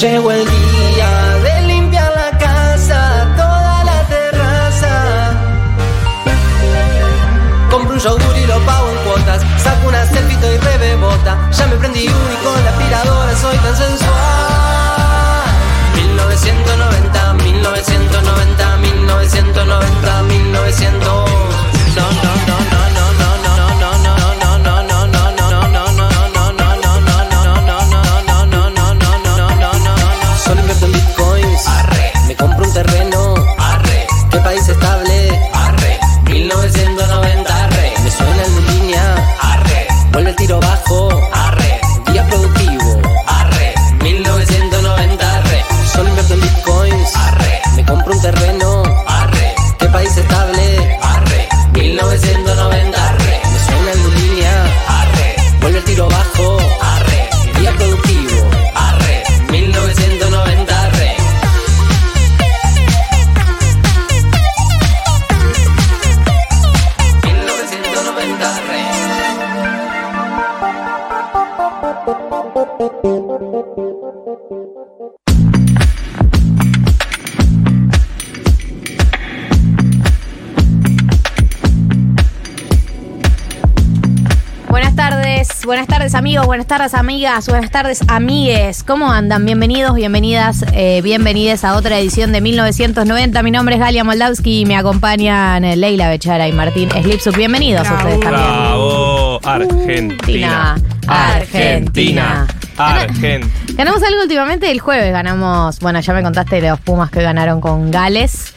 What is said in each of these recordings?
Llegó el día de limpiar la casa, toda la terraza. Compro un yogur y lo pago en cuotas. Saco una selfie y rebebota. Ya me prendí uno y con la aspiradora soy tan sensual. 1990, 1990, 1990, 1900. No, no, no, no, no, no, Oh. Buenas tardes amigas, buenas tardes amigues. ¿Cómo andan? Bienvenidos, bienvenidas, eh, bienvenidas a otra edición de 1990. Mi nombre es Galia Moldavsky y me acompañan eh, Leila Bechara y Martín Slipsup. Bienvenidos a ustedes también. Bravo, Argentina. Argentina. Argentina. Ganamos algo últimamente el jueves, ganamos, bueno, ya me contaste de los Pumas que ganaron con Gales,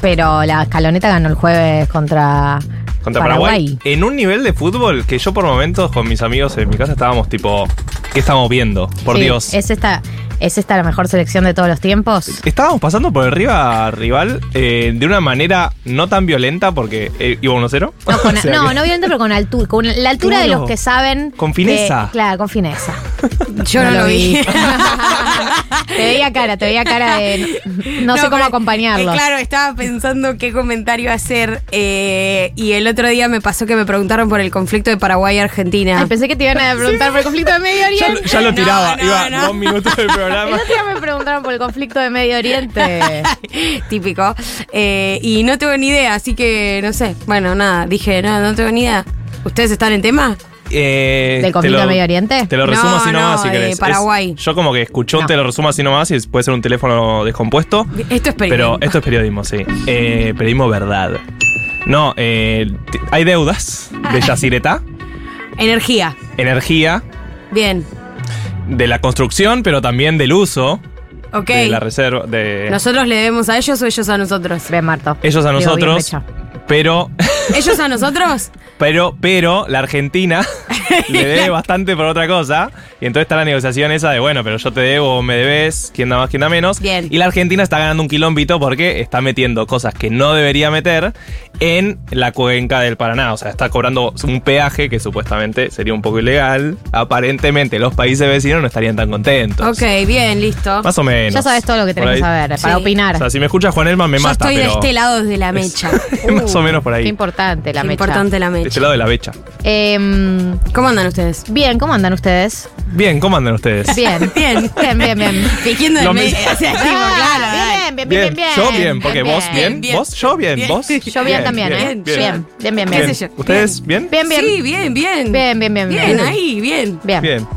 pero la escaloneta ganó el jueves contra, Contra Paraguay. En un nivel de fútbol que yo por momentos con mis amigos en mi casa estábamos tipo, ¿qué estamos viendo? Por Sí, Dios. ¿Es esta, ¿Es esta la mejor selección de todos los tiempos? Estábamos pasando por arriba rival eh, de una manera no tan violenta porque eh, iba 1-0. No, con- O sea no, que- no violento, pero con altura. Con la altura de los que saben. Con fineza. que- claro, con fineza. Yo no, lo vi. te veía cara, te veía cara de. No, sé cómo pero, acompañarlos. eh, claro, estaba pensando qué comentario hacer eh, y el otro día me pasó que me preguntaron por el conflicto de Paraguay y Argentina. Ay, pensé que te iban a preguntar por el conflicto de Medio Ya, Oriente. lo- ya lo tiraba, no, iba no. dos minutos del El programa. otro día me preguntaron por el conflicto de Medio Oriente. Típico. Eh, y no tengo ni idea, así que no sé. Bueno, nada, dije, no, no tengo ni idea. ¿Ustedes están en tema? Eh, ¿Del te conflicto lo- de Medio Oriente? Te lo resumo No, así nomás no, si de querés. Paraguay. yo como que escuché un No. te lo resumo así nomás y puede ser un teléfono descompuesto. Esto es Pero periodismo. esto es periodismo, sí. Eh, periodismo verdad. No, eh, hay deudas de Yacyretá, Energía. energía, Bien. De la construcción, pero también del uso Ok. de la reserva. De ¿Nosotros le debemos a ellos o ellos a nosotros? Ven, Marto. ellos a Digo, bien nosotros, hecho. pero, ¿Ellos a nosotros? pero, pero la Argentina le debe bastante por otra cosa. Y entonces está la negociación esa de, bueno, pero yo te debo o me debes, quién da más, quién da menos. Bien. Y la Argentina está ganando un quilombito porque está metiendo cosas que no debería meter en la cuenca del Paraná. O sea, está cobrando un peaje que supuestamente sería un poco ilegal. Aparentemente los países vecinos no estarían tan contentos. Ok, bien, listo. Más o menos. Ya sabes todo lo que tenés que saber para Sí. opinar. O sea, si me escucha Juan Elman me Yo mata, estoy de pero este lado de la es- mecha. más o menos por ahí. Qué importante la Qué mecha. importante la De mecha. este lado de la becha. Em, ¿Cómo andan ustedes? bien, ¿cómo andan ustedes? Bien, ¿cómo andan ustedes? Bien, Bien. bien, bien, bien. Fingiendo Lo el medio. mismo. Ah, claro, bien, bien, bien, bien, bien. Yo bien, porque vos bien, bien. vos, yo bien, Bien. vos. Yo bien, también, ¿eh? Bien, bien, bien, bien. ¿Qué Bien, sé yo? ¿Ustedes bien? bien. Bien, Sí, bien, bien. Bien, bien, bien, Bien, bien. ahí, bien. Bien. Bien.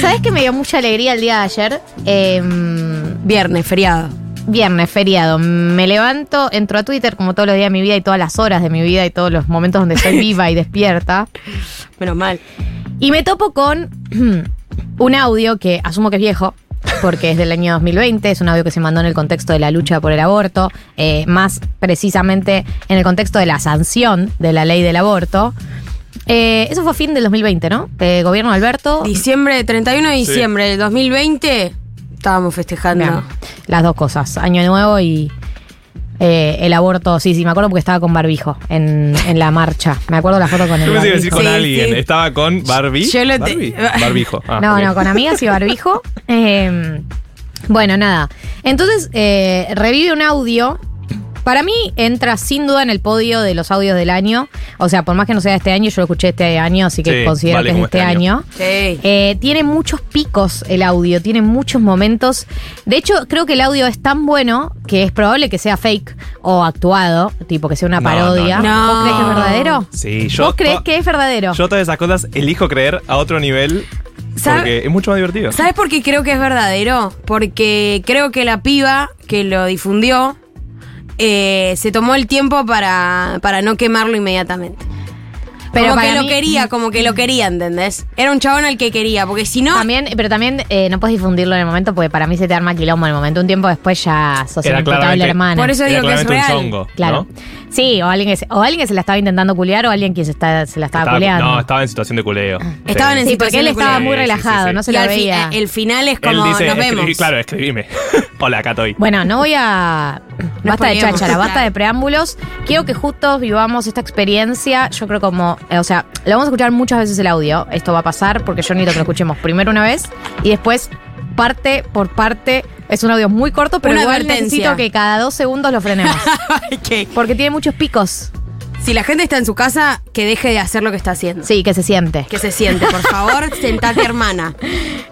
¿Sabes que me dio mucha alegría el día de ayer? Em, Viernes, feriado. Viernes, feriado. Me levanto, entro a Twitter como todos los días de mi vida y todas las horas de mi vida y todos los momentos donde estoy viva y despierta. Menos mal. Y me topo con un audio que asumo que es viejo, porque es del año 2020, es un audio que se mandó en el contexto de la lucha por el aborto, eh, más precisamente en el contexto de la sanción de la ley del aborto. Eh, eso fue a fin del 2020, ¿no? Eh, gobierno de Alberto. Diciembre, 31 de diciembre del 2020, estábamos festejando. Las dos cosas, año nuevo y eh, el aborto. Sí, sí, me acuerdo porque estaba con barbijo en, en la marcha. Me acuerdo la foto con el Yo pensé decir barbijo. con Sí, alguien. sí. Estaba con Barbie. Yo lo te- Barbie. Barbijo. Ah, no, no, con amigas y barbijo. Eh, bueno, nada. Entonces, eh, revive un audio Para mí entra sin duda en el podio de los audios del año. O sea, por más que no sea de este año, yo lo escuché este año, así que Sí, considero vale que es de este, este año. año. Sí. Eh, tiene muchos picos el audio, tiene muchos momentos. De hecho, creo que el audio es tan bueno que es probable que sea fake o actuado, tipo que sea una No, parodia. no, no. ¿Vos crees que es verdadero? Sí, yo. ¿Vos crees que es verdadero? Yo todas esas cosas elijo creer a otro nivel ¿Sabe- porque es mucho más divertido. ¿Sabes por qué creo que es verdadero? Porque creo que la piba que lo difundió eh, se tomó el tiempo para, para no quemarlo inmediatamente. Pero como que lo quería, como que lo quería, ¿entendés? Era un chabón al que quería, porque si no... También, pero también eh, no puedes difundirlo en el momento porque para mí se te arma quilombo en el momento. Un tiempo después ya sos imputable hermano. Por eso Era digo que es un real. chongo, Claro. ¿no? Sí, o alguien, que se, o alguien que se la estaba intentando culiar o alguien que se, está, se la estaba, Estaba- culeando. no, estaba en situación de culeo. Estaban en sí, porque situación él de estaba culeo. muy Sí, sí, relajado, sí, sí. no se Y lo al veía. el final es Él como dice, nos escribí- vemos. claro, escribime. Hola, acá estoy. Bueno, no voy a. basta de cháchara, basta de preámbulos. Quiero que justos vivamos esta experiencia. Yo creo como. Eh, o sea, lo vamos a escuchar muchas veces el audio. Esto va a pasar porque yo necesito que lo escuchemos primero una vez y después parte por parte. Es un audio muy corto, pero Una igual necesito que cada dos segundos lo frenemos. que porque tiene muchos picos. Si la gente está en su casa, que deje de hacer lo que está haciendo. Sí, que se siente. Que se siente, por favor, sentate, hermana.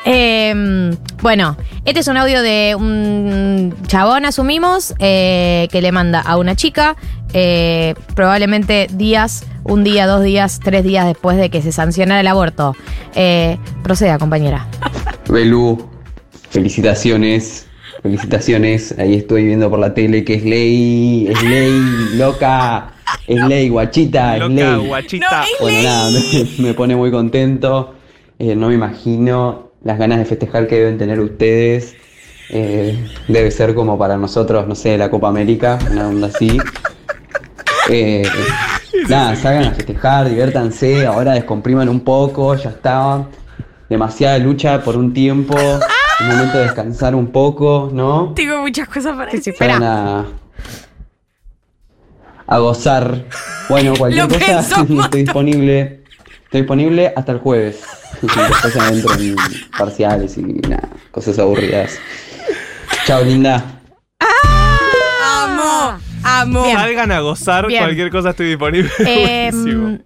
Eh, bueno, este es un audio de un chabón, asumimos, eh, que le manda a una chica, eh, probablemente días, un día, dos días, tres días después de que se sancionara el aborto. Eh, proceda, compañera. Belú, felicitaciones, felicitaciones. Ahí estoy viendo por la tele que es ley, es ley, loca, es ley, guachita, es Loca, ley. guachita. Bueno, nada, me, me pone muy contento. Eh, no me imagino las ganas de festejar que deben tener ustedes. Eh, debe ser como para nosotros, no sé, la Copa América, una onda así. Eh, nada, salgan a festejar, diviértanse, ahora descompriman un poco, ya está. Demasiada lucha por un tiempo, un momento de descansar un poco, ¿no? Tengo muchas cosas para decir. Salgan a, gozar. Bueno, cualquier cosa, estoy disponible. Estoy disponible hasta el jueves. Después ya entro en parciales y nada, cosas aburridas. Chao, linda. Amo, amo. Salgan a gozar, Bien. cualquier cosa estoy disponible. Eh, Buenísimo.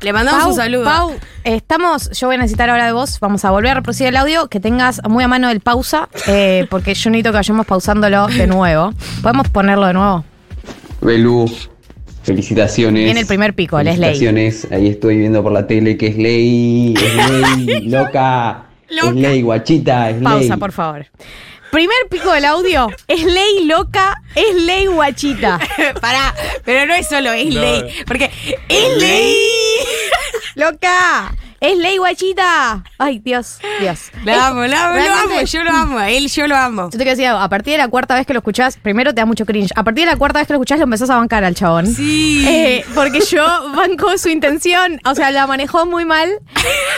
Le mandamos Pau, un saludo. Pau, estamos, yo voy a necesitar ahora de vos, vamos a volver a reproducir el audio, que tengas muy a mano el pausa, eh, porque yo necesito que vayamos pausándolo de nuevo. ¿Podemos ponerlo de nuevo? Belú, felicitaciones. Viene el primer pico, es ley. Felicitaciones. Ahí estoy viendo por la tele que es ley, es ley, loca, Loca. es ley, guachita, es ley. Pausa, por favor. Primer pico del audio, es ley loca, es ley guachita. Pará, pero no es solo es No. ley. Porque es ley. ¡Loca! ¡Es ley guachita! Ay, Dios, Dios. La amo, la amo, lo amo. Yo lo amo. A él yo lo amo. Yo te quiero decir, algo, a partir de la cuarta vez que lo escuchás, primero te da mucho cringe. A partir de la cuarta vez que lo escuchás, lo empezás a bancar al chabón. Sí. Eh, porque yo banco su intención, o sea, la manejó muy mal,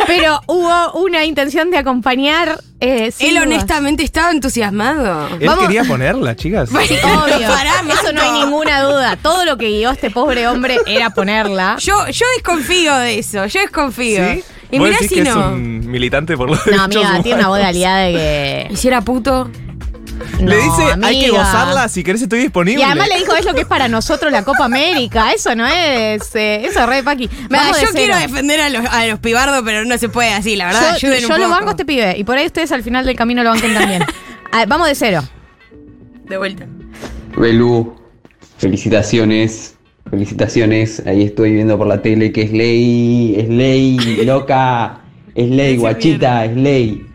pero hubo una intención de acompañar. Eh, él honestamente estaba entusiasmado. Él vamos- quería ponerla, chicas. Sí, obvio. Pará, Eso no hay ninguna duda. Todo lo que guió este pobre hombre era ponerla. Yo, yo desconfío de eso. Yo desconfío. ¿Sí? Y ¿Vos mirá si que no. es un militante por los No, derechos amiga, tiene una humanos? modalidad de que. Y si Le dice, hay que gozarla, si querés estoy disponible. Y además le dijo, es lo que es para nosotros la Copa América. Eso no es. eh, eso es re paqui. Vamos yo quiero defender a los, a los pibardos, pero no se puede así, la verdad. Yo, ayuden yo un lo poco. banco a este pibe. Y por ahí ustedes al final del camino lo banquen también. A ver, vamos de cero. De vuelta. Belú, felicitaciones, felicitaciones. Ahí estoy viendo por la tele que es ley, es ley, loca, es ley, guachita, es ley.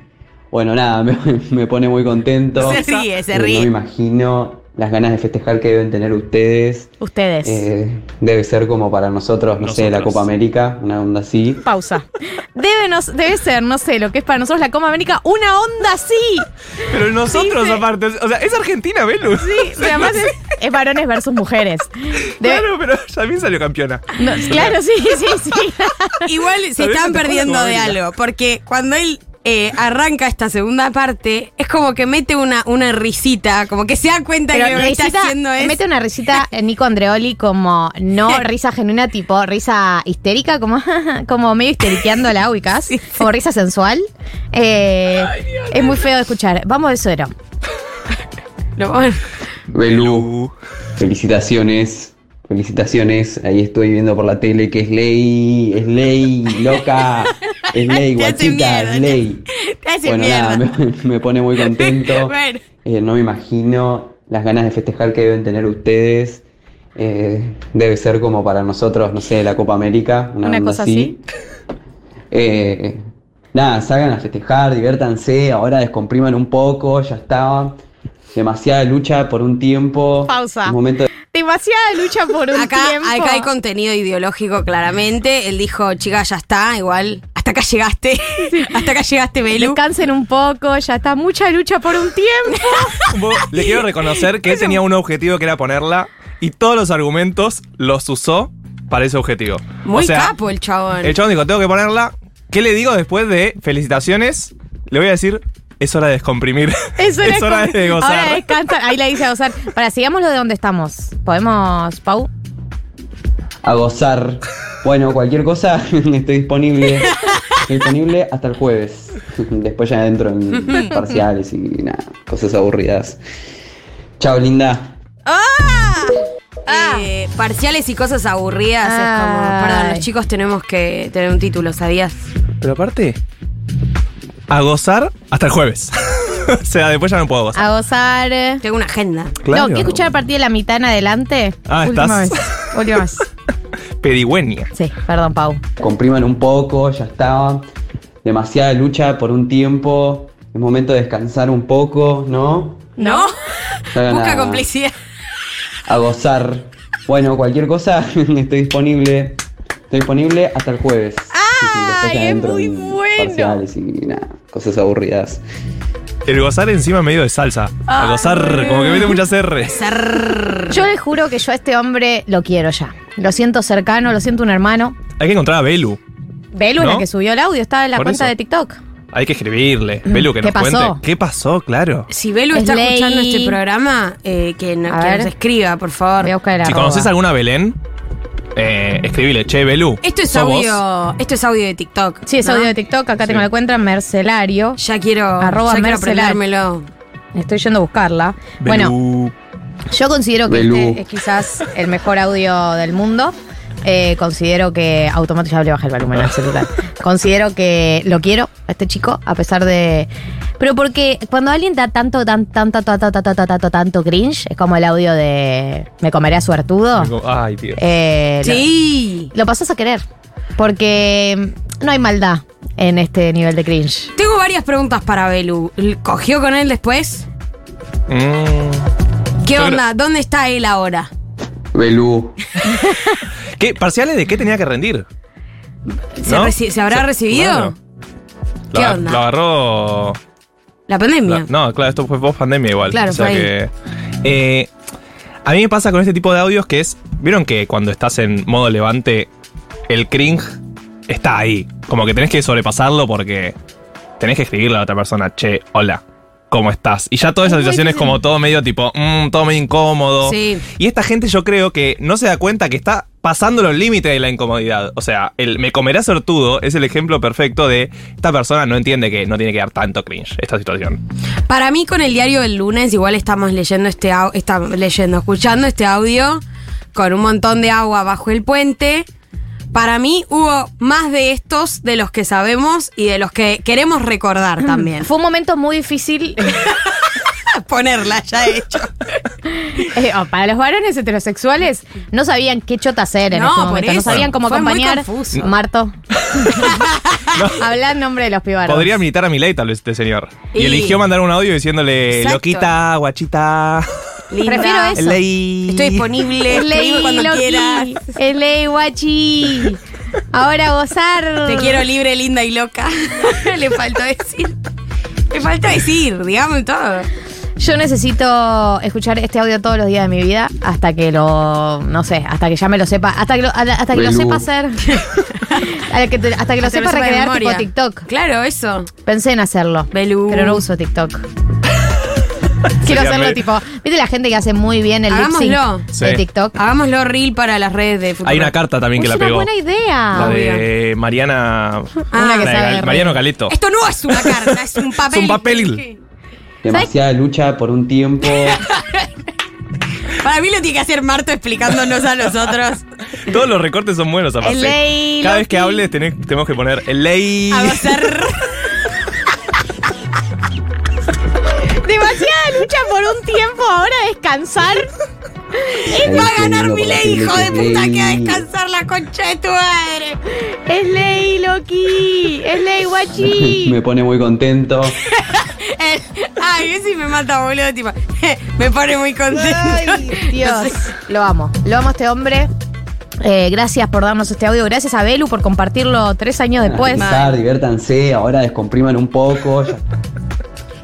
Bueno, nada, me, me pone muy contento. Se ríe, se Eh, ríe. No me imagino las ganas de festejar que deben tener ustedes. Ustedes. Eh, debe ser como para nosotros, no sé, la. Copa América, una onda así. Pausa. Debe, nos- debe ser, no sé, lo que es para nosotros la Copa América, una onda así. Pero nosotros, Sí, aparte. O sea, es Argentina, Velu. Sí, pero además es, es varones versus mujeres. Debe- Claro, pero también salió campeona. no, claro, sí, sí, sí. Igual se ¿Sabés están perdiendo de América? algo, porque cuando él eh, arranca esta segunda parte, es como que mete una, una risita, como que se da cuenta Pero que lo que está risita- haciendo es... mete una risita en Nico Andreoli como no risa genuina, tipo risa histérica, como, como medio histeriqueando la ubicas, como risa sensual. Eh, es muy feo de escuchar. Vamos de bueno, Belú, felicitaciones, felicitaciones. Ahí estoy viendo por la tele que es ley, es ley, loca, es ley, guachita, es ley. Bueno, nada, me, me pone muy contento. Bueno. Eh, no me imagino las ganas de festejar que deben tener ustedes. Eh, debe ser como para nosotros, no sé, la Copa América, una, Una cosa así. Eh, nada, salgan a festejar, diviértanse, ahora descompriman un poco, ya está. Demasiada lucha por un tiempo. Pausa. Un momento de Demasiada lucha por un Acá, tiempo. acá hay contenido ideológico claramente. Él dijo, chica, ya está, igual. Hasta acá llegaste. Hasta acá llegaste, Belu. Descansen un poco, ya está mucha lucha por un tiempo. Le quiero reconocer que él tenía un objetivo que era ponerla y todos los argumentos los usó para ese objetivo. Muy O sea, capo el chabón. El chabón dijo, tengo que ponerla. ¿Qué le digo después de felicitaciones? Le voy a decir, es hora de descomprimir. Eso es hora como- de gozar. Ahora. Ahí le dice a gozar. Para, sigamos lo de donde estamos. ¿Podemos, Pau? a gozar. Bueno, cualquier cosa, estoy disponible. Estoy disponible hasta el jueves. Después ya entro en parciales y nada, cosas aburridas. Chao, linda. Eh, parciales y cosas aburridas. Es como, perdón, los chicos tenemos que tener un título, ¿sabías? Pero aparte, a gozar hasta el jueves. o sea, después ya no puedo gozar. A gozar. Tengo una agenda. Claro. No, ¿qué escuchar a partir de la mitad en adelante? Ah, Última estás- vez. Última vez. Pedigüeña. Sí, perdón, Pau. Compriman un poco, ya está. Demasiada lucha por un tiempo. Es momento de descansar un poco, ¿no? ¿No? Salgan Busca a- complicidad. A gozar. Bueno, cualquier cosa, estoy disponible. Estoy disponible hasta el jueves. Ya es muy en bueno. Y nada, cosas aburridas. El gozar encima medio de salsa. A gozar, como que mete muchas R. Yo le juro que yo a este hombre lo quiero ya. Lo siento cercano, lo siento un hermano. Hay que encontrar a Belu. Belu la que subió el audio, está en la Por cuenta eso. de TikTok. Hay que escribirle. Belu, que ¿Qué nos pasó? cuente. ¿Qué pasó? Claro. Si Belu Es está ley. escuchando este programa, eh, que, no- A que ver. nos escriba, por favor. Voy a buscar el Si arroba. conoces alguna Belén, eh, escribile, che, Belu. Esto es ¿sos vos? audio, esto es audio de TikTok. Sí, es ¿no? audio de TikTok. Acá tengo la cuenta Mercelario. Ya quiero, Arroba ya quiero Mercelar. aprendérmelo. Estoy yendo a buscarla. Bueno, yo considero que Belú. este es quizás el mejor audio del mundo. Eh, considero que automáticamente ya le bajé el volumen al celular. Considero que lo quiero a este chico, a pesar de. Pero porque cuando alguien da tanto, tan, tanto, tanto, tanto, tanto, tanto, tanto cringe, es como el audio de Me comeré a suertudo. Ay, Dios. Eh, lo- Sí. lo pasas a querer. Porque no hay maldad en este nivel de cringe. Tengo varias preguntas para Belu. ¿Cogió con él después? Mm. ¿Qué onda? ¿Dónde está él ahora? Belú. ¿Qué? ¿Parciales de qué tenía que rendir? ¿Se, ¿No? reci- ¿se habrá Se- recibido? claro. ¿Qué Lo- onda? Lo agarró. La pandemia. la- no, claro, esto fue post pandemia igual. Claro, o sea que. eh, a mí me pasa con este tipo de audios que es. ¿Vieron que cuando estás en modo levante, el cringe está ahí? Como que tenés que sobrepasarlo porque tenés que escribirle a la otra persona, che, hola. ¿Cómo estás? Y ya toda esa Es situación es como todo medio tipo, mm, todo medio incómodo. Sí. Y esta gente yo creo que no se da cuenta que está pasando los límites de la incomodidad. O sea, el me comerá sortudo es el ejemplo perfecto de esta persona no entiende que no tiene que dar tanto cringe esta situación. Para mí, con el diario del lunes, igual estamos leyendo este estamos leyendo, escuchando este audio con un montón de agua bajo el puente. Para mí hubo más de estos de los que sabemos y de los que queremos recordar también. Fue un momento muy difícil Ponerla ya hecho. eh, oh, para los varones heterosexuales. No sabían qué chota hacer en No, este momento. No sabían cómo Fue muy acompañar. Marto. Habla en nombre de los pibaros. Podría militar a mi ley tal vez este señor. Y, Y- eligió mandar un audio diciéndole, Exacto. loquita, guachita, Linda. Prefiero eso. ley. Estoy disponible. Es ley, cuando Loki. quieras. Es ley, guachi. Ahora gozar. Te quiero libre, linda y loca. Le faltó decir. Le faltó decir, digamos todo. Yo necesito escuchar este audio todos los días de mi vida hasta que lo, no sé, hasta que ya me lo sepa, hasta que lo, hasta que lo sepa hacer, hasta que, hasta que lo Hasta sepa recrear tipo. TikTok. Claro, eso. Pensé en hacerlo, Belú. pero no uso TikTok. Quiero hacerlo tipo, ¿viste la gente que hace muy bien el lip sync de Sí. TikTok? Hagámoslo reel para las redes de Futuro. Hay una carta también que es la una pegó. buena idea. La de Mariana. Una que la de sabe Gal- de Mariano reír. Caleto. Esto no es una carta, es un papel. Es un papel. Demasiada lucha por un tiempo. Para mí lo tiene que hacer Marto explicándonos a nosotros. Todos los recortes son buenos, aparte. ley, Cada vez que Loki. hables tenés- tenemos que poner el ley. A hacer. Demasiada lucha por un tiempo, ahora descansar. Ahí Va a ganar mi ley, hijo de puta, que a descansar la concha de tu madre. Es ley, Loki. Es ley, guachi. Me pone muy contento. Ay, ese me mata, boludo. Tipo, me pone muy contento. Ay, Dios. Lo amo. Lo amo a este hombre. Eh, gracias por darnos este audio. Gracias a Belu por compartirlo tres años después. Descansar, diviértanse, ahora descompriman un poco.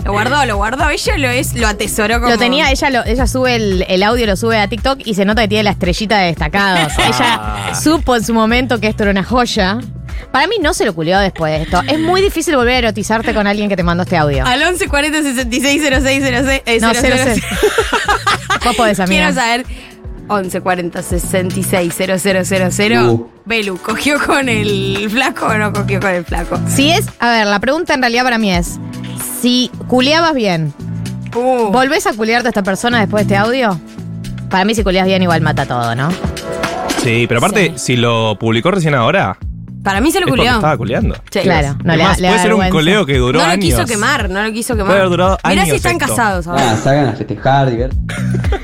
Lo guardó, lo guardó. Ella lo es, lo atesoró como. Lo tenía, ella lo, ella sube el, el audio, lo sube a TikTok y se nota que tiene la estrellita de destacados. ella supo en su momento que esto era una joya. Para mí no se lo culió después de esto. Es muy difícil volver a erotizarte con alguien que te mandó este audio. Al 11 40 66 06 06. eh, No, 00. cero, cero. Vos podés, amiga. Quiero saber. 11 40 66 0000. Uh. Belu, ¿cogió con el flaco o no cogió con el flaco? Si es, a ver, la pregunta en realidad para mí es, si culeabas bien, Uh, ¿volvés a culiarte a esta persona después de este audio? Para mí si culeas bien igual mata todo, ¿no? Sí, pero aparte, si lo publicó recién ahora, para mí se es lo porque culió. estaba culeando. Sí. Claro, no Es le, más, le da puede ser un coleo que duró no lo años. quiso quemar, no lo quiso quemar. Puede haber durado Mirá si años están esto. casados ahora. Nada, salgan a festejar, diviértanse.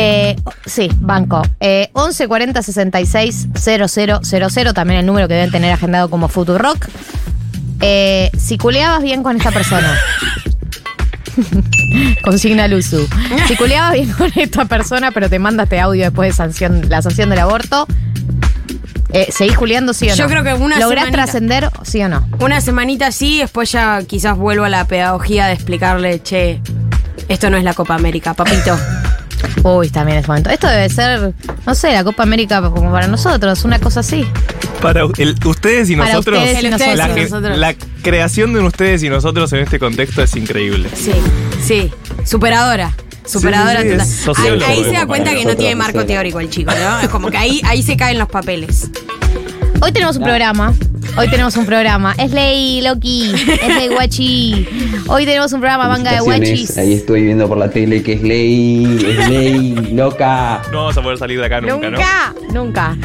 Eh, sí, banco. Eh, 11 40 66 0000, también el número que deben tener agendado como Futurock. Eh, si culeabas bien con esta persona. Consigna Luzu. Si culeabas bien con esta persona, pero te manda este audio después de sanción, la sanción del aborto, eh, ¿seguís culeando sí o no? Yo creo que una ¿Lográs trascender sí o no? Una semanita así, después ya quizás vuelvo a la pedagogía de explicarle, che, esto no es la Copa América, papito. Uy, también es momento. Esto debe ser, no sé, la Copa América como para nosotros, una cosa así. Para el- ustedes y Para nosotros, ustedes y la, nosotros. nosotros. la creación de ustedes y nosotros en este contexto es increíble. Sí, sí, superadora. Superadora Sí, sí, total. Ahí, ahí se da cuenta que no tiene marco sí. teórico el chico, ¿no? Es como que ahí, ahí se caen los papeles. Hoy tenemos un programa. Hoy tenemos un programa. Es ley, Loki. Es ley, guachi. Hoy tenemos un programa manga de guachis. Ahí estoy viendo por la tele que es ley, es ley, loca. No vamos a poder salir de acá nunca, ¿no? Nunca, nunca.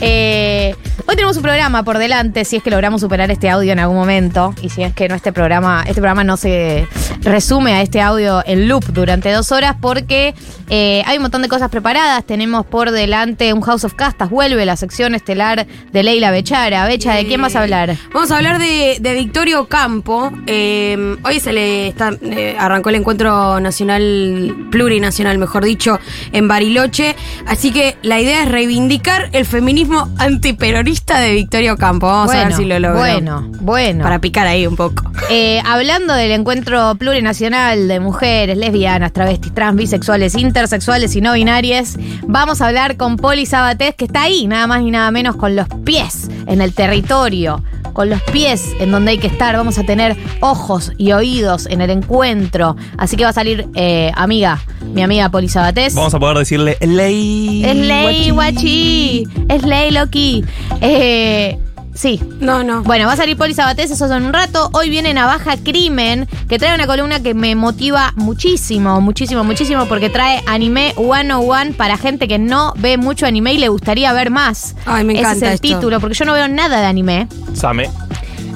Eh, hoy tenemos un programa por delante, si es que logramos superar este audio en algún momento, y si es que no este programa, este programa no se resume a este audio en loop durante dos horas, porque eh, hay un montón de cosas preparadas. Tenemos por delante un House of Castas, vuelve la sección estelar de Leila Bechara. Becha, ¿de quién vas a hablar? Vamos a hablar de, de Victorio Campo. Eh, hoy se le está, eh, arrancó el encuentro nacional, plurinacional, mejor dicho, en Bariloche. Así que la idea es reivindicar el feminismo antiperonista de Victorio Campo. Vamos a ver si lo logro. Bueno, bueno. Para picar ahí un poco. Eh, hablando del encuentro plurinacional de mujeres, lesbianas, travestis, trans, bisexuales, intersexuales y no binarias, vamos a hablar con Poli Sabatés, que está ahí, nada más ni nada menos, con los pies en el territorio, con los pies en donde hay que estar. Vamos a tener ojos y oídos en el encuentro. Así que va a salir, eh, amiga, mi amiga Poli Sabatés. Vamos a poder decirle ley. Es ley, guachi. Es ley, Loki. Eh, sí, No, no. bueno, va a salir Poli Sabatés, eso en un rato. Hoy viene Navaja Crimen, que trae una columna que me motiva muchísimo, muchísimo, muchísimo, porque trae anime 101 para gente que no ve mucho anime y le gustaría ver más. Ay, me Ese encanta es el esto. título, porque yo no veo nada de anime. Same.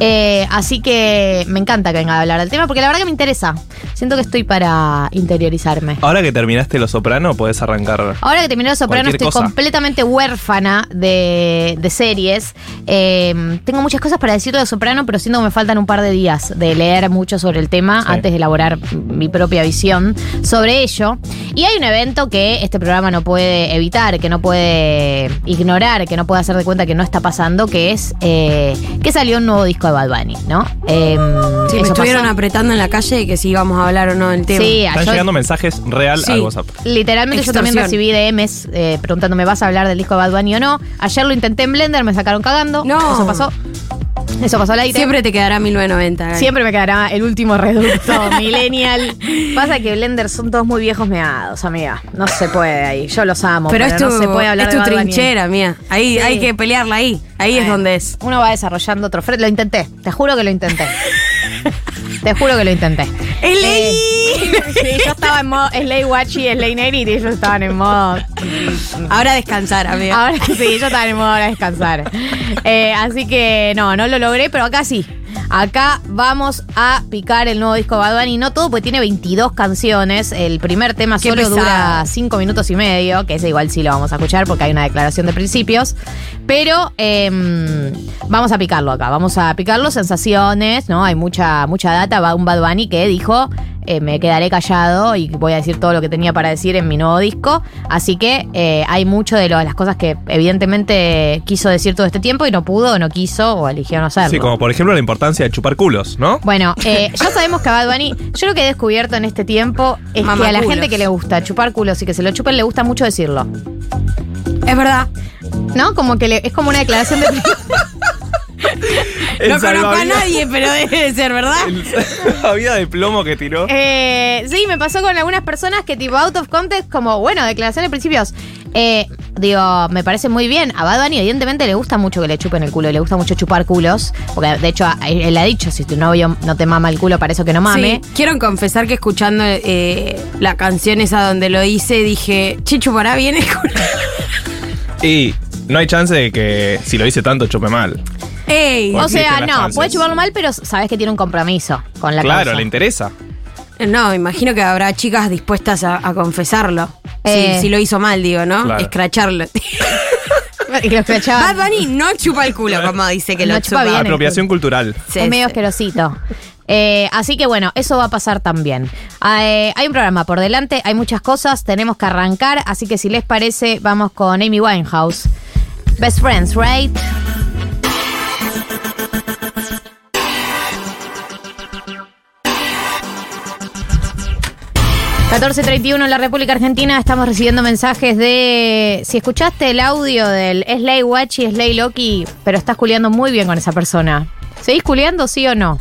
Eh, así que me encanta que venga a hablar del tema, porque la verdad que me interesa. Siento que estoy para interiorizarme. Ahora que terminaste Lo Soprano, podés arrancar. Ahora que terminé Los Soprano estoy cosa. completamente huérfana de, de series. Eh, tengo muchas cosas para decir de Los Soprano, pero siento que me faltan un par de días de leer mucho sobre el tema Sí. antes de elaborar mi propia visión sobre ello. Y hay un evento que este programa no puede evitar, que no puede ignorar, que no puede hacer de cuenta que no está pasando, que es eh, que salió un nuevo disco de Bad Bunny, ¿no? Eh, Sí, me estuvieron pasó. apretando en la calle que si íbamos a hablar o no del tema. Sí, Están yo- llegando mensajes real Sí. al WhatsApp. Literalmente yo también recibí DMs eh, preguntándome, ¿vas a hablar del disco de Bad Bunny o no? Ayer lo intenté en Blender, me sacaron cagando. No. Eso pasó. Eso pasó al aire. Siempre te quedará 1990. Gali. Siempre me quedará el último reducto millennial. Pasa que Blender son todos muy viejos meados, amiga. No se puede ahí. Yo los amo, Pero, pero, es tu, no se puede hablar es tu trinchera, mía. Ahí Sí. hay que pelearla ahí. Ahí es donde es. Uno va desarrollando otro frente. Lo intenté, te juro que lo intenté. Te juro que lo intenté. ¡Slay! Sí, yo estaba en modo Slay Watch y Slay Nerit y ellos estaban en modo. Ahora descansar, amigo. Ahora sí, yo estaba en modo ahora descansar. Eh, así que no, no lo logré, pero acá sí. Acá vamos a picar el nuevo disco de Bad Bunny. No todo, porque tiene 22 canciones. El primer tema Qué solo pesado. dura 5 minutos y medio, que ese igual sí lo vamos a escuchar porque hay una declaración de principios. Pero em, vamos a picarlo acá. Vamos a picarlo, sensaciones, ¿no? Hay mucha, mucha data. Va un Bad Bunny que dijo. eh, me quedaré callado y voy a decir todo lo que tenía para decir en mi nuevo disco. Así que eh, hay mucho de lo- las cosas que evidentemente quiso decir todo este tiempo y no pudo, o no quiso o eligió no hacerlo. Sí, como por ejemplo la importancia de chupar culos, ¿no? Bueno, eh, ya sabemos que a Bad Bunny, yo lo que he descubierto en este tiempo es que a la gente que le gusta chupar culos y que se lo chupen le gusta mucho decirlo. Es verdad. ¿No? Como que le- es como una declaración de. No conozco a nadie, pero debe de ser, ¿verdad? El salvavidas de plomo que tiró. Eh, sí, me pasó con algunas personas que tipo out of context, como, bueno, declaración de principios. Eh, digo, me parece muy bien. A Bad Bunny evidentemente le gusta mucho que le chupen el culo, y le gusta mucho chupar culos. Porque de hecho, él ha dicho, si tu novio no te mama el culo, para eso que no mame. Sí, quiero confesar que escuchando eh, la canción esa donde lo hice, dije, Chicho, para bien el culo. Y no hay chance de que si lo hice tanto chupe mal. Ey, O sea, no, chances. puede chuparlo mal, pero sabes que tiene un compromiso con la claro, causa. le interesa. no, imagino que habrá chicas dispuestas a, a confesarlo. Eh. si, si lo hizo mal, digo, ¿no? Claro. Escracharlo. Y lo escrachaba. Bad Bunny no chupa el culo, como dice que No lo chupa chupa. bien. Apropiación cultural. Sí, es medio sí. asquerosito. Eh, así que bueno, eso va a pasar también. Eh, hay un programa por delante, hay muchas cosas, tenemos que arrancar, así que si les parece, vamos con Amy Winehouse. Best Friends, right? ...14.31 en la República Argentina... ...estamos recibiendo mensajes de... ...si escuchaste el audio del Slay Watch y Slay Loki... ...pero estás culiando muy bien con esa persona... ¿Seguís culiando, sí o no?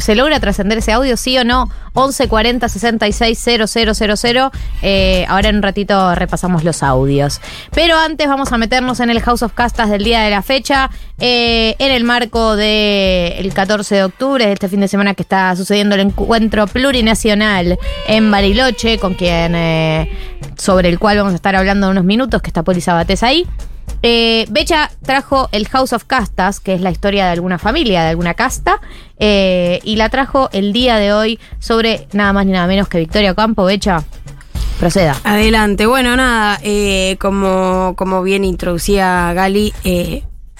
¿Se logra trascender ese audio, sí o no? 1140 66 000. Eh, ahora en un ratito repasamos los audios. Pero antes vamos a meternos en el House of Castas del día de la fecha. eh, en el marco del 14 de octubre, este fin de semana que está sucediendo el encuentro plurinacional en Bariloche, con quien eh, sobre el cual vamos a estar hablando unos minutos, que está Poli Sabatés ahí. Eh, Becha trajo el House of Castas, que es la historia de alguna familia, de alguna casta, eh, y la trajo el día de hoy sobre nada más ni nada menos que Victoria Campo. Becha, proceda. Adelante. Bueno, nada, eh, como, como bien introducía Gali,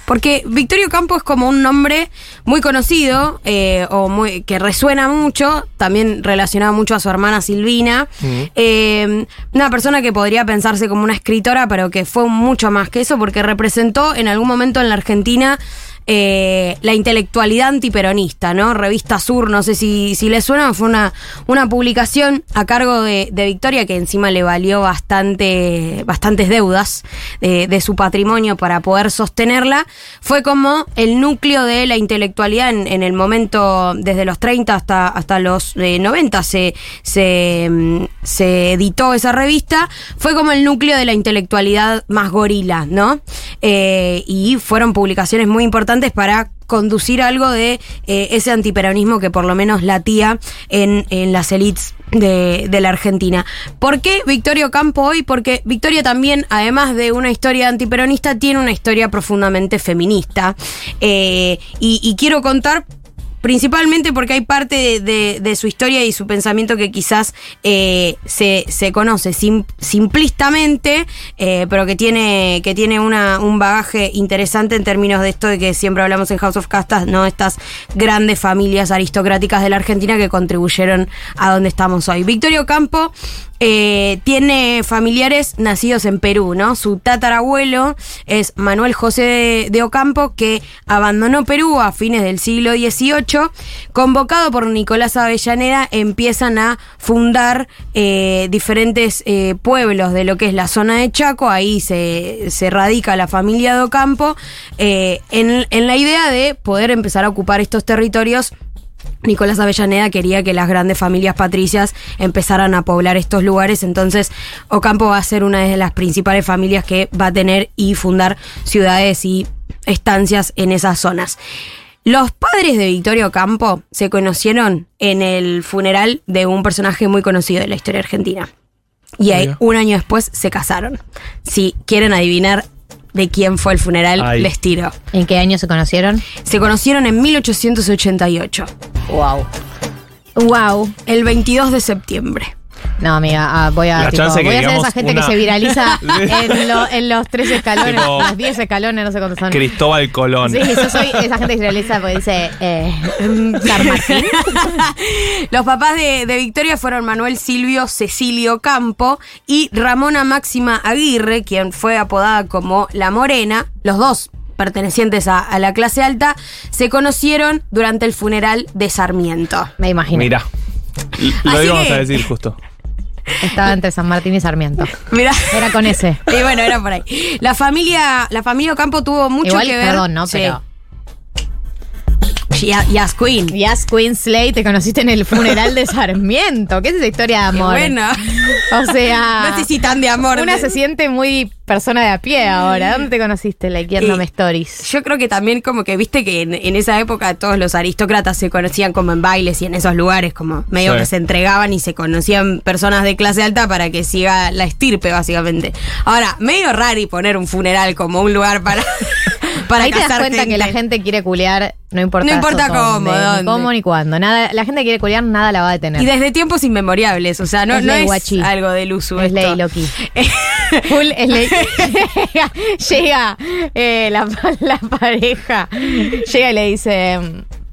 porque Victorio Campo es como un nombre muy conocido eh, o muy, que resuena mucho, también relacionado mucho a su hermana Silvina. Eh, una persona que podría pensarse como una escritora, pero que fue mucho más que eso, porque representó en algún momento en la Argentina eh, la intelectualidad antiperonista, ¿no? Revista Sur, no sé si, si le suena, fue una, una publicación a cargo de, de Victoria que encima le valió bastante, bastantes deudas de, su patrimonio para poder sostenerla. Fue como el núcleo de la intelectualidad en, el momento, desde los 30 hasta, hasta los eh, 90 se, se, mm, se editó esa revista. Fue como el núcleo de la intelectualidad más gorila, ¿no? Eh, y fueron publicaciones muy importantes para conducir algo de eh, ese antiperonismo que por lo menos latía en, las élites de, la Argentina. ¿Por qué Victorio Campo hoy? Porque Victoria también, además de una historia antiperonista, tiene una historia profundamente feminista. Eh, y quiero contar Principalmente porque hay parte de, su historia y su pensamiento que quizás eh, se, se conoce sim- simplistamente, eh, pero que tiene, que tiene una, un bagaje interesante en términos de esto de que siempre hablamos en House of Castas, ¿no? Estas grandes familias aristocráticas de la Argentina que contribuyeron a donde estamos hoy. Victorio Campo eh, tiene familiares nacidos en Perú, ¿no? Su tatarabuelo es Manuel José de, de Ocampo, que abandonó Perú a fines del siglo XVIII. Convocado por Nicolás Avellaneda, empiezan a fundar eh, diferentes eh, pueblos de lo que es la zona de Chaco. Ahí se, se radica la familia de Ocampo, eh, en, en la idea de poder empezar a ocupar estos territorios Nicolás Avellaneda quería que las grandes familias patricias empezaran a poblar estos lugares, entonces Ocampo va a ser una de las principales familias que va a tener y fundar ciudades y estancias en esas zonas. Los padres de Victorio Campo se conocieron en el funeral de un personaje muy conocido de la historia argentina. Y ahí, Mira. un año después se casaron. Si quieren adivinar de quién fue el funeral, Ay. les tiro. ¿En qué año se conocieron? Se conocieron en 1888, Wow. Wow. el 22 de septiembre. No, amiga, ah, voy a, La tipo, chance que voy a ser digamos esa gente una- que se viraliza en, lo- en los tres escalones, Tipo- los 10 escalones, no sé cuántos son. Cristóbal Colón. Sí, yo soy esa gente que se viraliza porque dice eh, San Martín. Los papás de, de Victoria fueron Manuel Silvio Cecilio Campo y Ramona Máxima Aguirre, quien fue apodada como La Morena. Los dos pertenecientes a, a la clase alta, se conocieron durante el funeral de Sarmiento. Me imagino. Mira. Lo Así íbamos que- a decir justo. Estaba entre San Martín y Sarmiento. Mira. Era con ese. Y bueno, era por ahí. La familia, la familia Ocampo tuvo mucho Igual, que ver. perdón, ¿no? Sí. Pero. Ya- Yas Queen. Yes, Queen Slay, te conociste en el funeral de Sarmiento. ¿Qué es esa historia de Qué amor? bueno. O sea. No sé si tan de amor. Una se siente muy persona de a pie ahora. ¿Dónde te conociste, likeándome Eh, stories? Yo creo que también como que viste que en, en esa época todos los aristócratas se conocían como en bailes y en esos lugares como medio Sí. que se entregaban y se conocían personas de clase alta para que siga la estirpe básicamente. Ahora, medio raro y poner un funeral como un lugar para para Ahí te das cuenta que la gente quiere culear, no importa. No importa cómo, dónde, ni cómo ni cuándo. Nada, la gente quiere culear nada la va a detener. y desde tiempos inmemoriales, o sea, no, Es no es guachi. algo del uso Es esto. ley, Loki. Full es ley. llega eh, la, la pareja. Llega y le dice.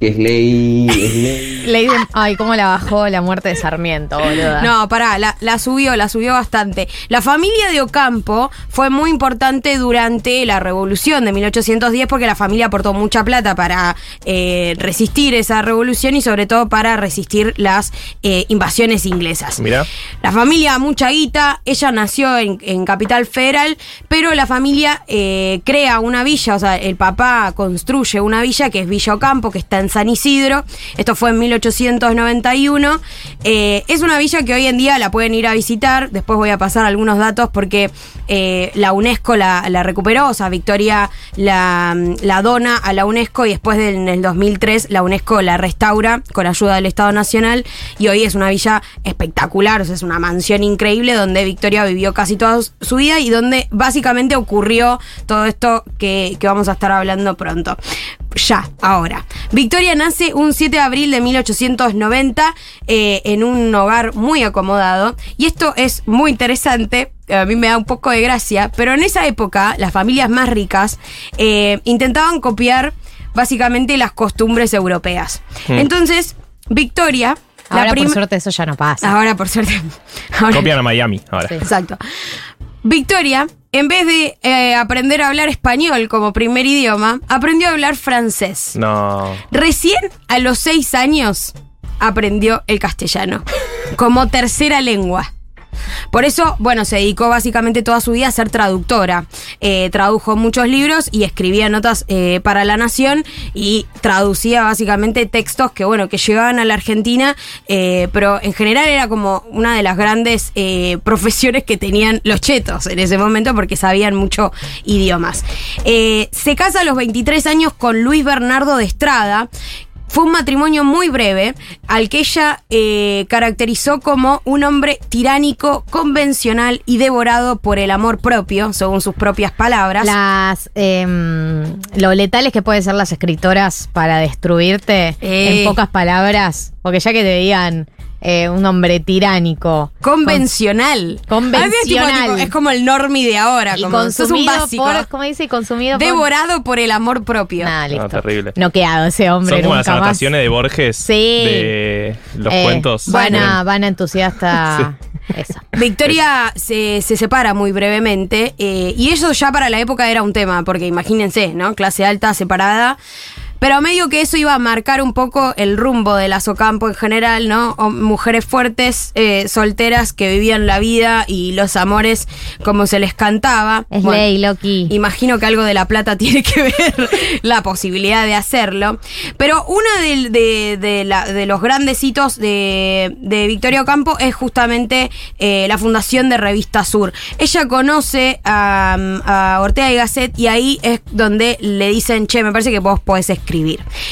Que es ley, es ley. Ay, cómo la bajó la muerte de Sarmiento, boluda. No, pará, la, la subió, la subió bastante. La familia de Ocampo fue muy importante durante la revolución de 1810 porque la familia aportó mucha plata para eh, resistir esa revolución y sobre todo para resistir las eh, invasiones inglesas. Mira. La familia, mucha guita, ella nació en, en Capital Federal, pero la familia eh, crea una villa, o sea, el papá construye una villa que es Villa Ocampo, que está en San Isidro. Esto fue en 1891. Eh, es una villa que hoy en día la pueden ir a visitar. Después voy a pasar algunos datos porque eh, la UNESCO la, recuperó, o sea, Victoria la, dona a la UNESCO y después en el 2003 la UNESCO la restaura con ayuda del Estado Nacional y hoy es una villa espectacular, o sea, es una mansión increíble donde Victoria vivió casi toda su vida y donde básicamente ocurrió todo esto que vamos a estar hablando pronto. Ya, ahora. Victoria nace un 7 de abril de 1890 eh, en un hogar muy acomodado y esto es muy interesante. A mí me da un poco de gracia, pero en esa época las familias más ricas eh, intentaban copiar básicamente las costumbres europeas. Hmm. Entonces, Victoria, la Ahora, por suerte, eso ya no pasa. ahora por suerte, ahora- Copian a Miami ahora. Sí. Exacto. Victoria, en vez de eh, aprender a hablar español como primer idioma, aprendió a hablar francés. No. Recién a los seis años aprendió el castellano como tercera lengua. Por eso, bueno, se dedicó básicamente toda su vida a ser traductora. Eh, tradujo muchos libros y escribía notas eh, para La Nación y traducía básicamente textos que, bueno, que llegaban a la Argentina, eh, pero en general era como una de las grandes profesiones que tenían los chetos en ese momento porque sabían mucho idiomas. Se casa a los 23 años con Luis Bernardo de Estrada, fue un matrimonio muy breve, al que ella eh, caracterizó como un hombre tiránico, convencional y devorado por el amor propio, según sus propias palabras. Las em, lo letales que pueden ser las escritoras para destruirte Eh. en pocas palabras, porque ya que te digan eh, un hombre tiránico, Convencional. Convencional. Ah, tipo, tipo, es como el normie de ahora, y como sos un consumido básico. por, ¿cómo dice? Consumido Devorado por el amor propio. Nada, listo. No, terrible. Noqueado ese hombre Son como las nunca más. anotaciones de Borges Sí. de los Eh, cuentos. Vana, Vana entusiasta. Esa. Victoria se, se separa muy brevemente eh, y eso ya para la época era un tema, porque imagínense, ¿no? Clase alta, separada. Pero medio que eso iba a marcar un poco el rumbo de las Ocampo en general, ¿no? O mujeres fuertes, eh, solteras que vivían la vida y los amores como se les cantaba. Es Bueno, ley, Loki. Imagino que algo de la plata tiene que ver la posibilidad de hacerlo. Pero uno de, de- de la- de los grandes hitos de, de Victoria Ocampo es justamente eh, la fundación de Revista Sur. Ella conoce a, a Ortega y Gasset y ahí es donde le dicen, che, me parece que vos podés escribir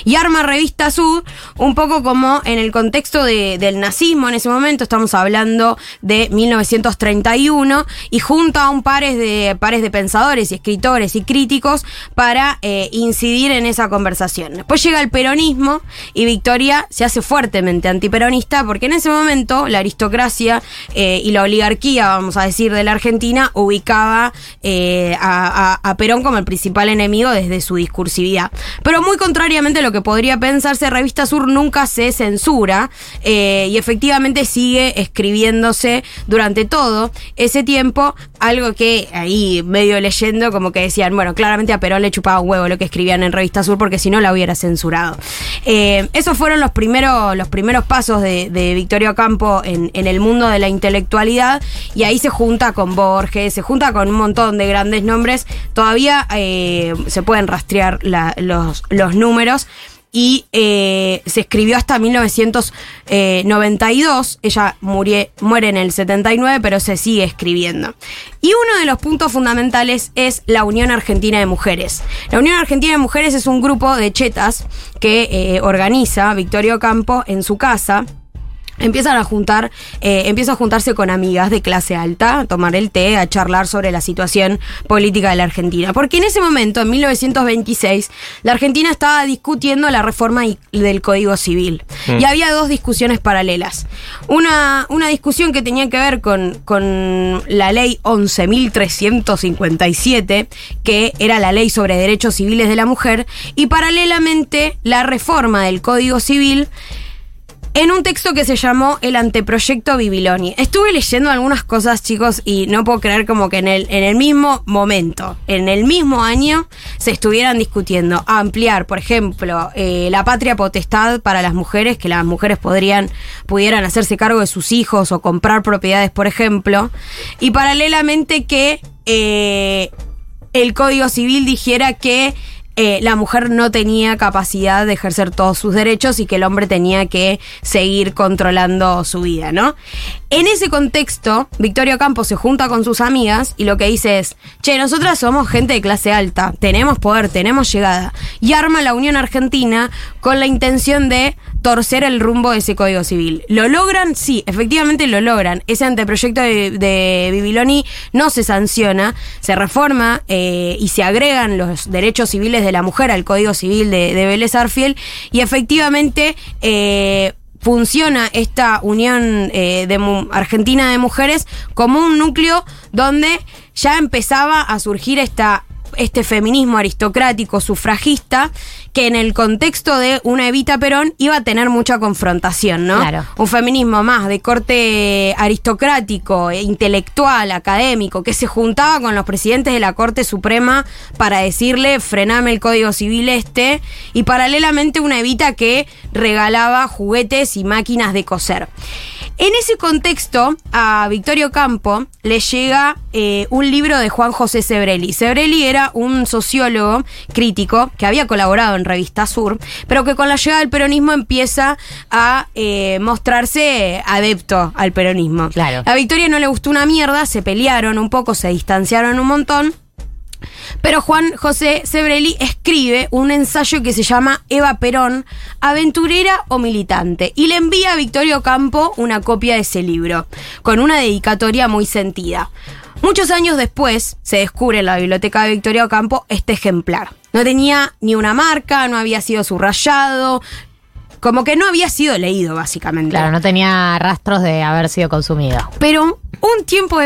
Y arma Revista Sur un poco como en el contexto de- del nazismo en ese momento, estamos hablando de 1931, y junta a un pares de, pares de pensadores y escritores y críticos para eh, incidir en esa conversación. Después llega el peronismo y Victoria se hace fuertemente antiperonista porque en ese momento la aristocracia eh, y la oligarquía, vamos a decir, de la Argentina ubicaba eh, a Perón como el principal enemigo desde su discursividad. Pero muy contrariamente a lo que podría pensarse, Revista Sur nunca se censura eh, y efectivamente sigue escribiéndose durante todo ese tiempo, algo que ahí medio leyendo como que decían, bueno, claramente a Perón le chupaba un huevo lo que escribían en Revista Sur porque si no la hubiera censurado. Eh, esos fueron los primeros, los primeros pasos de, Victorio Campo en, el mundo de la intelectualidad y ahí se junta con Borges, se junta con un montón de grandes nombres. Todavía eh, se pueden rastrear los, los números. Y eh, se escribió hasta 1992. Ella murie- muere en el 79, pero se sigue escribiendo. Y uno de los puntos fundamentales es la Unión Argentina de Mujeres. La Unión Argentina de Mujeres es un grupo de chetas que eh, organiza Victorio Campo en su casa. Empiezan a juntar, eh, empieza a juntarse con amigas de clase alta, a tomar el té, a charlar sobre la situación política de la Argentina. Porque en ese momento, en 1926, la Argentina estaba discutiendo la reforma del Código Civil. Y había dos discusiones paralelas. Una, una discusión que tenía que ver con, con la ley 11.357, que era la ley sobre derechos civiles de la mujer, y paralelamente la reforma del Código Civil en un texto que se llamó El anteproyecto Bibiloni. Estuve leyendo algunas cosas, chicos, y no puedo creer como que en el, en el mismo momento, en el mismo año, se estuvieran discutiendo ampliar, por ejemplo, eh, la patria potestad para las mujeres, que las mujeres podrían, pudieran hacerse cargo de sus hijos o comprar propiedades, por ejemplo, y paralelamente que eh, el Código Civil dijera que eh, la mujer no tenía capacidad de ejercer todos sus derechos y que el hombre tenía que seguir controlando su vida, ¿no? En ese contexto, Victorio Campos se junta con sus amigas y lo que dice es, che, nosotras somos gente de clase alta, tenemos poder, tenemos llegada, y arma la Unión Argentina con la intención de torcer el rumbo de ese Código Civil. ¿Lo logran? Sí, efectivamente lo logran. Ese anteproyecto de, de Bibiloni no se sanciona, se reforma eh, y se agregan los derechos civiles de la mujer al Código Civil de, de Vélez Arfiel y efectivamente... eh, funciona esta Unión eh, de Argentina de Mujeres como un núcleo donde ya empezaba a surgir esta este feminismo aristocrático sufragista que en el contexto de una Evita Perón iba a tener mucha confrontación, ¿no? Claro. Un feminismo más de corte aristocrático, eh, intelectual, académico, que se juntaba con los presidentes de la Corte Suprema para decirle frename el Código Civil este y paralelamente una Evita que regalaba juguetes y máquinas de coser. En ese contexto, a Victorio Campo le llega eh, un libro de Juan José Sebrelli. Sebrelli era un sociólogo crítico que había colaborado en Revista Sur, pero que con la llegada del peronismo empieza a eh, mostrarse adepto al peronismo. Claro. A Victoria no le gustó una mierda, se pelearon un poco, se distanciaron un montón. Pero Juan José Sebrelli escribe un ensayo que se llama Eva Perón, aventurera o militante, y le envía a Victorio Campo una copia de ese libro, con una dedicatoria muy sentida. Muchos años después se descubre en la biblioteca de Victorio Campo este ejemplar. No tenía ni una marca, no había sido subrayado, como que no había sido leído básicamente. Claro, no tenía rastros de haber sido consumido. Pero un tiempo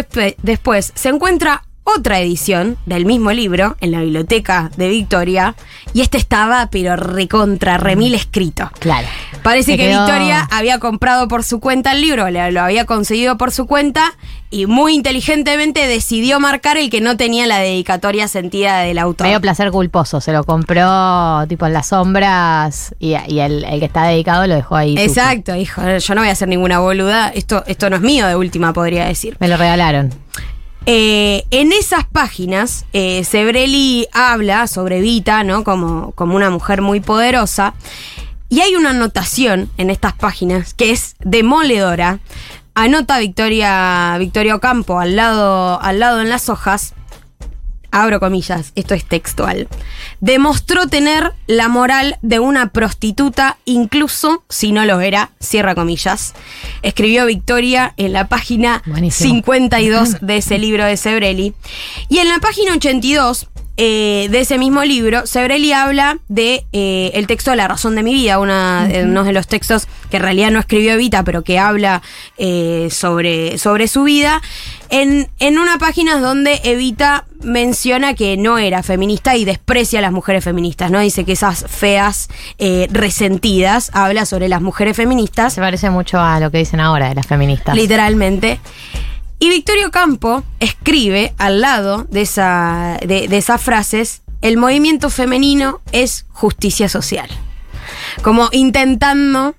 después se encuentra otra edición del mismo libro en la biblioteca de Victoria y este estaba pero recontra remil escrito. Claro. Parece Se que quedó- Victoria había comprado por su cuenta el libro, le- lo había conseguido por su cuenta y muy inteligentemente decidió marcar el que no tenía la dedicatoria sentida del autor. Medio placer culposo, se lo compró tipo en las sombras y, y el, el que está dedicado lo dejó ahí. Exacto, hijo, yo no voy a hacer ninguna boluda, esto, esto no es mío de última podría decir. Me lo regalaron. Eh, en esas páginas, eh, habla sobre Vita, ¿no? Como, como una mujer muy poderosa. Y hay una anotación en estas páginas que es demoledora. Anota Victoria, Victoria Ocampo al lado, al lado en las hojas. Abro comillas, esto es textual, demostró tener la moral de una prostituta incluso si no lo era, cierra comillas. Escribió Victoria en la página Buenísimo. 52 de ese libro de Sebrelli. Y en la página 82 eh, de ese mismo libro, Sebrelli habla de eh, el texto La razón de mi vida, una, eh, uno de los textos que en realidad no escribió Evita, pero que habla eh, sobre, sobre su vida, en, en una página donde Evita menciona que no era feminista y desprecia a las mujeres feministas, ¿no? Dice que esas feas resentidas, habla sobre las mujeres feministas. Se parece mucho a lo que dicen ahora de las feministas. Literalmente. Y Victorio Campo escribe al lado de, esa, de, de esas frases, el movimiento femenino es justicia social. Como intentando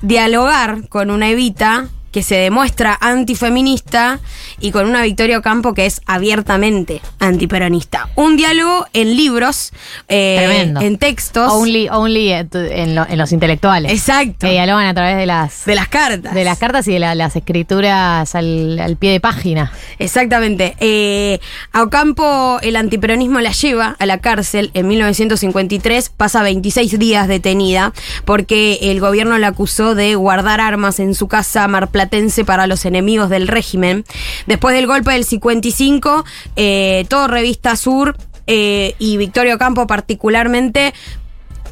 dialogar con una Evita que se demuestra antifeminista y con una Victoria Campo que es abiertamente antiperonista. Un diálogo en libros, eh, en textos. Only, only en, lo- los intelectuales. Exacto. Que dialogan a través de las, De las cartas. de las cartas y de la- las escrituras al, al pie de página. Exactamente. Eh, a Ocampo el antiperonismo la lleva a la cárcel en 1953, pasa 26 días detenida porque el gobierno la acusó de guardar armas en su casa marplatense para los enemigos del régimen. Después del golpe del 55, eh, todo Revista Sur eh, y Victorio Ocampo particularmente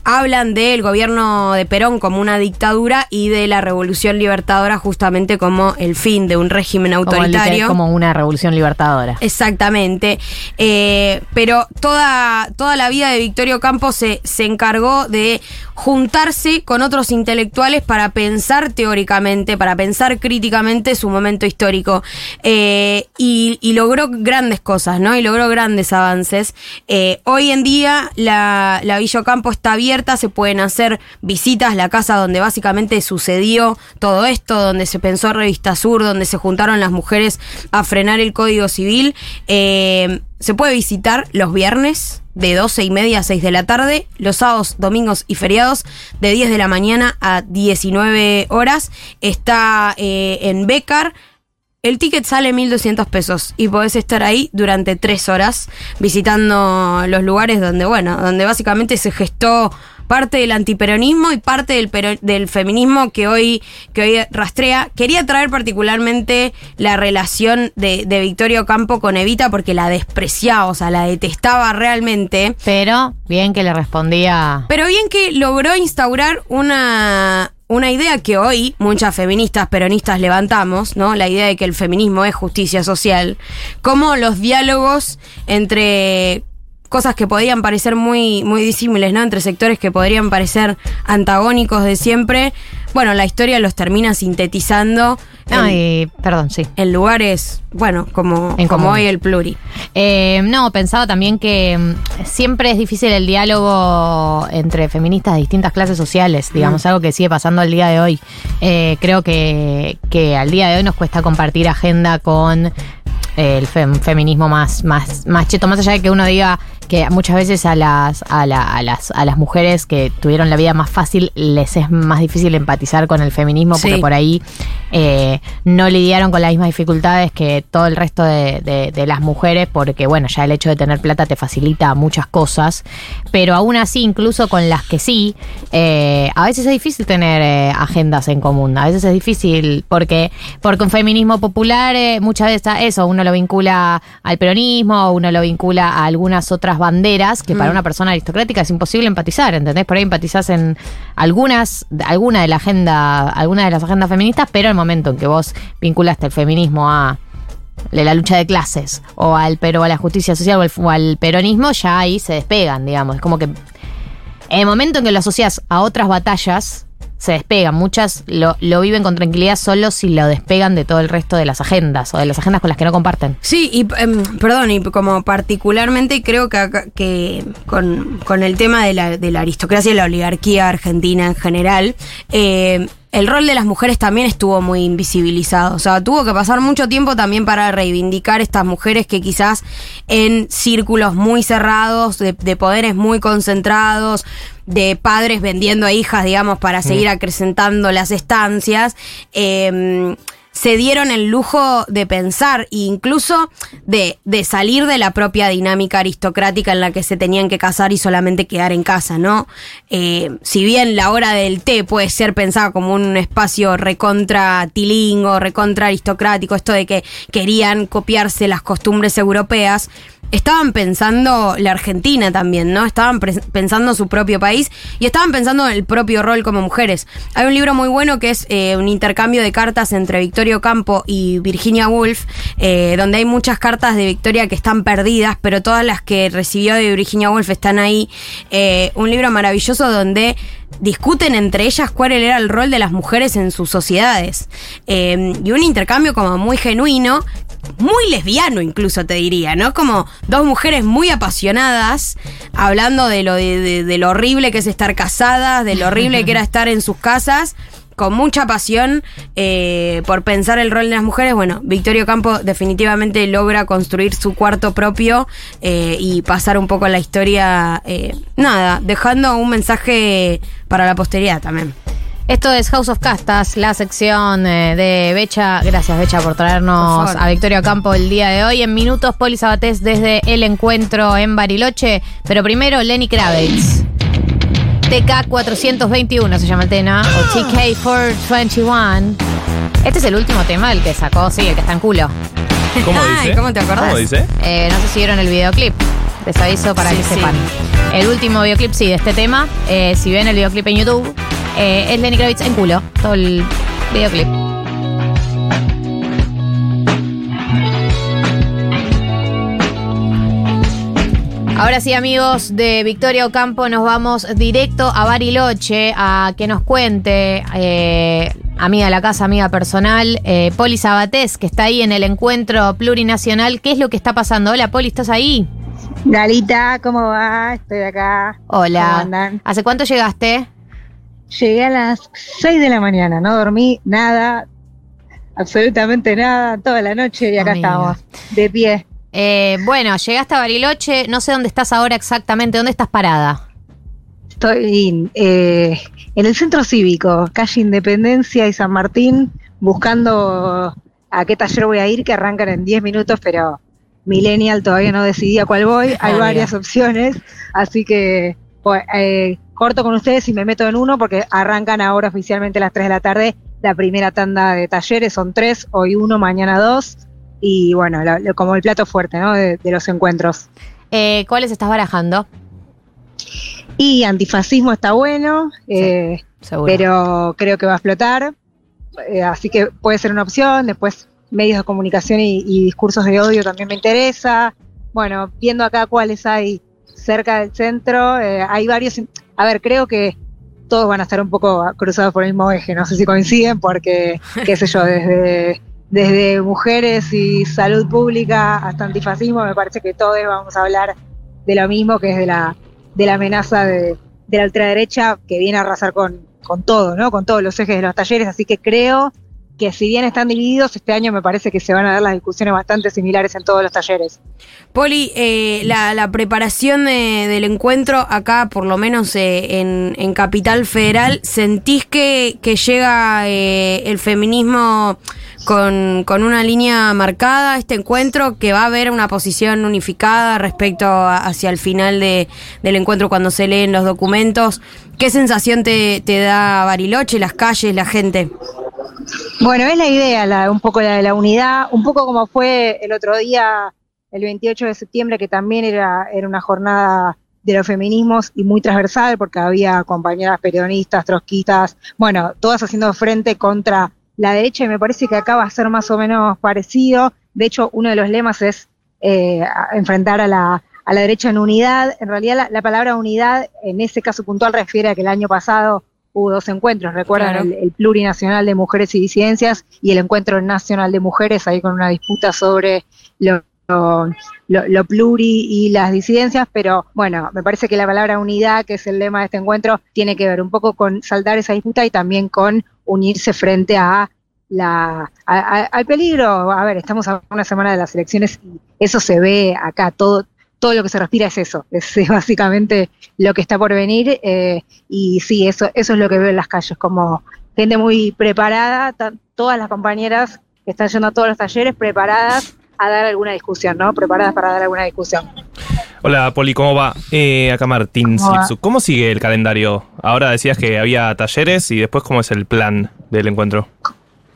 hablan del gobierno de Perón como una dictadura y de la revolución libertadora justamente como el fin de un régimen autoritario. como una revolución libertadora. Exactamente. Eh, pero toda, toda la vida de Victorio Campos se, se encargó de juntarse con otros intelectuales para pensar teóricamente, para pensar críticamente su momento histórico. Eh, y, y logró grandes cosas, ¿no? Y logró grandes avances. Eh, hoy en día la, la Villa está abierta, se pueden hacer visitas, la casa donde básicamente sucedió todo esto, donde se pensó Revista Sur, donde se juntaron las mujeres a frenar el Código Civil. Eh, se puede visitar los viernes de 12 y media a 6 de la tarde, los sábados, domingos y feriados de 10 de la mañana a 19 horas. Está eh, en Becar. El ticket sale 1.200 pesos y podés estar ahí durante tres horas visitando los lugares donde, bueno, donde básicamente se gestó parte del antiperonismo y parte del, pero- del feminismo que hoy, que hoy rastrea. Quería traer particularmente la relación de, de Victorio Campo con Evita porque la despreciaba, o sea, la detestaba realmente. Pero bien que le respondía. Pero bien que logró instaurar una, una idea que hoy muchas feministas peronistas levantamos, ¿no? La idea de que el feminismo es justicia social. Como los diálogos entre cosas que podían parecer muy, muy disímiles, ¿no? Entre sectores que podrían parecer antagónicos de siempre. Bueno, la historia los termina sintetizando No, en, y, perdón, sí. en lugares, bueno, como, En como hoy el pluri. Eh, no, pensaba también que mm, siempre es difícil el diálogo entre feministas de distintas clases sociales, digamos, algo que sigue pasando al día de hoy. Eh, creo que, que al día de hoy nos cuesta compartir agenda con eh, el fem- feminismo más, más, más cheto, más allá de que uno diga que muchas veces a las, a, la- a las, a las mujeres que tuvieron la vida más fácil les es más difícil empatizar con el feminismo porque por ahí eh, no lidiaron con las mismas dificultades que todo el resto de, de- de las mujeres, porque bueno, ya el hecho de tener plata te facilita muchas cosas, pero aún así, incluso con las que sí, eh, a veces es difícil tener eh, agendas en común, a veces es difícil porque, porque un feminismo popular eh, muchas veces eso, uno lo vincula al peronismo, uno lo vincula a algunas otras banderas que para una persona aristocrática es imposible empatizar, ¿entendés? Por ahí empatizás en algunas, alguna de la agenda, alguna de las agendas feministas, pero el momento en que vos vinculaste el feminismo a la lucha de clases o al pero a la justicia social o al, o al peronismo, ya ahí se despegan, digamos. Es como que en el momento en que lo asocias a otras batallas, se despegan. Muchas lo, lo viven con tranquilidad solo si lo despegan de todo el resto de las agendas o de las agendas con las que no comparten. Sí, y em, perdón, y como particularmente creo que, que con, con el tema de la, de la aristocracia y la oligarquía argentina en general, eh, el rol de las mujeres también estuvo muy invisibilizado. O sea, tuvo que pasar mucho tiempo también para reivindicar estas mujeres que quizás en círculos muy cerrados, de, de poderes muy concentrados, de padres vendiendo a hijas, digamos, para seguir acrecentando las estancias. eh, se dieron el lujo de pensar e incluso de, de salir de la propia dinámica aristocrática en la que se tenían que casar y solamente quedar en casa, ¿no? Eh, si bien la hora del té puede ser pensada como un espacio recontra tilingo, recontra aristocrático, esto de que querían copiarse las costumbres europeas, estaban pensando la Argentina también, ¿no? Estaban pensando su propio país y estaban pensando en el propio rol como mujeres. Hay un libro muy bueno que es eh, un intercambio de cartas entre Victorio Campo y Virginia Woolf, eh, donde hay muchas cartas de Victoria que están perdidas, pero todas las que recibió de Virginia Woolf están ahí. Eh, un libro maravilloso donde discuten entre ellas cuál era el rol de las mujeres en sus sociedades. Y un intercambio como muy genuino muy lesbiano incluso te diría, ¿no? Como dos mujeres muy apasionadas hablando de lo, de, de- de lo horrible que es estar casadas, de lo horrible que era estar en sus casas, con mucha pasión eh, por pensar el rol de las mujeres. Bueno, Victorio Campo definitivamente logra construir su cuarto propio eh, y pasar un poco la historia, eh, nada, dejando un mensaje para la posteridad también. Esto es House of Castas, la sección eh, de Becha. Gracias, Becha, por traernos Por a Victoria Campo el día de hoy. En minutos, Poli Sabatés desde el encuentro en Bariloche. Pero primero, Lenny Kravitz. TK 421 se llama el tema, o TK 421. Este es el último tema, el que sacó, sí, el que está en culo. ¿Cómo Ay, dice? ¿cómo te acordás? ¿Cómo dice? Eh, no sé si vieron el videoclip. Les aviso para Sí, que sí. sepan. El último videoclip, sí, de este tema. eh, si ven el videoclip en YouTube, eh, es Lenny Kravitz en culo. Todo el videoclip. Ahora sí, amigos de Victoria Ocampo, nos vamos directo a Bariloche a que nos cuente, eh, amiga de la casa, amiga personal, eh, Poli Sabatés, que está ahí en el encuentro plurinacional. ¿Qué es lo que está pasando? Hola, Poli, ¿estás ahí? Galita, ¿cómo va? Estoy acá. ¿Cómo Hola. andan? ¿Hace cuánto llegaste? Llegué a las 6 de la mañana, no dormí nada, absolutamente nada, toda la noche y acá Amiga. estamos, de pie. Eh, bueno, llegaste a Bariloche, no sé dónde estás ahora exactamente, ¿dónde estás parada? Estoy eh, en el centro cívico, calle Independencia y San Martín, buscando a qué taller voy a ir, que arrancan en 10 minutos, pero Millennial todavía no decidí a cuál voy. Hay Obvio. varias opciones, así que pues, eh, corto con ustedes y me meto en uno porque arrancan ahora oficialmente a las 3 de la tarde la primera tanda de talleres, son tres, hoy uno, mañana dos, y bueno, lo- lo- como el plato fuerte ¿no? de, de los encuentros. Eh, ¿Cuáles estás barajando? Y antifascismo está bueno, eh, Seguro. pero creo que va a explotar, eh, así que puede ser una opción, después medios de comunicación y, y discursos de odio también me interesa, bueno, viendo acá cuáles hay cerca del centro, eh, hay varios, a ver, creo que todos van a estar un poco cruzados por el mismo eje, no sé si coinciden, porque, qué sé yo, desde, desde mujeres y salud pública hasta antifascismo, me parece que todos vamos a hablar de lo mismo, que es de la, de la amenaza de, de la ultraderecha que viene a arrasar con, con todo, ¿no? Con todos los ejes de los talleres, así que creo que si bien están divididos, este año me parece que se van a dar las discusiones bastante similares en todos los talleres. Poli, eh, la, preparación de- del encuentro acá, por lo menos eh, en, Capital Federal, ¿sentís que, llega eh, el feminismo con, una línea marcada este encuentro, que va a haber una posición unificada respecto a- hacia el final de- del encuentro cuando se leen los documentos? ¿Qué sensación te, te da Bariloche, las calles, la gente? Bueno, es la idea, la, un poco la de la unidad, un poco como fue el otro día, el 28 de septiembre, que también era, una jornada de los feminismos y muy transversal, porque había compañeras periodistas, trotskistas, bueno, todas haciendo frente contra la derecha, y me parece que acá va a ser más o menos parecido. De hecho, uno de los lemas es eh, enfrentar a la, a la derecha en unidad. En realidad, la, la palabra unidad, en ese caso puntual, refiere a que el año pasado hubo dos encuentros, recuerdan Claro. el, el plurinacional de mujeres y disidencias y el encuentro nacional de mujeres, ahí con una disputa sobre lo, lo, lo- pluri y las disidencias, pero bueno, me parece que la palabra unidad, que es el lema de este encuentro, tiene que ver un poco con saldar esa disputa y también con unirse frente a la a- a- al peligro. A ver, estamos a una semana de las elecciones y eso se ve acá, todo todo lo que se respira es eso, es básicamente lo que está por venir eh, y sí, eso, eso es lo que veo en las calles, como gente muy preparada, todas las compañeras están yendo a todos los talleres preparadas a dar alguna discusión, ¿no? Preparadas para dar alguna discusión. Hola, Poli, ¿cómo va? Eh, acá Martín ¿Cómo va? Slipsuk. ¿Cómo sigue el calendario? Ahora decías que había talleres y después, ¿cómo es el plan del encuentro?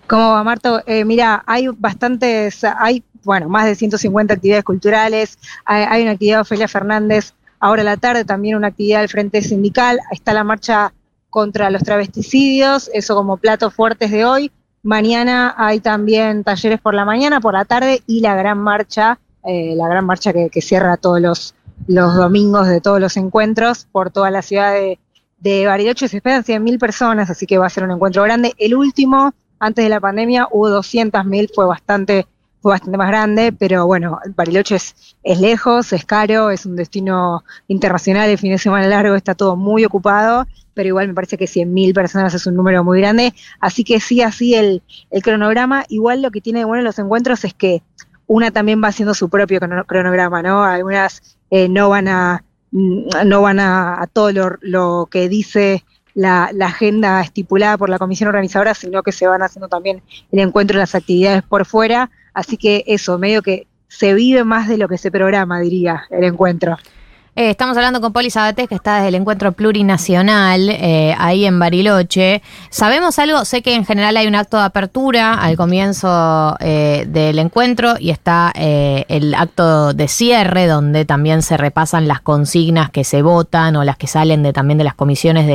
¿Cómo va, Marto? Eh, mira, hay bastantes, hay, bueno, más de 150 actividades culturales, hay, una actividad de Ofelia Fernández ahora a la tarde, también una actividad del Frente Sindical, está la marcha contra los travesticidios, eso como platos fuertes de hoy. Mañana hay también talleres por la mañana, por la tarde y la gran marcha, eh, la gran marcha que, cierra todos los, los domingos de todos los encuentros por toda la ciudad de, de Bariloche. Se esperan 100.000 personas, así que va a ser un encuentro grande. El último, antes de la pandemia, hubo 200.000, fue bastante, fue bastante más grande, pero bueno, Bariloche es, es lejos, es caro, es un destino internacional, el fin de semana largo está todo muy ocupado, pero igual me parece que 100.000 personas es un número muy grande, así que sí, así el, cronograma, igual lo que tiene de bueno los encuentros es que una también va haciendo su propio crono- cronograma, ¿no? Algunas eh, no van a mm, no van a, a todo lo, que dice la, la agenda estipulada por la comisión organizadora, sino que se van haciendo también el encuentro y las actividades por fuera. Así que eso, medio que se vive más de lo que se programa, diría, el encuentro. Eh, estamos hablando con Poli Sabatés, que está desde el encuentro plurinacional, eh, ahí en Bariloche. ¿Sabemos algo? Sé que en general hay un acto de apertura al comienzo eh, del encuentro y está el acto de cierre, donde también se repasan las consignas que se votan o las que salen de también de las comisiones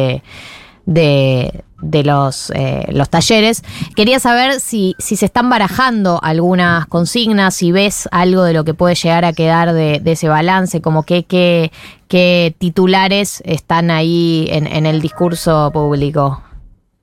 de, de los, eh, los talleres. Quería saber si, si se están barajando algunas consignas, si ves algo de lo que puede llegar a quedar de, de ese balance, como que, que, qué titulares están ahí en el discurso público.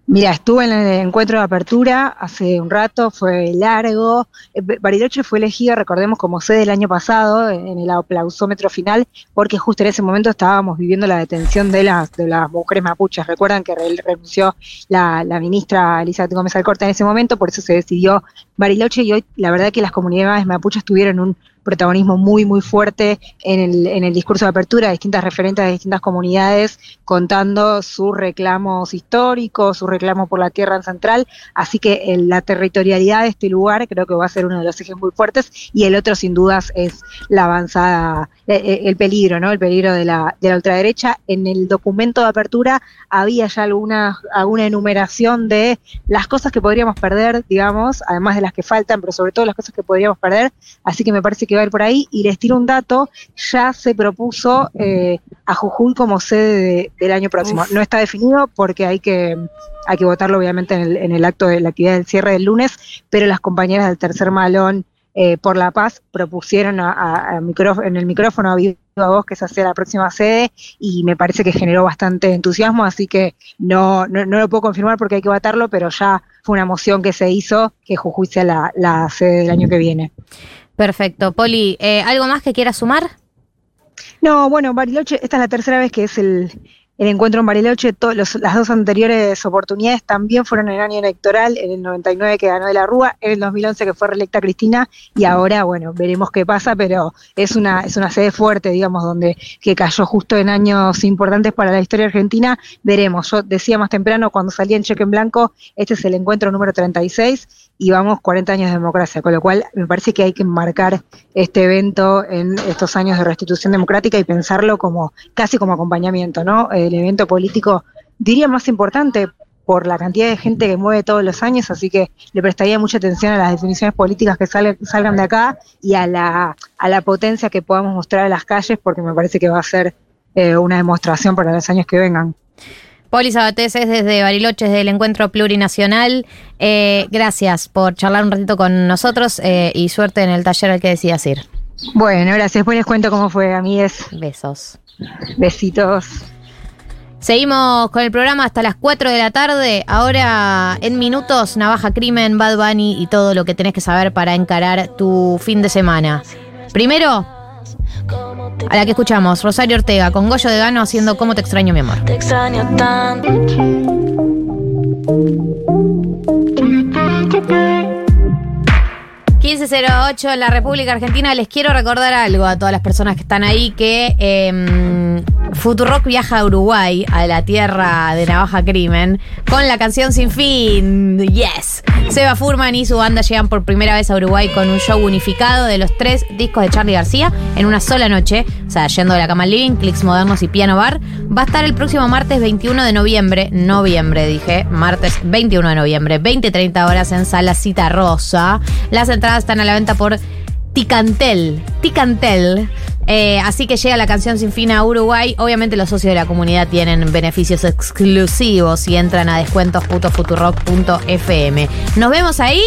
Mira, estuve en el encuentro de apertura hace un rato, fue largo. Eh, Bariloche fue elegido, recordemos, como sede el año pasado en el aplausómetro final, porque justo en ese momento estábamos viviendo la detención de las, de las mujeres mapuches. Recuerdan que re- renunció la, la ministra Elizabeth Gómez Alcorta en ese momento, por eso se decidió Bariloche y hoy la verdad que las comunidades mapuches tuvieron un protagonismo muy, muy fuerte en el, en el discurso de apertura, distintas referentes de distintas comunidades contando sus reclamos históricos, su reclamo por la tierra en central, así que eh, la territorialidad de este lugar creo que va a ser uno de los ejes muy fuertes y el otro sin dudas es la avanzada, el peligro, ¿no? El peligro de la, de la ultraderecha. En el documento de apertura había ya alguna, alguna enumeración de las cosas que podríamos perder, digamos, además de las que faltan, pero sobre todo las cosas que podríamos perder, así que me parece que va a ir por ahí. Y les tiro un dato, ya se propuso eh, a Jujuy como sede de- del año próximo. No está definido porque hay que, hay que votarlo obviamente en el, en el acto de la actividad del cierre del lunes, pero las compañeras del tercer malón eh, por la paz propusieron a, a- a micróf- en el micrófono a viva voz que esa sea la próxima sede y me parece que generó bastante entusiasmo, así que no, no, no lo puedo confirmar porque hay que votarlo, pero ya fue una moción que se hizo que Jujuy sea la, la sede del año que viene. Perfecto. Poli, eh, ¿algo más que quieras sumar? No, bueno, Bariloche, esta es la tercera vez que es el, el encuentro en Bariloche. Los- las dos anteriores oportunidades también fueron en el año electoral, en el 99 que ganó de la Rúa, en el 2011 que fue reelecta Cristina, y ahora, bueno, veremos qué pasa, pero es una, es una sede fuerte, digamos, donde que cayó justo en años importantes para la historia argentina. Veremos, yo decía más temprano cuando salía en cheque en blanco, este es el encuentro número 36 y vamos 40 años de democracia, con lo cual me parece que hay que enmarcar este evento en estos años de restitución democrática y pensarlo como casi como acompañamiento, ¿no? El evento político, diría más importante por la cantidad de gente que mueve todos los años, así que le prestaría mucha atención a las definiciones políticas que sale- salgan de acá y a la, a la potencia que podamos mostrar a las calles, porque me parece que va a ser eh, una demostración para los años que vengan. Poli Sabatés es desde Bariloche, desde el encuentro plurinacional. Eh, gracias por charlar un ratito con nosotros eh, y suerte en el taller al que decidas ir. Bueno, gracias. Después les cuento cómo fue, amigues. Besos. Besitos. Seguimos con el programa hasta las 4 de la tarde. Ahora, en minutos, Navaja Crimen, Bad Bunny y todo lo que tenés que saber para encarar tu fin de semana. Primero, a la que escuchamos, Rosario Ortega con Goyo de Gano haciendo Cómo te extraño, mi amor. Te extraño tanto. 1508 en la República Argentina. Les quiero recordar algo a todas las personas que están ahí que eh, Futurock viaja a Uruguay, a la tierra de Navaja Crimen, con la canción Sin Fin. Yes. Seba Furman y su banda llegan por primera vez a Uruguay con un show unificado de los tres discos de Charlie García en una sola noche. O sea, yendo de la cama al living, clics modernos y piano bar. Va a estar el próximo martes 21 de noviembre. Noviembre, dije. Martes 21 de noviembre. 20-30 horas en Sala Cita Rosa. Las entradas están a la venta por Ticantel. Ticantel. Eh, así que llega la canción Sin Fin a Uruguay. Obviamente los socios de la comunidad tienen beneficios exclusivos y entran a descuentos.futurock.fm. ¿Nos vemos ahí?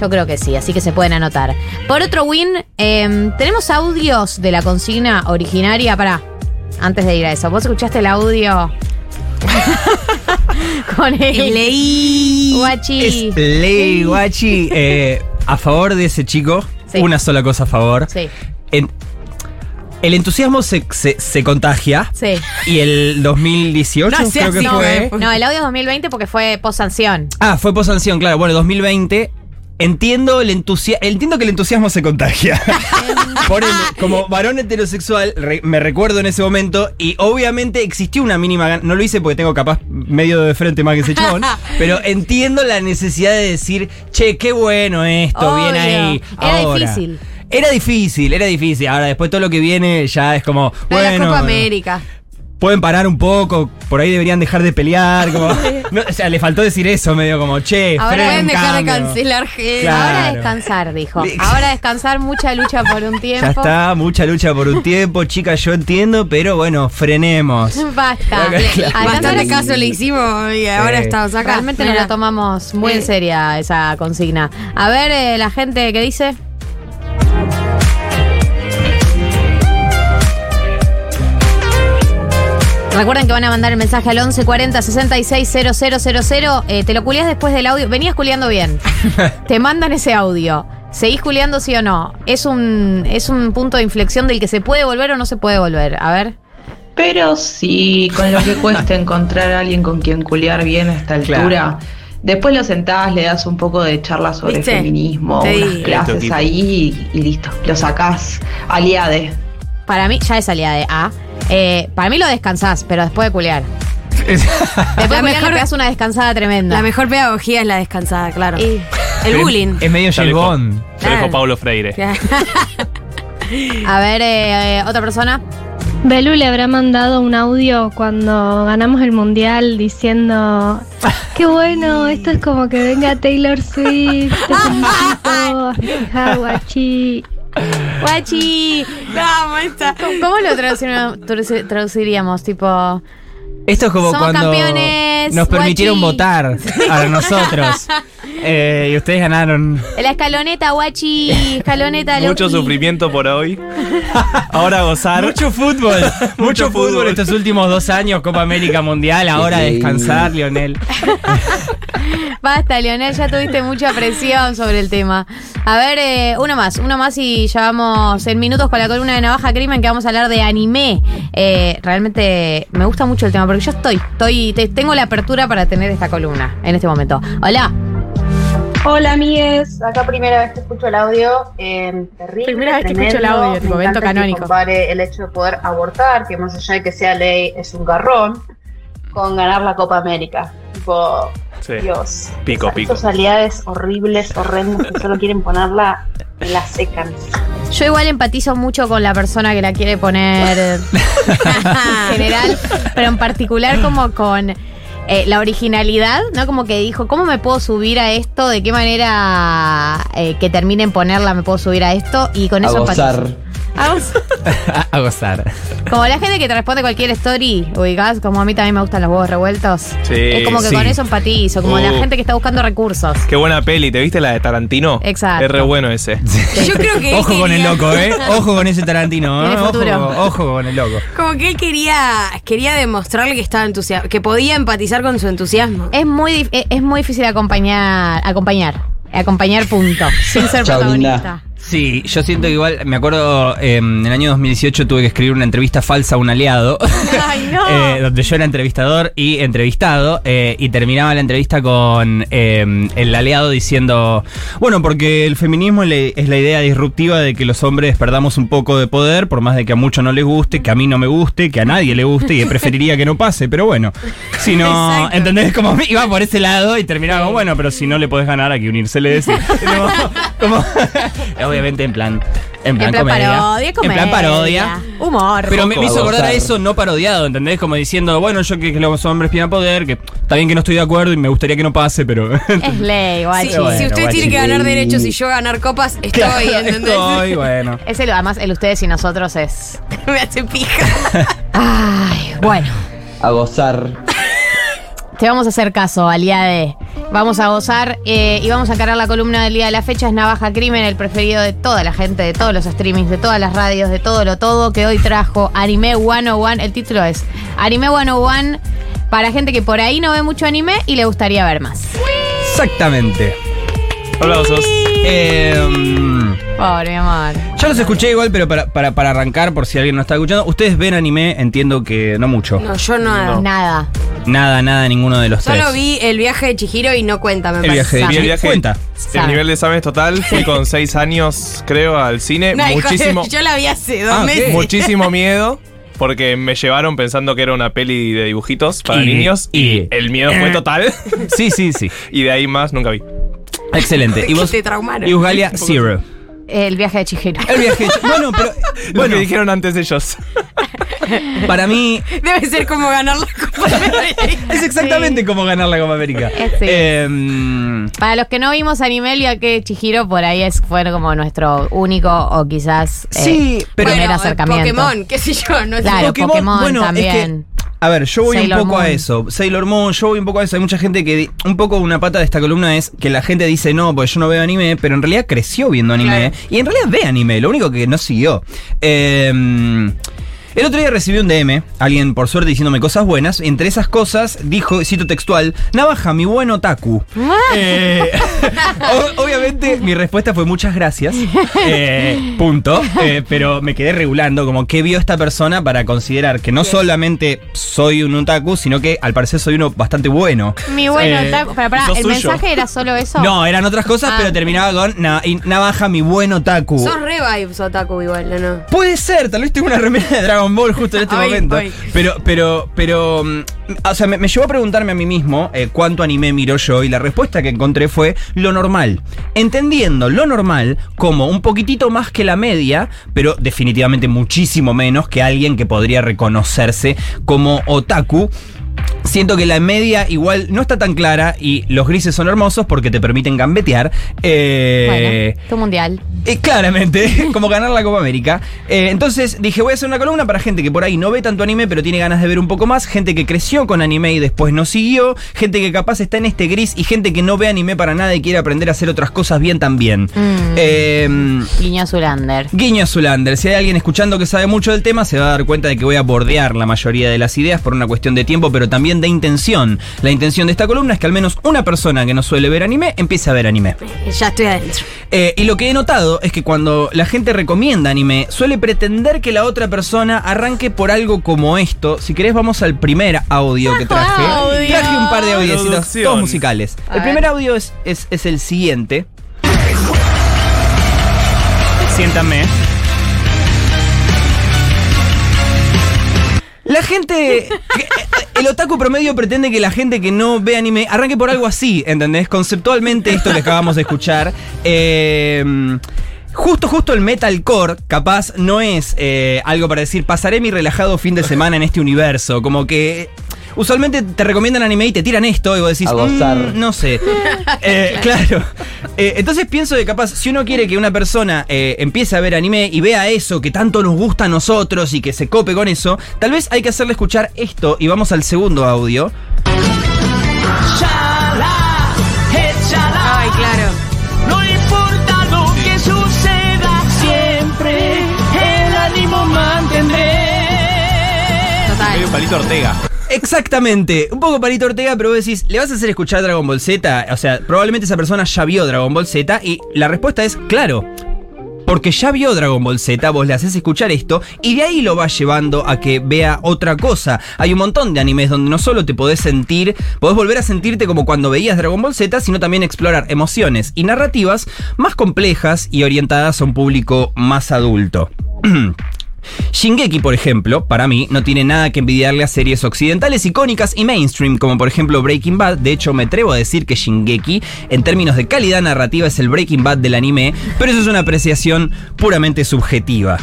Yo creo que sí, así que se pueden anotar. Por otro win, eh, tenemos audios de la consigna originaria. Para, antes de ir a eso, ¿vos escuchaste el audio? Con el Leí. Guachi. Es ley, guachi. Eh, a favor de ese chico, Sí. una sola cosa a favor. Sí, En- el entusiasmo se, se- se contagia. sí. Y el 2018 No creo que así, fue. no, No, el audio es 2020 porque fue post sanción. Ah, fue posanción, claro. Bueno, 2020. Entiendo el entusia entiendo que el entusiasmo se contagia. Por ende, como varón heterosexual, re- me recuerdo en ese momento y obviamente existió una mínima No lo hice porque tengo capaz medio de frente más que ese chabón. pero entiendo la necesidad de decir, che, qué bueno esto, Obvio. bien ahí. Era ahora". difícil. Era difícil, era difícil. Ahora, después todo lo que viene ya es como. Bueno, la Copa América. Pueden parar un poco, por ahí deberían dejar de pelear. Como, no, o sea, le faltó decir eso, medio como, che, Ahora Pueden dejar de cancelar gente. Claro. Ahora descansar, dijo. Ahora descansar, mucha lucha por un tiempo. Ya está, mucha lucha por un tiempo, chicas, yo entiendo, pero bueno, frenemos. Basta. Claro. Bastante caso le hicimos y ahora Sí. estamos acá. Realmente no lo tomamos muy en Eh. seria esa consigna. A ver, eh, la gente que dice. Recuerden que van a mandar el mensaje al 1140 660000. Eh, te lo culiás después del audio. Venías culiando bien. te mandan ese audio. ¿Seguís culiando sí o no? Es un, es un punto de inflexión del que se puede volver o no se puede volver. A ver. Pero sí, con lo que cuesta encontrar a alguien con quien culiar bien a esta Claro. altura. Después lo sentás, le das un poco de charla sobre ¿Viste? feminismo, unas clases ahí y, y listo. Lo sacás aliade. Para mí, ya es salida de A. Eh, para mí lo descansás, pero después de culiar. Después La de culiar mejor- le una descansada tremenda. La mejor pedagogía es la descansada, claro. Y- El bullying. Es medio Ya lo dijo- Bond. ya lo dijo Claro. Pablo Freire. a ver, eh, eh, otra persona. Belu le habrá mandado un audio cuando ganamos el mundial diciendo qué bueno, esto es como que venga Taylor Swift, te felicito, festejar, guachi". Guachi. Vamos, esta. ¿Cómo, cómo lo traduciríamos, traduci- traduciríamos? Tipo. Esto es como Somos cuando campeones, nos permitieron guachi. votar a nosotros. Eh, y ustedes ganaron. La escaloneta, guachi. Escaloneta, Mucho sufrimiento por hoy. Ahora gozar. Mucho fútbol. Mucho fútbol fútbol. estos últimos dos años, Copa América Mundial. Ahora descansar, Lionel. Basta, Leonel, ya tuviste mucha presión sobre el tema. A ver, eh, uno más, uno más y ya vamos en minutos con la columna de Navaja Crimen que vamos a hablar de anime. Eh, realmente me gusta mucho el tema porque yo estoy, estoy, te- tengo la apertura para tener esta columna en este momento. Hola. Hola amigues, acá primera vez que escucho el audio, eh, terrible, Primera vez que escucho el audio, encanta que canónico. compare el hecho de poder abortar, que más allá de que sea ley es un garrón, con ganar la Copa América. Tipo, Sí. Dios. Pico, Esas- pico. Esos aliados horribles, horrendos, que solo quieren ponerla la secan. Yo igual empatizo mucho con la persona que la quiere poner en general, pero en particular como con eh, la originalidad, ¿no? Como que dijo, ¿cómo me puedo subir a esto? ¿De qué manera eh, que termine en ponerla me puedo subir a esto? Y con A eso gozar. empatizo. A gozar. A gozar. Como la gente que te responde cualquier story, ubicás, como a mí también me gustan los huevos revueltos. Sí. es como que sí. con eso empatizo, como la Uh. gente que está buscando recursos. Qué buena peli. ¿Te viste la de Tarantino? Exacto. Es re bueno ese. Yo creo que Ojo con el loco, ¿eh? Ojo con ese Tarantino, ¿eh? Ojo, futuro. ojo con el loco. Como que él quería, quería demostrarle que estaba entusiasmado, que podía empatizar con su entusiasmo. Es muy, dif- es muy difícil acompañar, acompañar, acompañar punto, sin ser Chao, protagonista. Sí, yo siento que igual, me acuerdo, eh, en el año 2018 tuve que escribir una entrevista falsa a un aliado, Ay, no. eh, donde yo era entrevistador y entrevistado, eh, y terminaba la entrevista con eh, el aliado diciendo, bueno, porque el feminismo es la idea disruptiva de que los hombres perdamos un poco de poder, por más de que a muchos no les guste, que a mí no me guste, que a nadie le guste, y preferiría que no pase, pero bueno, si no, Exacto. ¿entendés? Como iba por ese lado y terminaba, como, bueno, pero si no le podés ganar, hay que unírseles. como, como- obviamente en plan, en plan, En plan comedia. parodia, En plan parodia. Humor. Pero me, me hizo acordar a eso no parodiado, ¿entendés? Como diciendo, bueno, yo que, que los hombres pidan poder, que está bien que no estoy de acuerdo y me gustaría que no pase, pero. Es ley, guachi. Si, bueno, si usted guachi. tiene que ganar derechos y yo ganar copas, estoy, Claro, ¿entendés? estoy, bueno. Es el, además, el ustedes y nosotros es. Me hace pija. Ay, bueno. A gozar. Te vamos a hacer caso, Aliade. Vamos a gozar eh, y vamos a cargar la columna del día de la fecha. Es Navaja Crimen, el preferido de toda la gente, de todos los streamings, de todas las radios, de todo lo todo, que hoy trajo Anime 101. El título es Anime 101 para gente que por ahí no ve mucho anime y le gustaría ver más. Exactamente. Aplausos. Eh, Pobre, mi amor. yo los escuché igual, pero para, para, para arrancar, por si alguien no está escuchando, ustedes ven anime, entiendo que no mucho. No, yo no. Nada. Nada, nada, ninguno de los Solo tres. vi el viaje de Chihiro y no cuenta, me el parece. viaje de Chihiro. viaje. Cuenta. El Sabe. nivel de examen total. Fui con seis años, creo, al cine. No, hijo muchísimo, yo la vi hace dos Ah, ok. meses. muchísimo miedo. Porque me llevaron pensando que era una peli de dibujitos para Y- niños. Y, y- el miedo fue total. Sí, sí, sí. y de ahí más nunca vi. Excelente. ¿Y vos? te traumaron. Y Usgalia, zero. El viaje de Chihiro. El viaje de Chi- Bueno, pero. Lo Bueno, que dijeron antes ellos. para mí. Debe ser como ganar la Copa América. Es exactamente como ganar la Copa América. Eh, sí. Em, Para los que no vimos anime, el viaje de Chihiro por ahí es, fue como nuestro único o quizás eh, Sí, pero- primer Bueno, acercamiento. Pokémon, qué sé yo, no sé. Claro, Pokémon, es que, también. A ver, yo voy Sailor un poco a eso. Sailor Moon, yo voy un poco a eso. Hay mucha gente que. Un poco una pata de esta columna es que la gente dice, no, pues yo no veo anime, pero en realidad creció viendo anime. Claro. Y en realidad ve anime, lo único que no siguió. Em, el otro día recibí un DM, alguien por suerte diciéndome cosas buenas. Entre esas cosas dijo, cito textual, Navaja, mi buen otaku. Eh, o- obviamente mi respuesta fue muchas gracias. eh, punto. Eh, pero me quedé regulando como qué vio esta persona para considerar que no solamente soy un otaku, sino que al parecer soy uno bastante bueno. Mi bueno, Eh, taco- pero pará, ¿el suyo. mensaje era solo eso? No, eran otras cosas, Ah. pero terminaba con "Na- y Navaja, mi buen otaku. Sos re vibes otaku igual, ¿o no? Puede ser, tal vez tengo una remera de Dragon Ball justo en este momento. Pero, pero, pero. mm, O sea, me, me llevó a preguntarme a mí mismo eh, cuánto anime miro yo y la respuesta que encontré fue lo normal. Entendiendo lo normal como un poquitito más que la media, pero definitivamente muchísimo menos que alguien que podría reconocerse como otaku. Siento que la media igual no está tan clara y los grises son hermosos porque te permiten gambetear. Eh, Bueno, tu mundial. eh, claramente, como ganar la Copa América. Eh, entonces dije, voy a hacer una columna para gente que por ahí no ve tanto anime, pero tiene ganas de ver un poco más. Gente que creció con anime y después no siguió. Gente que capaz está en este gris y gente que no ve anime para nada y quiere aprender a hacer otras cosas bien también. Mm. Eh, Guiño Zulander. Guiño Zulander. Si hay alguien escuchando que sabe mucho del tema, se va a dar cuenta de que voy a bordear la mayoría de las ideas por una cuestión de tiempo, pero también de intención. La intención de esta columna es que al menos una persona que no suele ver anime empiece a ver anime. Ya estoy adentro. Eh, y lo que he notado es que cuando la gente recomienda anime, suele pretender que la otra persona arranque por algo como esto. Si querés, vamos al primer audio que traje. Audio. Traje un par de audiecitos, Producción. todos musicales. A el ver. primer audio es, es, es el siguiente. Siéntame. La gente. eh, El otaku promedio pretende que la gente que no ve anime arranque por algo así, ¿entendés? Conceptualmente, esto que acabamos de escuchar. eh, Justo, justo el metalcore, capaz, no es eh, algo para decir, pasaré mi relajado fin de semana en este universo. Como que usualmente te recomiendan anime y te tiran esto y vos decís, A gozar. "Mm, no sé. Eh, claro. Eh, entonces pienso que capaz, si uno quiere que una persona eh, empiece a ver anime y vea eso que tanto nos gusta a nosotros y que se cope con eso, tal vez hay que hacerle escuchar esto y vamos al segundo audio. Ay, claro. No importa lo que suceda, siempre el ánimo mantendré. Total. Palito Ortega. Exactamente, un poco Palito Ortega, pero vos decís, ¿le vas a hacer escuchar Dragon Ball Z? O sea, probablemente esa persona ya vio Dragon Ball Z y la respuesta es claro. porque ya vio Dragon Ball Z, vos le haces escuchar esto y de ahí lo vas llevando a que vea otra cosa. Hay un montón de animes donde no solo te podés sentir, podés volver a sentirte como cuando veías Dragon Ball Z, sino también explorar emociones y narrativas más complejas y orientadas a un público más adulto. Shingeki, por ejemplo, para mí, no tiene nada que envidiarle a series occidentales icónicas y mainstream, como por ejemplo Breaking Bad. De hecho, me atrevo a decir que Shingeki, en términos de calidad narrativa, es el Breaking Bad del anime, pero eso es una apreciación puramente subjetiva.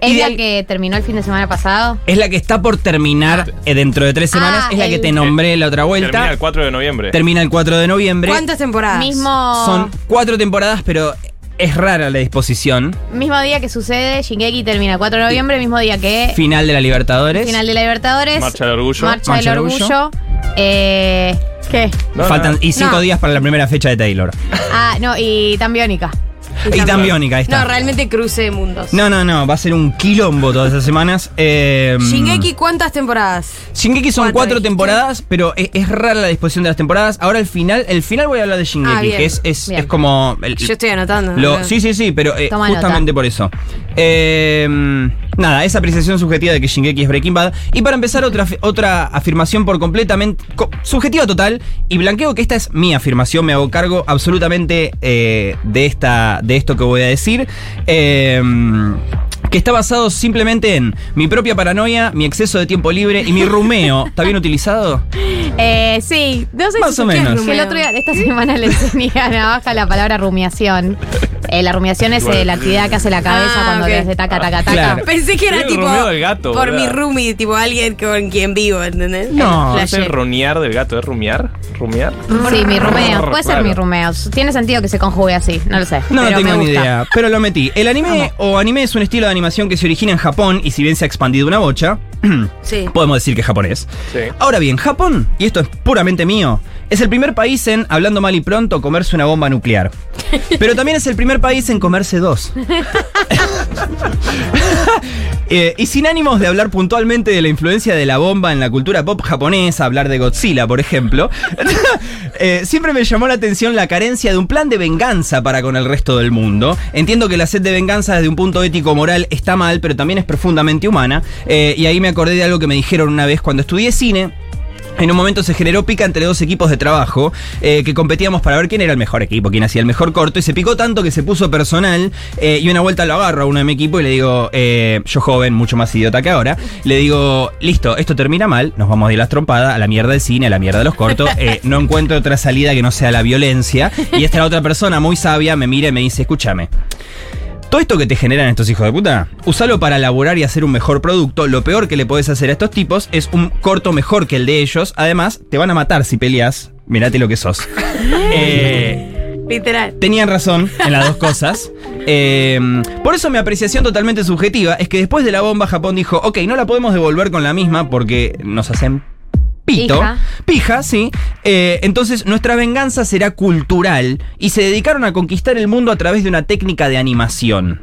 ¿Es la que terminó el fin de semana pasado? Es la que está por terminar eh, dentro de tres semanas, Ah, es la que te nombré la otra vuelta. Termina el 4 de noviembre. Termina el 4 de noviembre. ¿Cuántas temporadas? Mismo, Son cuatro temporadas, pero es rara la disposición. mismo día que sucede, Shingeki termina el 4 de noviembre, mismo día que Final de la Libertadores. final de la Libertadores. Marcha del Orgullo. Marcha, Marcha del Orgullo. Eh, ¿Qué? No, Faltan, no. y cinco No. días para la primera fecha de Taylor. Ah, no, y tan biónica. Y tan biónica, ahí está. No, realmente cruce de mundos. No, no, no, va a ser un quilombo todas esas semanas. Eh, Shingeki, ¿cuántas temporadas? Shingeki son Cuatro, dijiste. temporadas, pero es, es rara la disposición de las temporadas. Ahora el final, el final voy a hablar de Shingeki, Ah, bien. que es, es, es como. el- Yo estoy anotando. sí, sí, sí, pero eh, justamente nota. por eso. Eh, nada, esa apreciación subjetiva de que Shingeki es Breaking Bad. Y para empezar, otra, otra afirmación por completamente. co- subjetiva total. Y blanqueo que esta es mi afirmación, me hago cargo absolutamente eh, de, esta, de esto que voy a decir. Eh, que está basado simplemente en mi propia paranoia, mi exceso de tiempo libre y mi rumeo. ¿Está bien utilizado? Eh, sí, no sé Más si o ¿qué es menos. El otro día, esta semana le enseñé a Navaja la palabra rumiación. Eh, la rumiación es eh, la actividad que hace la cabeza Ah, cuando ok. le hace taca, taca, taca. Claro. Pensé que era el tipo. rumeo del gato, por ¿verdad? mi roomie, tipo alguien con quien vivo, ¿entendés? No, ¿Es el Flashero. runear del gato? ¿Es rumiar? ¿Rumiar? Sí, mi rumeo. Puede ser Claro. mi rumeo. Tiene sentido que se conjugue así, no lo sé. No, no pero tengo me ni gusta. idea, pero lo metí. El anime o anime es un estilo de animación que se origina en Japón y si bien se ha expandido una bocha, Sí. podemos decir que es japonés. Sí. Ahora bien, Japón, y esto es puramente mío, es el primer país en, hablando mal y pronto, comerse una bomba nuclear. Pero también es el primer país en comerse dos. Eh, y sin ánimos de hablar puntualmente de la influencia de la bomba en la cultura pop japonesa, hablar de Godzilla, por ejemplo, eh, siempre me llamó la atención la carencia de un plan de venganza para con el resto del mundo. Entiendo que la sed de venganza desde un punto ético-moral está mal, pero también es profundamente humana. Eh, y ahí me acordé de algo que me dijeron una vez cuando estudié cine. En un momento se generó pica entre dos equipos de trabajo eh, que competíamos para ver quién era el mejor equipo, quién hacía el mejor corto y se picó tanto que se puso personal eh, y una vuelta lo agarro a uno de mi equipo y le digo, eh, yo joven, mucho más idiota que ahora, le digo, listo, esto termina mal, nos vamos ir las trompadas, a la mierda del cine, a la mierda de los cortos, no encuentro otra salida que no sea la violencia y esta otra persona muy sabia me mira y me dice, escúchame. Todo esto que te generan estos hijos de puta, usalo para elaborar y hacer un mejor producto. Lo peor que le podés hacer a estos tipos es un corto mejor que el de ellos. Además, te van a matar si peleas. Mirate lo que sos. Eh, Literal. tenían razón en las dos cosas. Eh, por eso mi apreciación totalmente subjetiva es que después de la bomba Japón dijo, ok, no la podemos devolver con la misma porque nos hacen pito. Pija. Pija, sí. Eh, entonces nuestra venganza será cultural y se dedicaron a conquistar el mundo a través de una técnica de animación.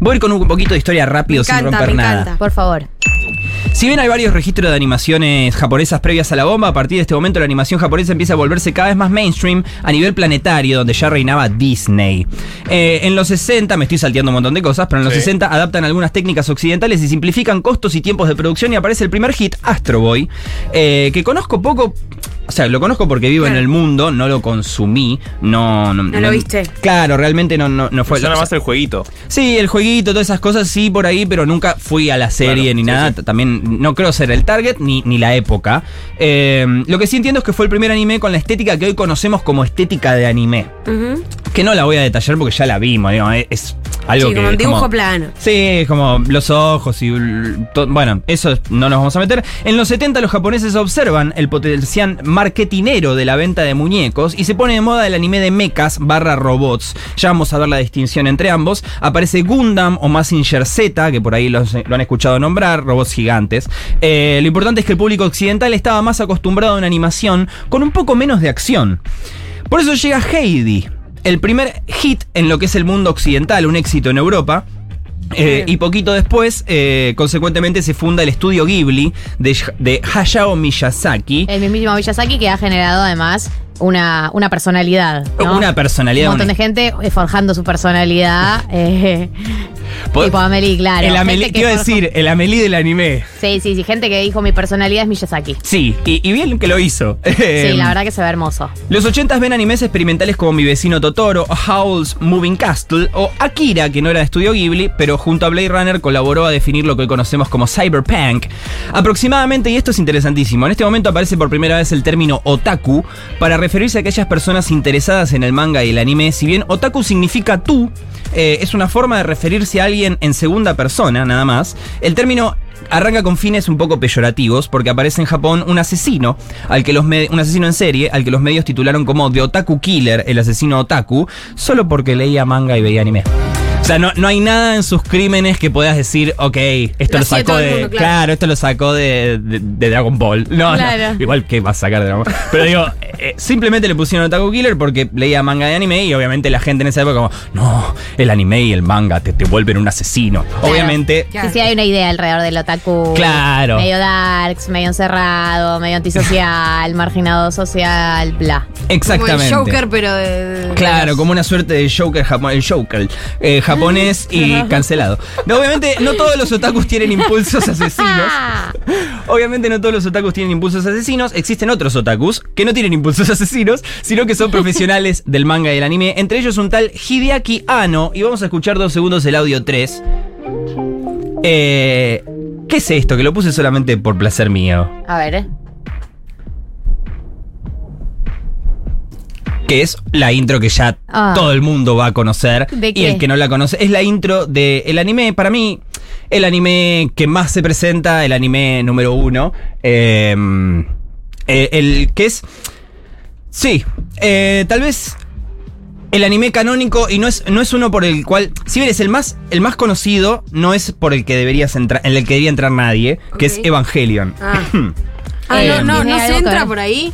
Voy a ir con un poquito de historia rápido Me sin encanta, romper me nada. encanta. Por favor. Si bien hay varios registros de animaciones japonesas previas a la bomba, a partir de este momento la animación japonesa empieza a volverse cada vez más mainstream a nivel planetario, donde ya reinaba Disney. Eh, en los 60, me estoy salteando un montón de cosas, pero en los Sí. 60 adaptan algunas técnicas occidentales y simplifican costos y tiempos de producción y aparece el primer hit, Astro Boy, eh, que conozco poco... O sea, lo conozco porque vivo en Claro. el mundo, no lo consumí, no... No, No lo viste. Claro, realmente no, no, no fue... Suena más el jueguito. Sí, el jueguito, todas esas cosas, sí, por ahí, pero nunca fui a la serie Claro, ni sí, nada. sí. También no creo ser el target ni, ni la época. Eh, lo que sí entiendo es que fue el primer anime con la estética que hoy conocemos como estética de anime. Que no la voy a detallar porque ya la vimos, digo, es- algo Sí, que. como un dibujo como- plano. Sí, es como los ojos y. l- to- bueno, eso no nos vamos a meter. En los 70 los japoneses observan el potencial marketinero de la venta de muñecos y se pone de moda el anime de mechas barra robots. Ya vamos a ver la distinción entre ambos. Aparece Gundam o Mazinger Z, que por ahí los- lo han escuchado nombrar, robots gigantes. Eh, lo importante es que el público occidental estaba más acostumbrado a una animación con un poco menos de acción. Por eso llega Heidi, el primer hit en lo que es el mundo occidental, un éxito en Europa. Eh, y poquito después, eh, consecuentemente, se funda el estudio Ghibli de, de Hayao Miyazaki. El mismísimo Miyazaki que ha generado además una, una personalidad. ¿no? Una personalidad. Un montón de gente eh, forjando su personalidad. eh, tipo Amelie, claro. el Amelie, te iba a decir, el Amelie del anime. Sí, sí, sí. Gente que dijo mi personalidad es Miyazaki. Sí, y, y bien que lo hizo. Sí, la verdad que se ve hermoso. Los 80 ven animes experimentales como Mi vecino Totoro, Howl's Moving Castle o Akira, que no era de estudio Ghibli, pero junto a Blade Runner colaboró a definir lo que hoy conocemos como cyberpunk. Aproximadamente, y esto es interesantísimo, en este momento aparece por primera vez el término otaku para referirse a aquellas personas interesadas en el manga y el anime. Si bien otaku significa tú, eh, es una forma de referirse a alguien en segunda persona, nada más. El término arranca con fines un poco peyorativos porque aparece en Japón un asesino, al que los un asesino en serie, al que los medios titularon como The Otaku Killer, el asesino otaku, solo porque leía manga y veía anime. O sea, no, no hay nada en sus crímenes que puedas decir, ok, esto Lo sacó de. mundo, claro. claro. esto lo sacó de, de- de Dragon Ball. No, Claro. no. Igual que va a sacar de Dragon Ball. Pero digo, eh, simplemente le pusieron Otaku Killer porque leía manga de anime y obviamente la gente en esa época como, no, el anime y el manga te, te vuelven un asesino. Obviamente. Sí, sí, hay una idea alrededor del otaku. Claro. Medio darks, medio encerrado, medio antisocial, marginado social, bla. Exactamente. Como el Joker, pero de. de- Claro, como una suerte de Joker, el Joker eh, japonés y cancelado. No, obviamente no todos los otakus tienen impulsos asesinos. Obviamente no todos los otakus tienen impulsos asesinos. Existen otros otakus que no tienen impulsos asesinos, sino que son profesionales del manga y el anime. Entre ellos un tal Hideaki Anno. Y vamos a escuchar dos segundos el audio 3. Eh, ¿Qué es esto? Que lo puse solamente por placer mío. A ver, ¿eh? Que es la intro que ya Ah. todo el mundo va a conocer. ¿De Y el que no la conoce es la intro del anime. Para mí, el anime que más se presenta, el anime número uno. eh, eh, el que es. Sí, eh, tal vez. El anime canónico, y no es, no es uno por el cual. Si bien es el más, el más conocido, no es por el que deberías entrar, en el que debería entrar nadie, que es. Evangelion. Ah, Ah, Eh, no, no, ¿tiene no se entra por ahí.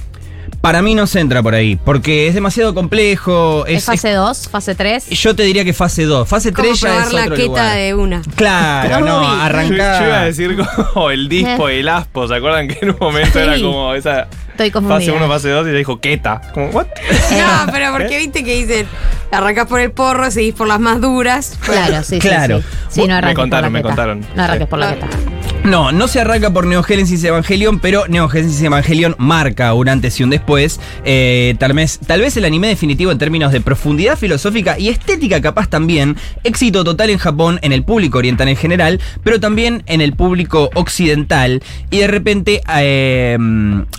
Para mí no se entra por ahí, porque es demasiado complejo. ¿Es, Es, fase 2, fase 3? Yo te diría que fase 2. Fase Como 3 ya es la otro queta lugar. de una. Claro, no, Yo, arranca. yo iba a decir como el dispo y el aspo. ¿Se acuerdan que en un momento era Sí. como esa Estoy confundida. fase 1, fase 2 y ella dijo queta? Como, ¿what? No, pero porque viste que dicen, arrancas por el porro, seguís por las más duras. Claro, sí, Claro. sí, sí. Sí, no Me contaron, por la me queta. contaron. No arranques por la queta. No, no se arranca por Neo Genesis Evangelion, pero Neo Genesis Evangelion marca un antes y un después. Eh, tal, vez, tal vez el anime definitivo en términos de profundidad filosófica y estética capaz también. Éxito total en Japón, en el público oriental en general, pero también en el público occidental. Y de repente, eh,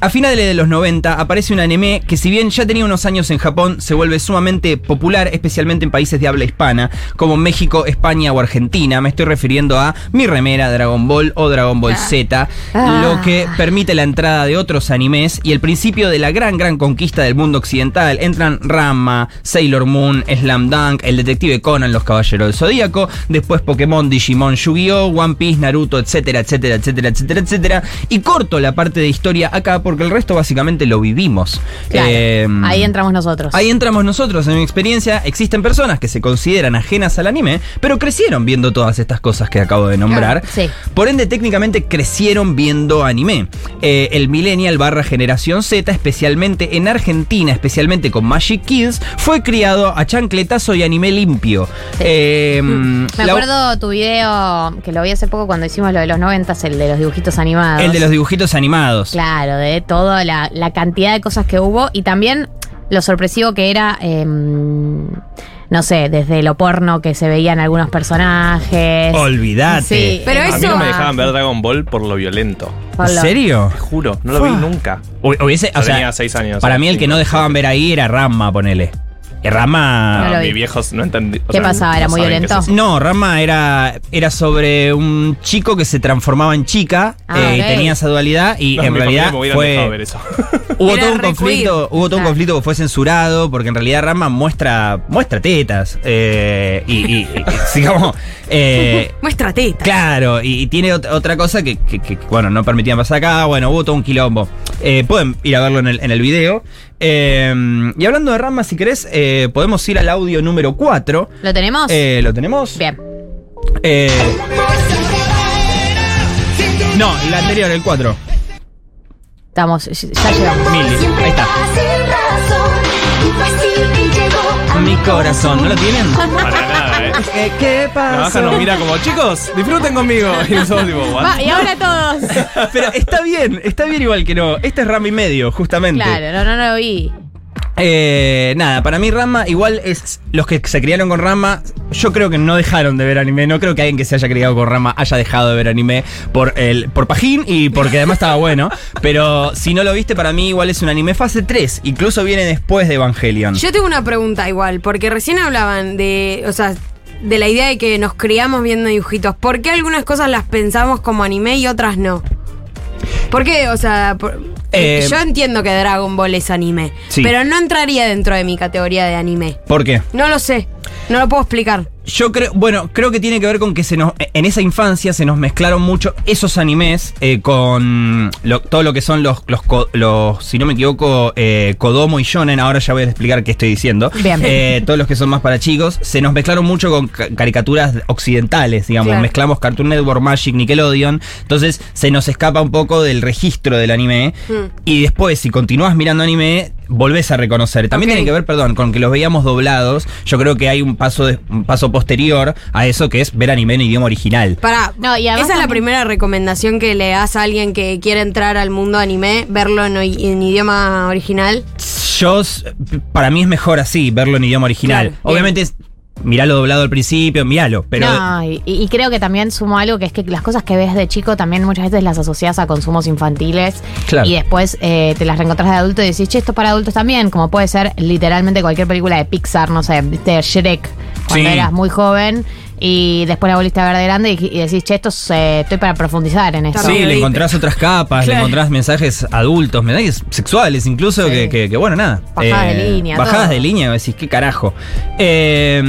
a finales de los 90, aparece un anime que si bien ya tenía unos años en Japón, se vuelve sumamente popular, especialmente en países de habla hispana, como México, España o Argentina. Me estoy refiriendo a Mi Remera, Dragon Ball o Dragon Ball Z, Ah. lo que permite la entrada de otros animes y el principio de la gran, gran conquista del mundo occidental. Entran Ranma, Sailor Moon, Slam Dunk, El Detective Conan, Los Caballeros del Zodíaco, después Pokémon, Digimon, Yu-Gi-Oh!, One Piece, Naruto, etcétera, etcétera, etcétera, etcétera, etcétera. Y corto la parte de historia acá porque el resto básicamente lo vivimos. Claro, Eh, ahí entramos nosotros. Ahí entramos nosotros. En mi experiencia, existen personas que se consideran ajenas al anime, pero crecieron viendo todas estas cosas que acabo de nombrar. Sí. Por ende, técnicamente crecieron viendo anime. Eh, el Millennial barra Generación Z, especialmente en Argentina, especialmente con Magic Kids, fue criado a chancletazo y anime limpio. Eh, Me la- acuerdo tu video, que lo vi hace poco cuando hicimos lo de los noventas, el de los dibujitos animados. el de los dibujitos animados. Claro, de toda la, la cantidad de cosas que hubo y también lo sorpresivo que era, em, no sé, desde lo porno que se veían algunos personajes. Olvídate. Sí, Pero a mí eso- no me dejaban ver Dragon Ball por lo violento. ¿En serio? Te juro, no lo vi nunca. Hu- Hubiese, Yo o sea, tenía seis años. para o mí el que no dejaban ver ahí era Ramma, ponele. Eh, Rama. No mis viejos no entendí. o ¿Qué pasaba? ¿Era muy violento? es. No, Rama era, era sobre un chico que se transformaba en chica Ah, eh, y tenía esa dualidad y No, en realidad fue ver eso. hubo Era todo un conflicto, hubo todo un conflicto que fue censurado porque en realidad Rama muestra muestra tetas eh, y, y- y- digamos eh, Muestra teta. Claro, y, y tiene ot- otra cosa que, que- que, bueno, no permitían pasar acá. Bueno, hubo todo un quilombo. Eh, pueden ir a verlo en el, en el video. Eh, y hablando de Rama, si querés, eh, podemos ir al audio número 4. ¿Lo tenemos? Eh, ¿Lo tenemos? Bien. Eh, no, el anterior, el 4. Estamos, ya llegamos. Milly, ahí está. Mi corazón, ¿no lo tienen? ¿Qué, qué La baja nos mira como, chicos, disfruten conmigo. Y nosotros tipo, what? Va, y ahora todos. Pero está bien, está bien igual que no. Este es Rama y medio, justamente. Claro, no, no, no lo vi. Eh, nada, para mí Rama igual es los que se criaron con Rama. Yo creo que no dejaron de ver anime. No creo que alguien que se haya criado con Rama haya dejado de ver anime por el por pajín y porque además estaba bueno. Pero si no lo viste, para mí igual es un anime fase 3. Incluso viene después de Evangelion. Yo tengo una pregunta igual, porque recién hablaban de, o sea, de la idea de que nos criamos viendo dibujitos. ¿Por qué algunas cosas las pensamos como anime y otras no? ¿Por qué? O sea, por- Eh, yo entiendo que Dragon Ball es anime, Sí. pero no entraría dentro de mi categoría de anime. ¿Por qué? No lo sé, no lo puedo explicar. Yo creo, bueno, creo que tiene que ver con que se nos, en esa infancia se nos mezclaron mucho esos animes eh, con lo- todo lo que son los, los, si no me equivoco, eh, Kodomo y Shonen. Ahora ya voy a explicar qué estoy diciendo. Bien. Eh, todos los que son más para chicos. Se nos mezclaron mucho con ca- caricaturas occidentales, digamos. Claro. Mezclamos Cartoon Network, Magic, Nickelodeon. Entonces se nos escapa un poco del registro del anime. Mm. Y después, si continúas mirando anime, volvés a reconocer. También Ok. tiene que ver, perdón, con que los veíamos doblados. Yo creo que hay un paso, de- un paso posterior a eso que es ver anime en idioma original. Para, No, y además esa es la primera recomendación que le das a alguien que quiere entrar al mundo anime, verlo en, en idioma original. Yo, para mí es mejor así, verlo en idioma original. Claro. Obviamente es, miralo doblado al principio, míralo, pero... no, y, y creo que también sumo algo que es que las cosas que ves de chico también muchas veces las asocias a consumos infantiles Claro. y después eh, te las reencontrás de adulto y decís, che, esto es para adultos también, como puede ser literalmente cualquier película de Pixar, no sé, viste Shrek, cuando Sí. eras muy joven y después la volviste a ver de grande y, y decís, che, esto es, eh, estoy para profundizar en esto. Sí, le encontrás otras capas, le encontrás mensajes adultos, mensajes sexuales incluso, Sí. que, que- que, bueno, nada. Eh, Bajadas de línea, Bajadas todo. de línea, decís, qué carajo. Eh,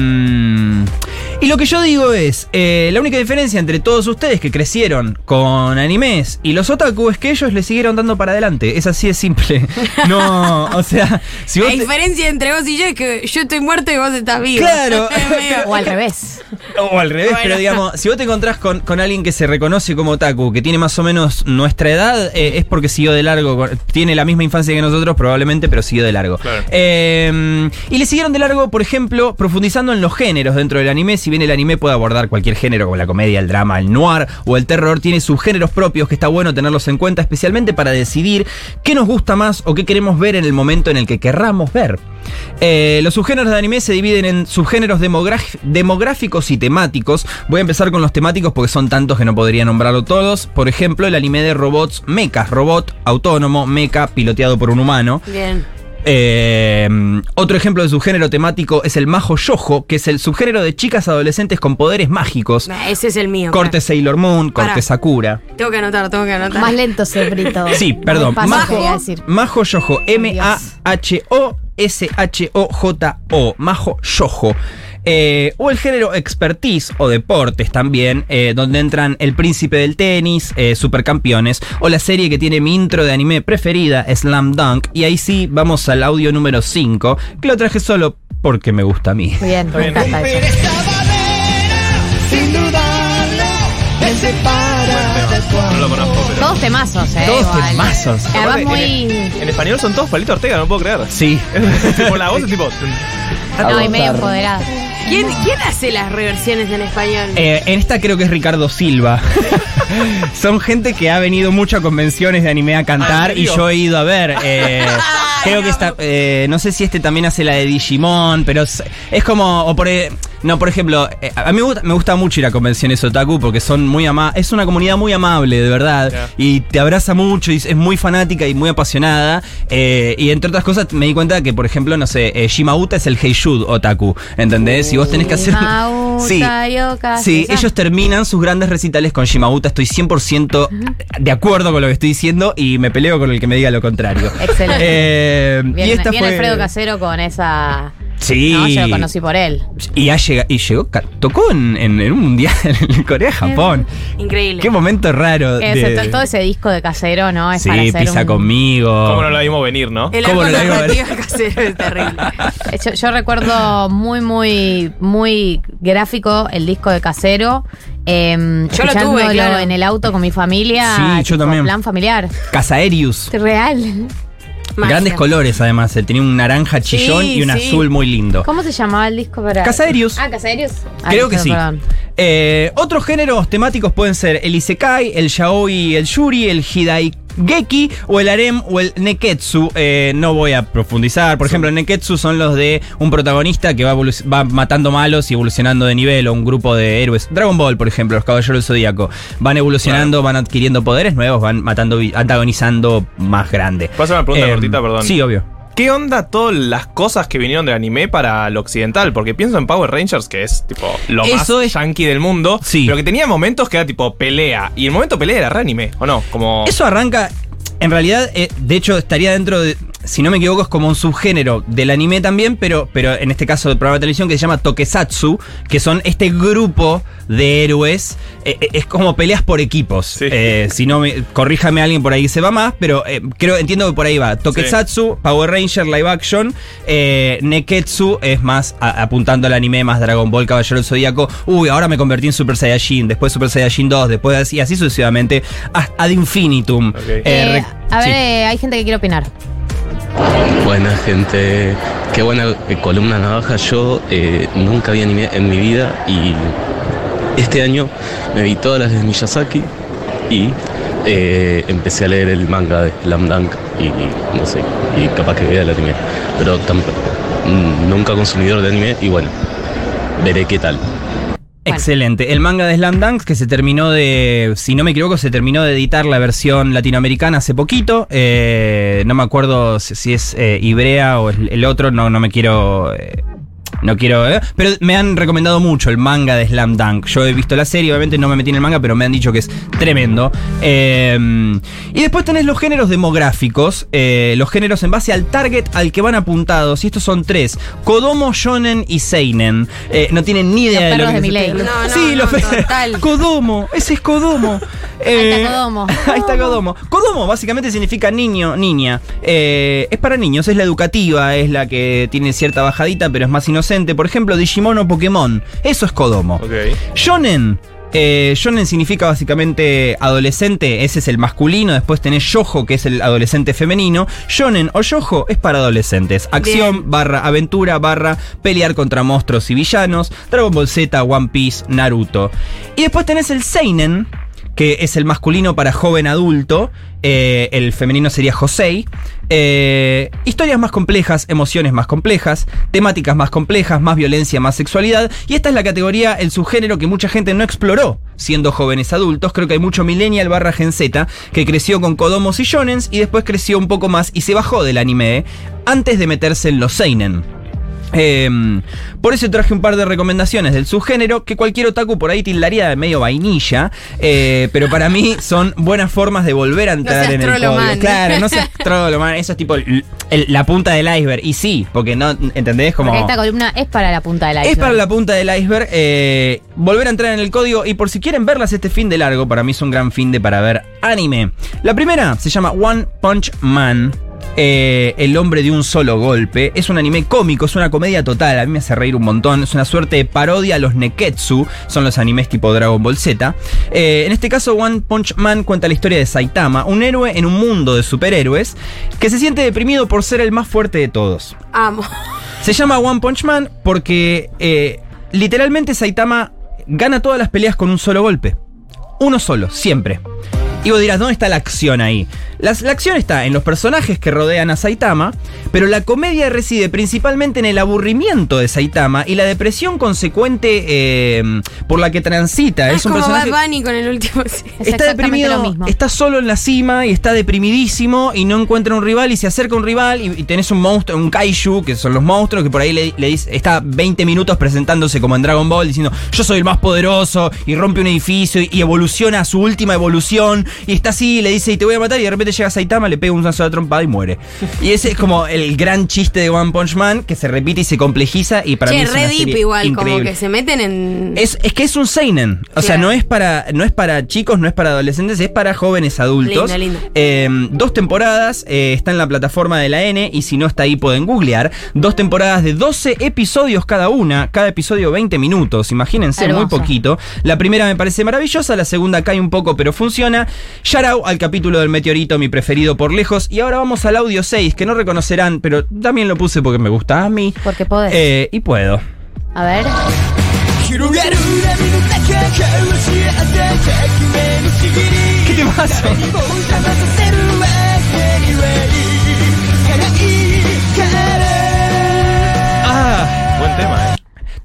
y lo que yo digo es, eh, la única diferencia entre todos ustedes que crecieron con animes y los otaku es que ellos le siguieron dando para adelante. Es así de simple. No, o sea, si La vos... te- diferencia entre vos y yo es que yo estoy muerto y vos estás vivo. Claro. O al revés. O al revés, Bueno. pero digamos, si vos te encontrás con, con alguien que se reconoce como otaku, que tiene más o menos nuestra edad, eh, es porque siguió de largo, tiene la misma infancia que nosotros probablemente, pero siguió de largo. Claro. Eh, y le siguieron de largo, por ejemplo, profundizando en los géneros dentro del anime, si bien el anime puede abordar cualquier género, como la comedia, el drama, el noir o el terror, tiene subgéneros propios que está bueno tenerlos en cuenta, especialmente para decidir qué nos gusta más o qué queremos ver en el momento en el que querramos ver. Eh, los subgéneros de anime se dividen en subgéneros demográficos y temáticos. Voy a empezar con los temáticos porque son tantos que no podría nombrarlo todos. Por ejemplo, el anime de robots mechas, robot autónomo, mecha piloteado por un humano. Bien. Eh, otro ejemplo de subgénero temático es el majo yojo, que es el subgénero de chicas adolescentes con poderes mágicos. Nah, Ese es el mío. Corte Sailor Moon, corte Pará. Sakura. Tengo que anotar, tengo que anotar. Más lento ese brito. Sí, perdón. Majo. Majo Yojo. M-A-H-O. S-H-O-J-O. Majo Yojo. Eh, o el género expertise o deportes también, eh, donde entran El Príncipe del Tenis, eh, Supercampeones, o la serie que tiene mi intro de anime preferida, Slam Dunk. Y ahí sí, vamos al audio número 5, que lo traje solo porque me gusta a mí. Bien, Bien. eso. No lo conozco, pero. Todos temazos, eh. Todos igual. temazos. Además Aparte, muy... En, en español son todos Palito Ortega, no puedo creer. Sí. tipo, la voz es tipo. No, y medio empoderada. ¿Quién, quién hace las reversiones en español? Eh, en esta creo que es Ricardo Silva. Son gente que ha venido mucho a convenciones de anime a cantar Ah, ¿en y serio? yo he ido a ver. eh, creo que está. eh, no sé si este también hace la de Digimon, pero es, es como. O por, eh, no, por ejemplo, eh, a mí me gusta, me gusta mucho ir a convenciones otaku porque son muy ama Es una comunidad muy amable, de verdad. Y te abraza mucho y es muy fanática y muy apasionada. eh, y entre otras cosas, me di cuenta que, por ejemplo, no sé, eh, Shimauta es el Heishud otaku. ¿Entendés? Si vos tenés que hacer. Mauta, Sí. Yoka, Sí, ellos terminan sus grandes recitales con Shimauta. Estoy 100% de acuerdo con lo que estoy diciendo y me peleo con el que me diga lo contrario. Excelente. Eh, Bien, y esta bien fue. Alfredo Casero con esa. Sí. No, yo lo conocí por él. Y, ha llega- y llegó, tocó en, en- en un mundial en Corea, Japón. Increíble. Qué momento raro. Ese- de- todo ese disco de Casero, ¿no? Es sí, para hacer pisa un- conmigo. ¿Cómo no la vimos venir, no? El ¿Cómo lo narrativo casero es terrible. Eh, Yo, yo recuerdo muy, muy, muy gráfico el disco de Casero. eh, Yo lo tuve, claro. en el auto con mi familia. Sí, yo también. plan familiar. Casaerius. Real. Magia. Grandes colores, además. Él tenía un naranja chillón Sí, y un sí. azul muy lindo. ¿Cómo se llamaba el disco para.? Casaerius. Ah, Casaerius. Creo que sí. Eh, otros géneros temáticos pueden ser el isekai, el yaoi, el yuri, el hidaigeki o el harem o el neketsu. Eh, no voy a profundizar. Por ejemplo, el neketsu son los de un protagonista que va, va matando malos y evolucionando de nivel o un grupo de héroes. Dragon Ball, por ejemplo, los caballeros del zodíaco. Van evolucionando, van adquiriendo poderes nuevos, van matando, antagonizando más grande. ¿Puedo hacer una pregunta Eh, cortita, perdón? Sí, obvio. ¿Qué onda todas las cosas que vinieron del anime para lo occidental? Porque pienso en Power Rangers, que es tipo lo Eso más es- yankee del mundo. Sí. Pero que tenía momentos que era tipo pelea. Y el momento pelea era re anime, ¿o no? Como. Eso arranca. En realidad, eh, de hecho, estaría dentro de. Si no me equivoco, es como un subgénero del anime también, pero, pero en este caso del programa de televisión que se llama Tokusatsu, que son este grupo de héroes. eh, eh, es como peleas por equipos. Eh, si no, me, corríjame alguien por ahí que se va más, pero eh, creo, entiendo que por ahí va. Tokusatsu, Power Ranger, live action. eh, Neketsu es más a- apuntando al anime, más Dragon Ball, Caballero del Zodíaco. Uy, ahora me convertí en Super Saiyajin, después Super Saiyajin 2, después así, y así sucesivamente, a- ad infinitum. Eh, Eh, a ver, sí. eh, hay gente que quiere opinar. Buena gente, qué buena columna navaja. Yo eh, nunca vi anime en mi vida y este año me vi todas las de Miyazaki y eh, empecé a leer el manga de Slam Dunk y no sé, y capaz que vea el anime. Pero tampoco, nunca consumidor de anime y bueno, veré qué tal. Excelente. El manga de Slam Dunk que se terminó de, si no me equivoco, se terminó de editar la versión latinoamericana hace poquito. Eh, no me acuerdo si, es eh, Ibrea o el otro, no, no me quiero... eh, no quiero, eh, pero me han recomendado mucho el manga de Slam Dunk. Yo he visto la serie, obviamente no me metí en el manga, pero me han dicho que es tremendo. Eh, y después tenés los géneros demográficos, eh, los géneros en base al target al que van apuntados. Y estos son tres: Kodomo, Shonen y Seinen. Eh, no tienen ni idea Los de lo perros que de Milei. está- No, no, sí, no, los total. Kodomo, ese es Kodomo. Ahí Eh, está Kodomo. Ahí está Kodomo. Kodomo básicamente significa niño, niña. Eh, es para niños, es la educativa, es la que tiene cierta bajadita, pero es más inocente. Por ejemplo, Digimon o Pokémon. Eso es Kodomo. Shonen. eh, shonen significa básicamente adolescente, ese es el masculino. Después tenés Yojo, que es el adolescente femenino. Shonen o Yojo es para adolescentes. Acción, barra aventura, barra pelear contra monstruos y villanos. Dragon Ball Z, One Piece, Naruto. Y después tenés el Seinen, que es el masculino para joven adulto, eh, el femenino sería Josei. Eh, historias más complejas, emociones más complejas, temáticas más complejas, más violencia, más sexualidad. Y esta es la categoría, el subgénero que mucha gente no exploró siendo jóvenes adultos. Creo que hay mucho millennial barra Gen Z que creció con Kodomos y Shonens y después creció un poco más y se bajó del anime antes de meterse en los Seinen. Em, por eso traje un par de recomendaciones del subgénero que cualquier otaku por ahí tildaría de medio vainilla, eh, pero para mí son buenas formas de volver a entrar en el código. Claro, no seas trolomán, eso es tipo el- el- la punta del iceberg. Y sí, porque no, ¿entendés? Como... Porque esta columna es para la punta del iceberg. Es para la punta del iceberg. eh, volver a entrar en el código. Y por si quieren verlas este fin de largo, para mí es un gran fin de para ver anime. La primera se llama One Punch Man. Eh, el hombre de un solo golpe. Es un anime cómico, es una comedia total. A mí me hace reír un montón. Es una suerte de parodia a los Neketsu. Son los animes tipo Dragon Ball Z. Eh, en este caso, One Punch Man cuenta la historia de Saitama, un héroe en un mundo de superhéroes que se siente deprimido por ser el más fuerte de todos. Amo. Se llama One Punch Man porque eh, literalmente Saitama gana todas las peleas con un solo golpe. Uno solo, siempre. Y vos dirás, ¿dónde está la acción ahí? Las- la acción está en los personajes que rodean a Saitama, pero la comedia reside principalmente en el aburrimiento de Saitama y la depresión consecuente eh, por la que transita. Ah, es es un como personaje... Bad Bunny con el último. Está deprimido, está solo en la cima y está deprimidísimo y no encuentra un rival y se acerca un rival y, y tenés un monstruo, un kaiju, que son los monstruos, que por ahí le, le dice, está 20 minutos presentándose como en Dragon Ball diciendo yo soy el más poderoso y rompe un edificio y, y evoluciona a su última evolución y está así le dice y te voy a matar y de repente llega Saitama, le pega un sola trompada y muere. Y ese es como el gran chiste de One Punch Man que se repite y se complejiza y para mí es re una deep serie igual, como increíble. que se meten en. Es, es que es un seinen. O sea, no es para no es para chicos, no es para adolescentes, es para jóvenes adultos. Lindo, lindo. Eh, dos temporadas, eh, está en la plataforma de la N y si no está ahí pueden googlear. Dos temporadas de 12 episodios cada una, cada episodio 20 minutos, imagínense, muy poquito. La primera me parece maravillosa, la segunda cae un poco pero funciona Shout out al capítulo del meteorito, mi preferido por lejos. Y ahora vamos al audio 6, que no reconocerán, pero también lo puse porque me gusta a mí. Porque podés. Eh, y puedo. A ver. ¿Qué te pasa? Ah, Buen tema, ¿eh?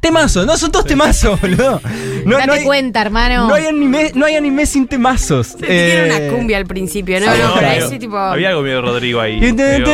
Temazo, no son todos temazos, boludo. No, Date no hay, cuenta, hermano. no hay anime, no hay anime sin temazos. Tiene Eh, una cumbia al principio, ¿no? Ah, no, no, pero había- ese tipo. Había algo medio Rodrigo ahí. Rodrigo,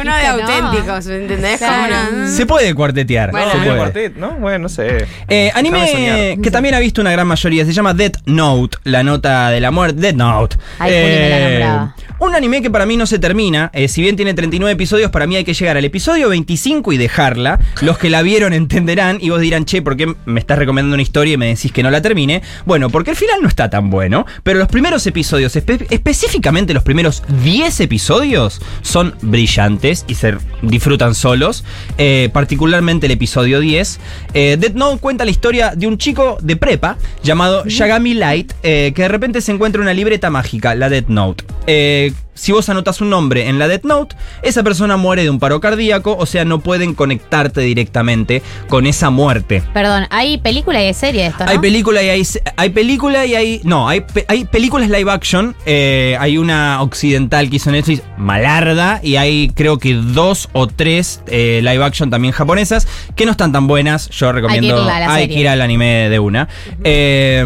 Uno de auténticos, ¿me entendés? Como Claro. una- Se puede cuartetear. Bueno, se puede. cuartet, ¿no? Bueno, no sé. Eh, anime que también ha visto una gran mayoría, se llama Death Note, la nota de la muerte. Death Note. Eh, Ay, me la nombraba. un anime que para mí no se termina, eh, si bien tiene 39 episodios, para mí hay que llegar al episodio 25 y dejarla. Los que la vieron entenderán y vos dirán, che, ¿por qué me estás recomendando una historia y me decís que no la termine? Bueno, porque el final no está tan bueno, pero los primeros episodios, espe- específicamente los primeros 10 episodios, son brillantes y se disfrutan solos, eh, particularmente el episodio 10. Eh, Death Note cuenta la historia de un chico de prepa llamado Yagami Light, eh, que de repente se encuentra una libreta mágica, la Death Note. Eh, si vos anotas un nombre en la Death Note, esa persona muere de un paro cardíaco, o sea, no pueden conectarte directamente con esa muerte. Perdón, hay película y hay serie de esto, ¿no? Hay película y hay, hay película y hay. No, hay, hay películas live action. eh, hay una occidental que hizo Netflix, Malarda, y hay creo que dos o tres eh, live action también japonesas que no están tan buenas. Yo recomiendo. irla a la hay que ir al anime de una. Eh,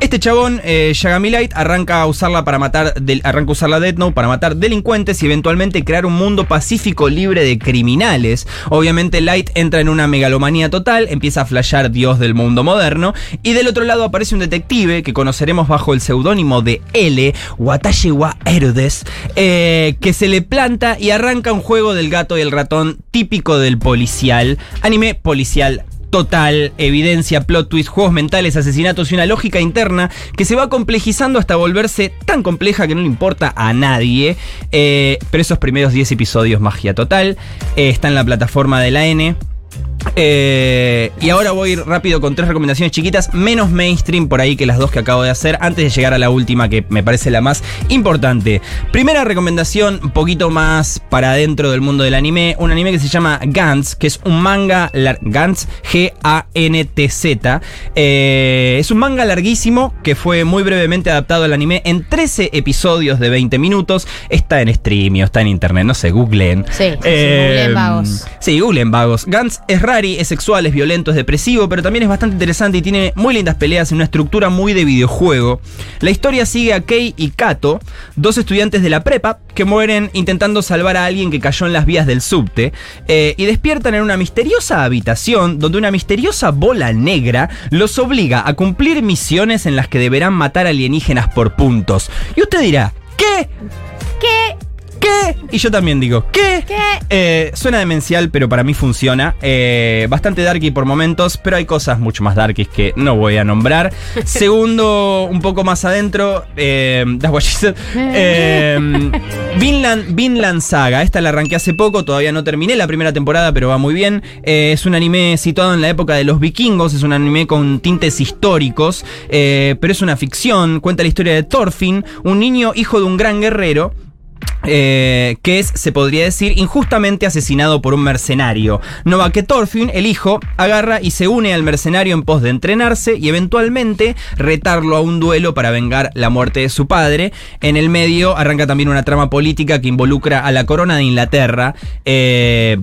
este chabón, Yagami Light, arranca a usarla para matar. del- arranca a usar la Death Note para matar delincuentes y eventualmente crear un mundo pacífico libre de criminales. Obviamente, Light entra en una megalomanía total, empieza a flashear Dios del mundo moderno. Y del otro lado aparece un detective que conoceremos bajo el seudónimo de L, Watashi wa Erudes, eh, que se le planta y arranca un juego del gato y el ratón típico del policial. Anime policial total, evidencia, plot twist, juegos mentales, asesinatos y una lógica interna que se va complejizando hasta volverse tan compleja que no le importa a nadie. Eh, pero esos primeros 10 episodios, magia total. Eh, está en la plataforma de la N. Eh, y ahora voy rápido con tres recomendaciones chiquitas, menos mainstream por ahí que las dos que acabo de hacer, antes de llegar a la última que me parece la más importante. Primera recomendación, un poquito más para adentro del mundo del anime, un anime que se llama Gantz, que es un manga, Gantz, G-A-N-T-Z. Eh, es un manga larguísimo que fue muy brevemente adaptado al anime en 13 episodios de 20 minutos. Está en stream, está en internet, no sé, googleen. Sí, Eh, googleen vagos. Sí, googleen vagos. Gantz es rari, es sexual, es violento, es depresivo, pero también es bastante interesante y tiene muy lindas peleas en una estructura muy de videojuego. La historia sigue a Kei y Kato, dos estudiantes de la prepa que mueren intentando salvar a alguien que cayó en las vías del subte eh, y despiertan en una misteriosa habitación donde una misteriosa bola negra los obliga a cumplir misiones en las que deberán matar alienígenas por puntos. Y usted dirá, ¿qué? ¿Qué? ¿Qué? Y yo también digo, ¿qué? ¿Qué? Eh, suena demencial, pero para mí funciona. Eh, bastante darky por momentos, pero hay cosas mucho más darkies que no voy a nombrar. Segundo, un poco más adentro, eh, that's what she said. Eh, Vinland, Vinland Saga. Esta la arranqué hace poco, todavía no terminé la primera temporada, pero va muy bien. Es un anime situado en la época de los vikingos, es un anime con tintes históricos, pero es una ficción. Cuenta la historia de Thorfinn, un niño hijo de un gran guerrero eh, que es, se podría decir, injustamente asesinado por un mercenario. Nova que Thorfinn, el hijo, agarra y se une al mercenario en pos de entrenarse y eventualmente retarlo a un duelo para vengar la muerte de su padre. En el medio arranca también una trama política que involucra a la corona de Inglaterra. Eh,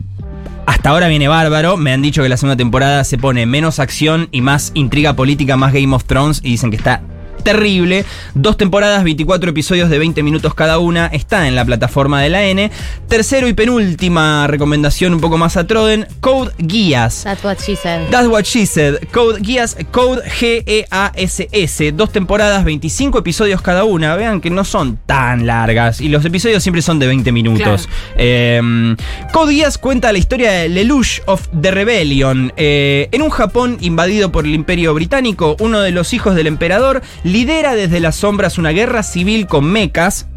hasta ahora viene bárbaro. Me han dicho que la segunda temporada se pone menos acción y más intriga política, más Game of Thrones. Y dicen que está terrible. Dos temporadas, 24 episodios de 20 minutos cada una. Está en la plataforma de la N. Tercero y penúltima recomendación, un poco más a Troden: Code Guías. That's what she said. That's what she said. Code Guías, Code G-E-A-S-S. Dos temporadas, 25 episodios cada una. Vean que no son tan largas. Y los episodios siempre son de 20 minutos. Eh, Code Geass cuenta la historia de Lelouch of the Rebellion. Eh, en un Japón invadido por el Imperio Británico, uno de los hijos del emperador lidera desde las sombras una guerra civil con mechas.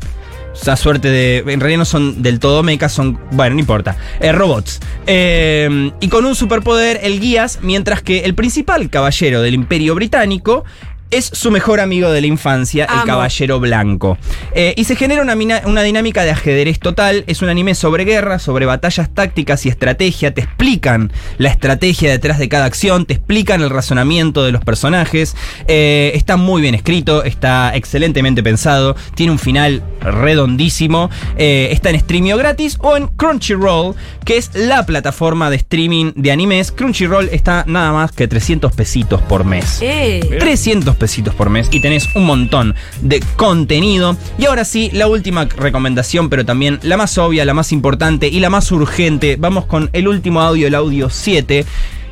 esa suerte de. En realidad no son del todo mechas, son. Bueno, no importa. eh, robots. Eh, y con un superpoder, el guías, mientras que el principal caballero del Imperio Británico es su mejor amigo de la infancia, el Caballero Blanco. Eh, y se genera una, una, dinámica de ajedrez total. Es un anime sobre guerra, sobre batallas tácticas y estrategia. Te explican la estrategia detrás de cada acción, te explican el razonamiento de los personajes. Eh, está muy bien escrito, está excelentemente pensado, tiene un final redondísimo. Eh, está en streamio gratis o en Crunchyroll, que es la plataforma de streaming de animes. Crunchyroll está nada más que 300 pesitos por mes. 300 pesitos por mes y tenés un montón de contenido. Y ahora sí, la última recomendación, pero también la más obvia, la más importante y la más urgente. Vamos con el último audio, el audio 7,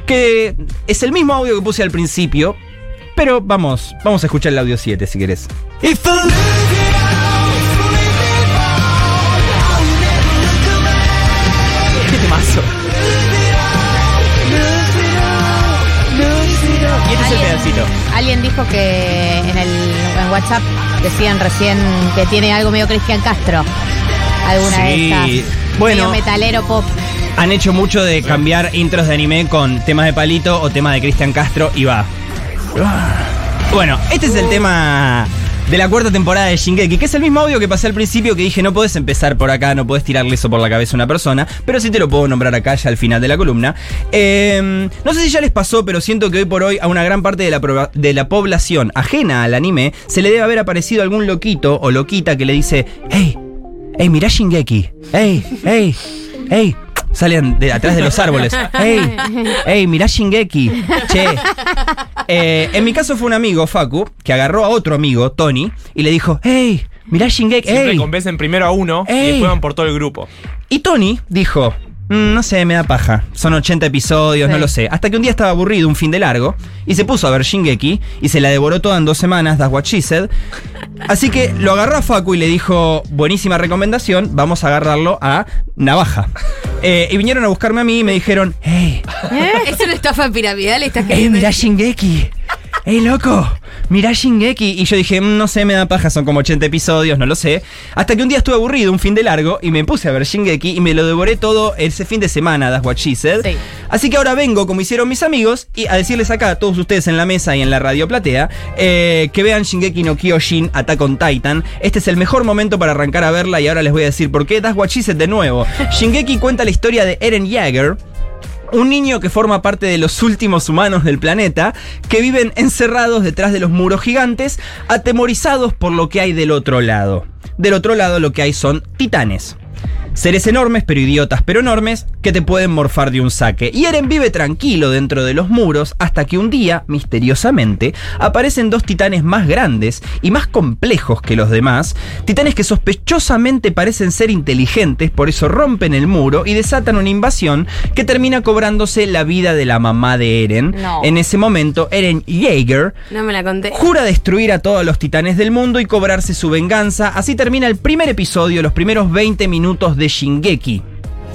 que es el mismo audio que puse al principio, pero vamos, vamos a escuchar el audio 7 si querés. Pedacito. Alguien dijo que en el en WhatsApp decían recién que tiene algo medio Cristian Castro. Alguna de Sí, estas. bueno. Medio metalero pop. Han hecho mucho de cambiar intros de anime con temas de palito o temas de Cristian Castro y va. Bueno, este es el tema de la cuarta temporada de Shingeki, que es el mismo audio que pasé al principio que dije no puedes empezar por acá, no puedes tirarle eso por la cabeza a una persona, pero sí te lo puedo nombrar acá ya al final de la columna. Eh, no sé si ya les pasó, pero siento que hoy por hoy a una gran parte de la, proba- de la población ajena al anime se le debe haber aparecido algún loquito o loquita que le dice, hey, hey, mirá Shingeki, hey, hey, hey. Salen de atrás de los árboles. ¡Ey! ¡Ey! Mirá Shingeki. Che. Eh, en mi caso fue un amigo, Facu, que agarró a otro amigo, Tony, y le dijo: ¡Ey! Mirá Shingeki. Siempre ¡Ey! convencen primero a uno y después van por todo el grupo. Y Tony dijo, "Mm, no sé, me da paja. Son 80 episodios, no lo sé. Hasta que un día estaba aburrido, un fin de largo, y se puso a ver Shingeki y se la devoró toda en dos semanas, that's what she said. Así que lo agarró a Facu y le dijo, buenísima recomendación, vamos a agarrarlo a Navaja. Eh, y vinieron a buscarme a mí y me dijeron, hey, Es una estafa piramidal, estás ¡Ey, queriendo mirá? Shingeki! ¡Ey, loco! Mirá Shingeki. Y yo dije, "Mm, no sé, me da paja, son como 80 episodios, no lo sé. Hasta que un día estuve aburrido, un fin de largo, y me puse a ver Shingeki y me lo devoré todo ese fin de semana, that's what she said. Sí. Así que ahora vengo, como hicieron mis amigos, y a decirles acá a todos ustedes en la mesa y en la radio platea, eh, que vean Shingeki no Kyojin, Attack on Titan. Este es el mejor momento para arrancar a verla y ahora les voy a decir por qué. That's what she said de nuevo. Shingeki cuenta la historia de Eren Jaeger, un niño que forma parte de los últimos humanos del planeta, que viven encerrados detrás de los muros gigantes, atemorizados por lo que hay del otro lado. Del otro lado lo que hay son titanes. Seres enormes, pero idiotas, pero enormes, que te pueden morfar de un saque. Y Eren vive tranquilo dentro de los muros hasta que un día, misteriosamente, aparecen dos titanes más grandes y más complejos que los demás. Titanes que sospechosamente parecen ser inteligentes, por eso rompen el muro y desatan una invasión que termina cobrándose la vida de la mamá de Eren. No. En ese momento, Eren Jaeger No me la conté. Jura destruir a todos los titanes del mundo y cobrarse su venganza. Así termina el primer episodio, los primeros 20 minutos de Shingeki.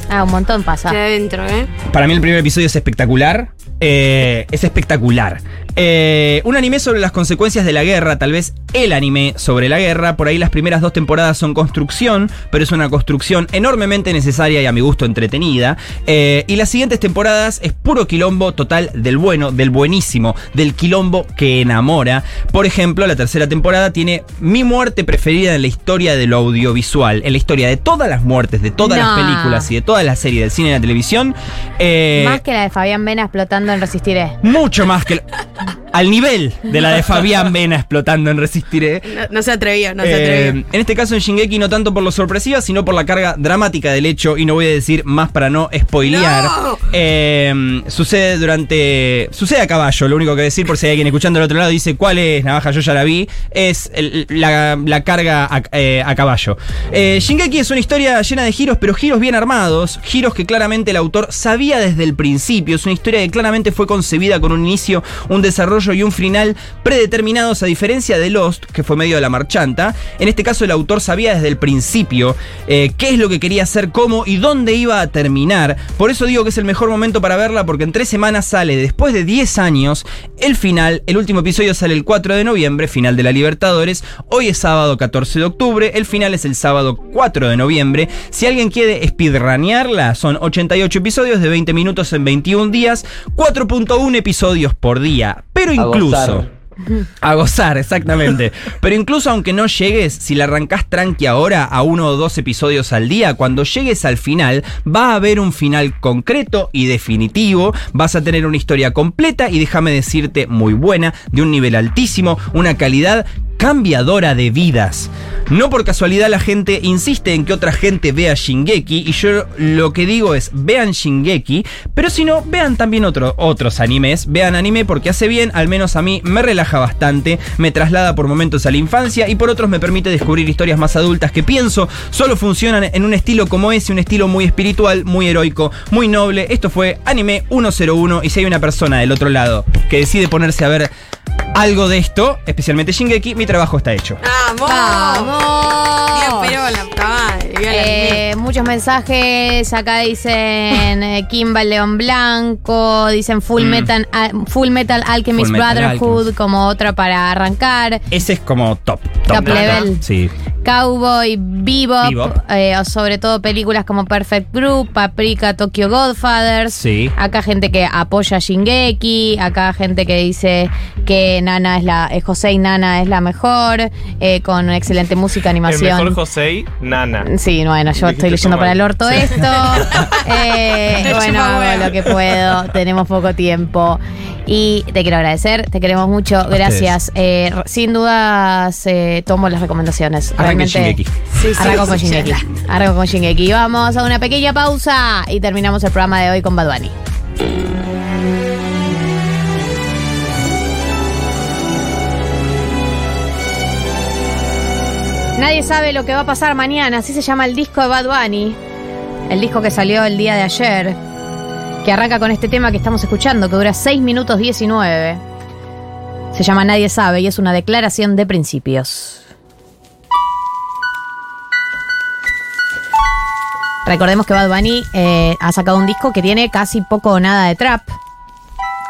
Ah, un montón pasa. Adentro, ¿eh? Para mí el primer episodio es espectacular. Eh, es espectacular. Eh, un anime sobre las consecuencias de la guerra, tal vez el anime sobre la guerra. Por ahí las primeras dos temporadas son construcción, pero es una construcción enormemente necesaria y a mi gusto entretenida. Eh, y las siguientes temporadas es puro quilombo total del bueno, del buenísimo, del quilombo que enamora. Por ejemplo, la tercera temporada tiene mi muerte preferida en la historia de lo audiovisual, en la historia de todas las muertes, de todas las películas y de todas las series del cine y la televisión. Eh, Más que la de Fabián Vena explotando en Resistiré. mucho más que. Al nivel de la de Fabián Vena explotando en Resistiré. No, no se atrevió, no se Eh, atrevió. en este caso en Shingeki no tanto por lo sorpresiva, sino por la carga dramática del hecho, y no voy a decir más para no spoilear. ¡No! Eh, sucede durante. Sucede a caballo, lo único que decir, por si hay alguien escuchando del otro lado dice cuál es Navaja, yo ya la vi, es el- la, la carga a, eh, a caballo. Eh, Shingeki es una historia llena de giros, pero giros bien armados, giros que claramente el autor sabía desde el principio. Es una historia que claramente fue concebida con un inicio, un desarrollo y un final predeterminados a diferencia de Lost, que fue medio de la marchanta. En este caso el autor sabía desde el principio eh, qué es lo que quería hacer, cómo y dónde iba a terminar. Por eso digo que es el mejor momento para verla porque en tres semanas sale, después de 10 años, el final. El último episodio sale el 4 de noviembre, final de la Libertadores. Hoy es sábado 14 de octubre, el final es el sábado 4 de noviembre. Si alguien quiere speedrunearla, son 88 episodios de 20 minutos en 21 días, 4.1 episodios por día. Pero A incluso... A gozar, exactamente. Pero incluso aunque no llegues, si la arrancás tranqui ahora a uno o dos episodios al día, cuando llegues al final, va a haber un final concreto y definitivo. Vas a tener una historia completa y déjame decirte muy buena, de un nivel altísimo, una calidad cambiadora de vidas. No por casualidad la gente insiste en que otra gente vea Shingeki y yo lo que digo es vean Shingeki, pero si no, vean también otro- otros animes, vean anime porque hace bien, al menos a mí me relaja bastante, me traslada por momentos a la infancia y por otros me permite descubrir historias más adultas que pienso solo funcionan en un estilo como ese, un estilo muy espiritual, muy heroico, muy noble. Esto fue Anime 101 y si hay una persona del otro lado que decide ponerse a ver algo de esto, especialmente Shingeki, mi trabajo está hecho. ¡Vamos! ¡Vamos! Bien, pero la puta madre. Eh, muchos mensajes. Acá dicen eh, Kimball León Blanco. Dicen Full, Mm. Metal, ah, Full Metal Alchemist Full Metal Brotherhood Alchemist. como otra para arrancar. Ese es como top. Top level. Sí. Cowboy, Bebop, Bebop. eh, o sobre todo películas como Perfect Group, Paprika, Tokyo Godfathers. Sí. Acá gente que apoya a Shingeki, acá gente que dice que Nana es la, eh, José y Nana es la mejor, eh, con excelente música, El animación. mejor José, Nana. Sí, bueno, yo estoy leyendo para el orto esto. Eh, bueno, hago lo que puedo. Tenemos poco tiempo. Y te quiero agradecer, te queremos mucho. Gracias. Eh, sin dudas, eh, tomo las recomendaciones. Realmente. Shingeki. Sí, sí, Arranco con Shingeki. Arranco con Shingeki. Vamos a una pequeña pausa y terminamos el programa de hoy con Bad Nadie sabe lo que va a pasar mañana, así se llama el disco de Bad Bunny. El disco que salió el día de ayer, que arranca con este tema que estamos escuchando, que dura 6 minutos 19. Se llama Nadie sabe y es una declaración de principios. Recordemos que Bad Bunny eh, ha sacado un disco que tiene casi poco o nada de trap,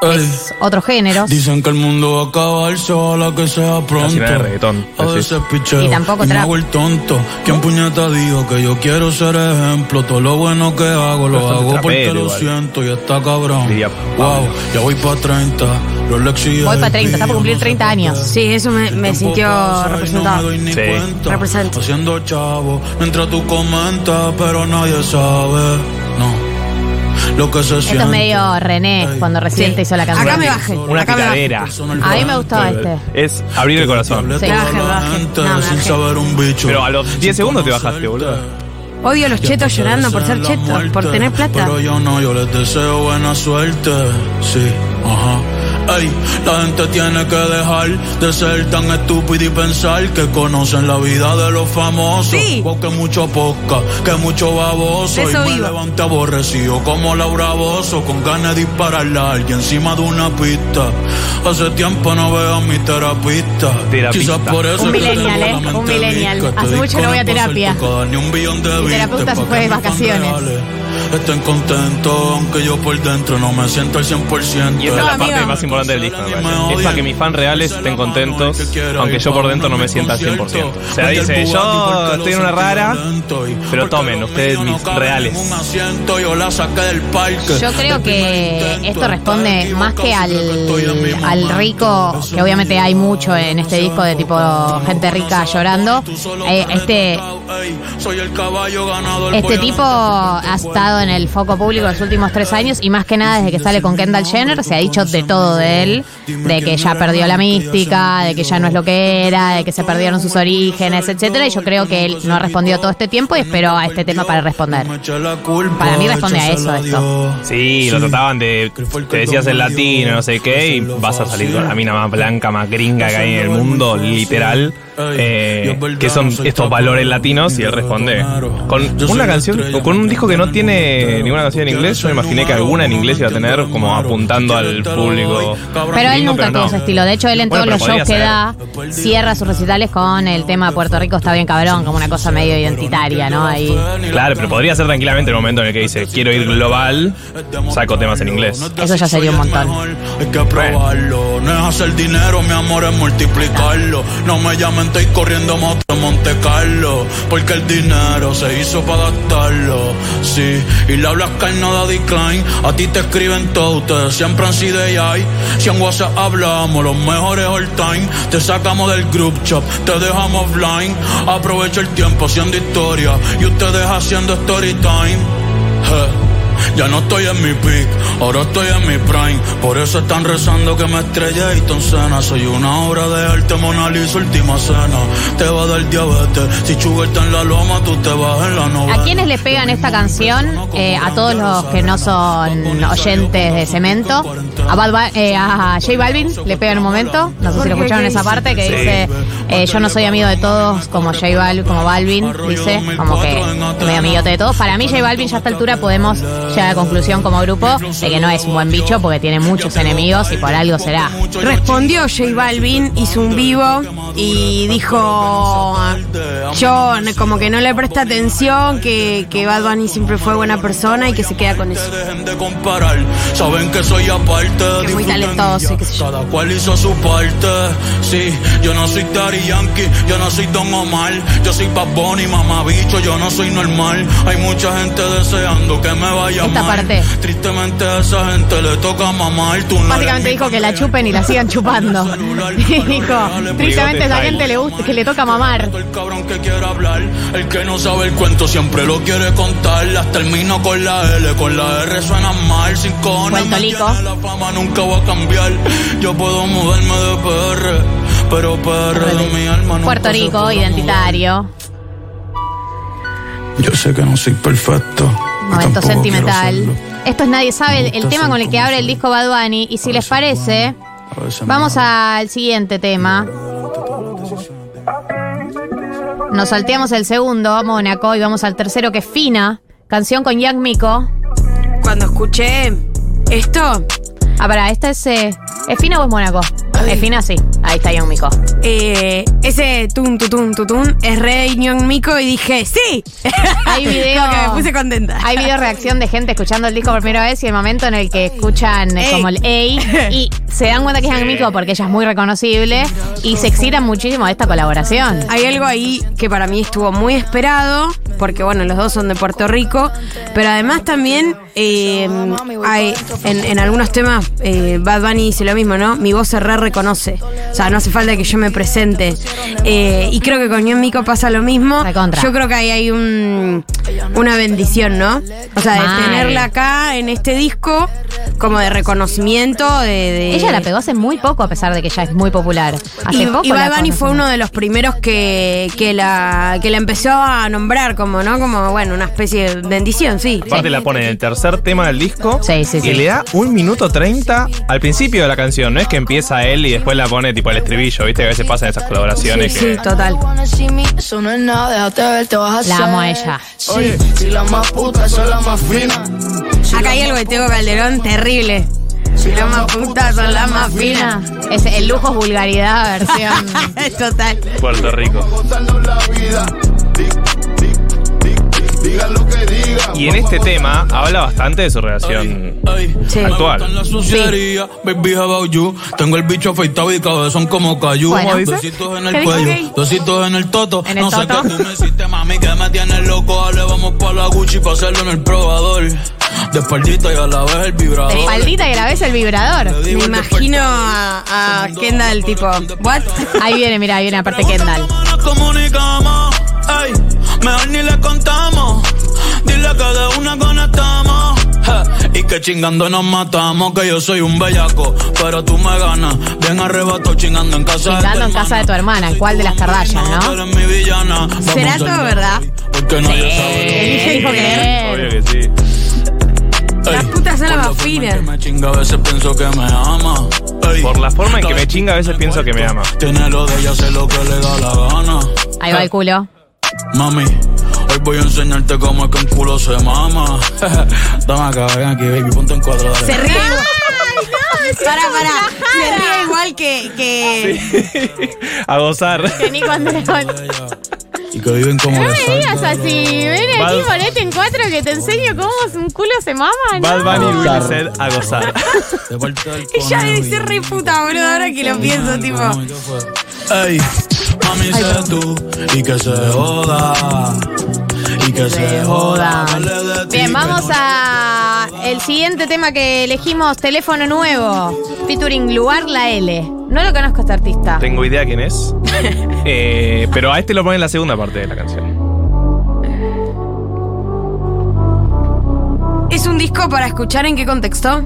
Ey, otros géneros. Dicen que el mundo va a acabarse, ojalá que sea pronto. De reggaetón. A veces picheo Y tampoco y me hago el tonto. ¿Quién puñeta dijo que yo quiero ser ejemplo? Todo lo bueno que hago lo Bastante hago porque trapero lo igual. siento y está cabrón. Diría wow, ya voy pa' 30. Rolex y Voy pa' LP, 30, está por cumplir 30 años. Sí, eso me, me sintió representado. Sí. Represento. Haciendo chavo mientras tú comentas, pero nadie sabe. No. Lo que se Esto es medio René cuando recién te hizo la canción. Acá me bajé. Una acá me bajé. picadera. A mí me gustó este. Es abrir el corazón. Sí. Baje, la baje. gente No, sin baje. saber un bicho. Pero a los 10 segundos te bajaste, boludo. Odio los chetos llorando por ser chetos, por tener plata. Pero yo no, yo les deseo buena suerte. Sí, ajá. Ey, la gente tiene que dejar de ser tan estúpida y pensar que conocen la vida de los famosos. Sí. Porque mucho poca, que mucho baboso. Eso y me levanté aborrecido como Laura Bozo, con ganas de dispararle a alguien encima de una pista. Hace tiempo no veo a mi terapista. Terapista. Quizás por eso Un es que millennial, tengo ¿eh? la mente Un millennial. Hace mucho no voy a terapia. ni un billón de Mi terapeuta se fue de vacaciones. reales Estén contentos, aunque yo por dentro no me siento al 100%. Y esta es la parte más importante del disco, me. Es para que mis fans reales estén contentos, aunque yo por dentro no me sienta al 100%. O sea, dice, yo estoy en una rara, pero tomen ustedes mis reales. Yo creo que esto responde más que al, al rico, que obviamente hay mucho en este disco de tipo gente rica llorando. Eh, este, este tipo ha estado en el foco público los últimos tres años y más que nada desde que sale con Kendall Jenner se ha dicho de todo de él, de que ya perdió la mística, de que ya no es lo que era, de que se perdieron sus orígenes, etcétera. Y yo creo que él no ha respondido todo este tiempo y espero a este tema para responder. Para mí responde a eso esto. Sí, lo trataban de. Te decías el latino, no sé qué, y vas a salir con la mina más blanca, más gringa que hay en el mundo, literal. Eh, que son estos valores latinos, y él responde con una canción, o con un disco que no tiene ninguna canción en inglés, yo me imaginé que alguna en inglés iba a tener como apuntando al público. Pero él nunca tuvo no. ese estilo. De hecho, él en Bueno, todos los shows que da, cierra sus recitales con el tema Puerto Rico está bien cabrón, como una cosa medio identitaria, ¿no? Ahí. Claro, pero podría ser tranquilamente el momento en el que dice quiero ir global, saco temas en inglés. Eso ya sería un montón. Hay que probarlo. No es hacer dinero, mi amor, es multiplicarlo. No me llamen, estoy corriendo moto en Monte Carlo. Porque el dinero se hizo para gastarlo. Sí, y le hablas no da decline. A ti te escriben todo, ustedes siempre han sido AI. Si en WhatsApp hablamos, los mejores all time. Te sacamos del group chat, te dejamos blind. Aprovecho el tiempo haciendo historia. Y ustedes haciendo story time. Ya no estoy en mi peak, ahora estoy en mi prime. Por eso están rezando que me estrelle Ayrton Senna. Soy una obra de arte, Mona Lisa, última cena. Te va a dar diabetes, si Sugar está en la loma, tú te vas en la novela. ¿A quiénes le pegan esta canción? Eh, a todos los que no son oyentes de Cemento. A, Bad Ba- eh, a J Balvin le pega en un momento. No sé si lo escucharon esa parte que Sí. dice: eh, Yo no soy amigo de todos como J Balvin, como Balvin. Dice, como que medio amiguote de todos. Para mí, J Balvin ya a esta altura podemos llegar a la conclusión como grupo de que no es un buen bicho porque tiene muchos enemigos y por algo será. Respondió J Balvin, hizo un vivo y dijo, yo como que no le presta atención, que, que Bad Bunny siempre fue buena persona y que se queda con eso. Saben que soy aparte. Que es muy talentoso y qué sé yo. Cada cual hizo su parte. Sí, yo no soy Daddy Yankee, yo no soy Don Omar. Yo soy Bad Bunny, mamá bicho, yo no soy normal. Hay mucha gente deseando que me vaya Esta mal. parte. Tristemente a esa gente le toca mamar. Tú no eres Básicamente dijo que la chupen y la sigan chupando. Dijo, tristemente a esa gente le gusta, que le toca mamar. El cabrón que quiere hablar, el que no sabe el cuento siempre lo quiere contar. Las termino con la L, con la R suena mal. Sin cojones la fama nunca va a cambiar. Yo puedo mudarme de PR, pero PR de mi alma nunca Puerto Rico, identitario. mudar. Yo sé que no soy perfecto. Momento sentimental. Esto es Nadie sabe, el, el tema con el que abre el disco Bad Bunny. Y si les parece, vamos al siguiente tema. Nos salteamos el segundo, Mónaco, y vamos al tercero que es Fina, canción con Young Miko. Cuando escuché esto, Ah, pará, esta es. eh, ¿Es Fina o es Mónaco? Es Fina, sí. Ahí está Young Miko. eh, ese tun, tutun, tutun es re Mico y dije, ¡sí! Hay video. Como que me puse contenta. Hay video reacción de gente escuchando el disco por primera vez y el momento en el que escuchan Ey. como el ey y se dan cuenta que es Miko porque ella es muy reconocible y se excitan muchísimo de esta colaboración. Hay algo ahí que para mí estuvo muy esperado, porque bueno, los dos son de Puerto Rico, pero además también eh, hay, en, en algunos temas eh, Bad Bunny dice lo mismo, ¿no? Mi voz se re reconoce, o sea, no hace falta que yo me presente. Eh, y creo que con Ñon Mico pasa lo mismo. Yo creo que ahí hay un, una bendición, ¿no? O sea, de Mal. tenerla acá en este disco como de reconocimiento de... de- Ella la pegó hace muy poco a pesar de que ya es muy popular. Hace y, poco y la Bad Bunny fue uno de los primeros que, que, la, que la empezó a nombrar como, ¿no? Como, bueno, una especie de bendición, sí. Aparte la pone en el tercer tema del disco Sí, sí, y sí. le da un minuto treinta al principio de la canción. No es que empieza él y después la pone tipo el estribillo, viste que a veces pasan esas colaboraciones Sí, que sí, total. La amo a ella. Acá hay algo de Tego Calderón terrible. Si las más putas son las más finas. Es el lujo es vulgaridad versión. Total. Puerto Rico. Y en este tema habla bastante de su relación Sí. actual. You? Tengo el bicho afeitado y cabezón como cayú. Besitos en ¿Qué el cuello, besitos en el toto. ¿En el no sé qué tú me hiciste, mami, que me tienes loco. Dale, vamos pa' la Gucci pa' hacerlo en el probador. De espaldita y a la vez el vibrador. De espaldita y a la vez el vibrador. Me imagino a, a Kendall tipo, ¿what? Ahí viene, mira, ahí viene aparte Kendall. No nos comunicamos, ey, mejor ni le contamos. Dile que de una conectamos. je, Y que chingando nos matamos, que yo soy un bellaco, pero tú me ganas. Bien arrebato chingando en casa Chingando de en tu casa de tu hermana, ¿cuál de las Kardashian, no? eres mi villana. Vamos ¿Será a todo verdad? Porque nadie sabe. Elige dijo creer. Obvio que sí. Las putas son por las en finas. que me chinga, a veces pienso que me ama. Ey, Por la forma en que me chinga, a veces pienso que me ama. Tiene lo de ella, hace lo que le da la gana. Ahí va el culo. Mami, voy a enseñarte cómo es que un culo se mama. Dame acá, ven aquí, baby, ponte en cuatro, dale. Se ríe igual. Para, para. Se ríe igual que. que... A gozar. Que Nico. Y que viven como No me digas así, ven aquí, Bad- ponete en cuatro que te enseño cómo un culo se mama, ¿no? Bad Bunny A gozar. Said a gozar. De parte del Ella debe ser re puta, boludo, ahora que lo pienso, tipo. Ey, mami, sé tú y que se joda. Y que se Bien, vamos a el siguiente tema que elegimos, teléfono nuevo, featuring Lugar La L. No lo conozco a este artista. Tengo idea quién es. Eh, pero a este lo ponen en la segunda parte de la canción. ¿Es un disco para escuchar en qué contexto?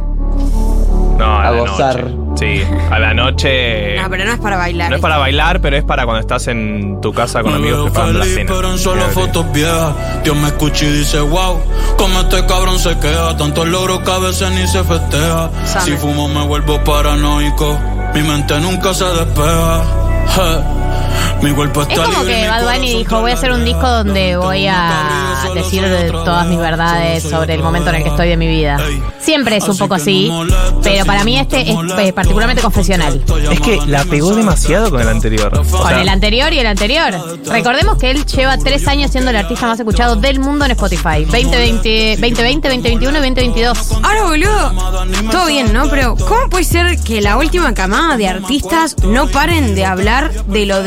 No, a, A la gozar. noche. Sí, a la noche. No, pero no es para bailar. No es para bailar, pero es para cuando estás en tu casa con Me amigos preparando la feliz, cena. pero en solo fotos viejas. Dios me escucha y dice, wow, como este cabrón se queda. Tantos logros que a veces ni se festeja. Si fumo me vuelvo paranoico. Mi mente nunca se despeja. Je. Mi cuerpo Es como libre, que Bad Bunny dijo, voy a hacer un disco donde voy a decir de todas mis verdades sobre el momento en el que estoy de mi vida. Siempre es un poco así, pero para mí este es eh, particularmente confesional. Es que la pegó demasiado con el anterior. O Con sea, el anterior y el anterior. Recordemos que él lleva tres años siendo el artista más escuchado del mundo en Spotify. 2020, 2020 2021 y 2022. Ahora, boludo, todo bien, ¿no? Pero, ¿cómo puede ser que la última camada de artistas no paren de hablar de lo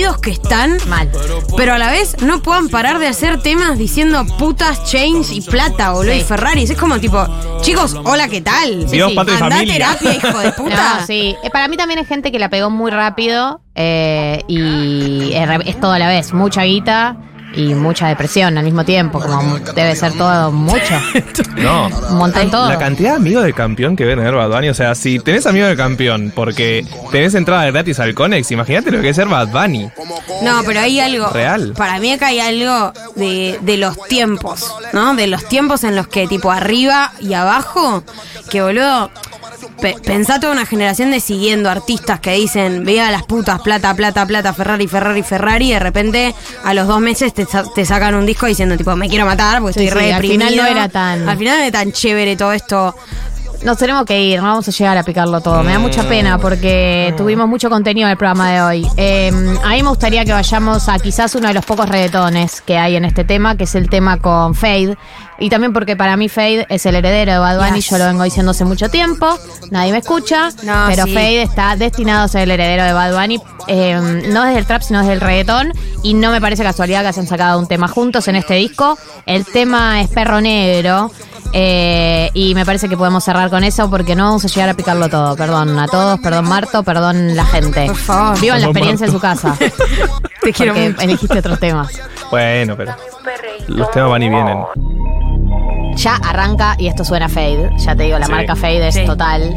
deprimidos que están? Mal. Pero a la vez no puedan parar de hacer temas diciendo putas, chains y plata, boludo, Sí. y Ferraris. Es como tipo, chicos, hola, ¿qué tal? Dios, patria y Andá a familia. terapia, hijo de puta. No, sí. Eh, Para mí también es gente que la pegó muy rápido eh, y es, re- es todo a la vez. Mucha guita y mucha depresión al mismo tiempo. Como debe ser todo mucho. no. Un montón todo. La cantidad de amigos del campeón que ven tener Bad Bunny. O sea, si tenés amigos del campeón porque tenés entrada gratis al Conex, imagínate lo que es ser Bad Bunny. No, pero hay algo. Real. Para mí acá hay algo de, de los tiempos, ¿no? De los tiempos en los que, tipo, arriba y abajo, que boludo. Pe- pensá toda una generación de siguiendo artistas que dicen, vea las putas, plata, plata, plata, Ferrari, Ferrari, Ferrari, y de repente a los dos meses te, sa- te sacan un disco diciendo, tipo, me quiero matar porque Sí, estoy sí, re al final no era tan- Al final no era tan chévere todo esto. Nos tenemos que ir, no vamos a llegar a picarlo todo. Me da mucha pena porque tuvimos mucho contenido en el programa de hoy. Eh, a mí me gustaría que vayamos a quizás uno de los pocos reggaetones que hay en este tema, que es el tema con Fade. Y también porque para mí Fade es el heredero de Bad Bunny, Yes. yo lo vengo diciendo hace mucho tiempo, nadie me escucha, No, pero sí. Fade está destinado a ser el heredero de Bad Bunny, eh, no desde el trap, sino desde el reggaetón. Y no me parece casualidad que hayan sacado un tema juntos en este disco. El tema es Perro Negro. Eh, y me parece que podemos cerrar con eso porque no vamos a llegar a picarlo todo. Perdón a todos, perdón Marto, perdón la gente. Por favor. Vivan la experiencia en su casa. Te quiero porque mucho. elegiste otros temas. Bueno, pero los temas van y vienen. Ya arranca y esto suena Fade. Ya te digo, la Sí. marca Fade es Sí. total.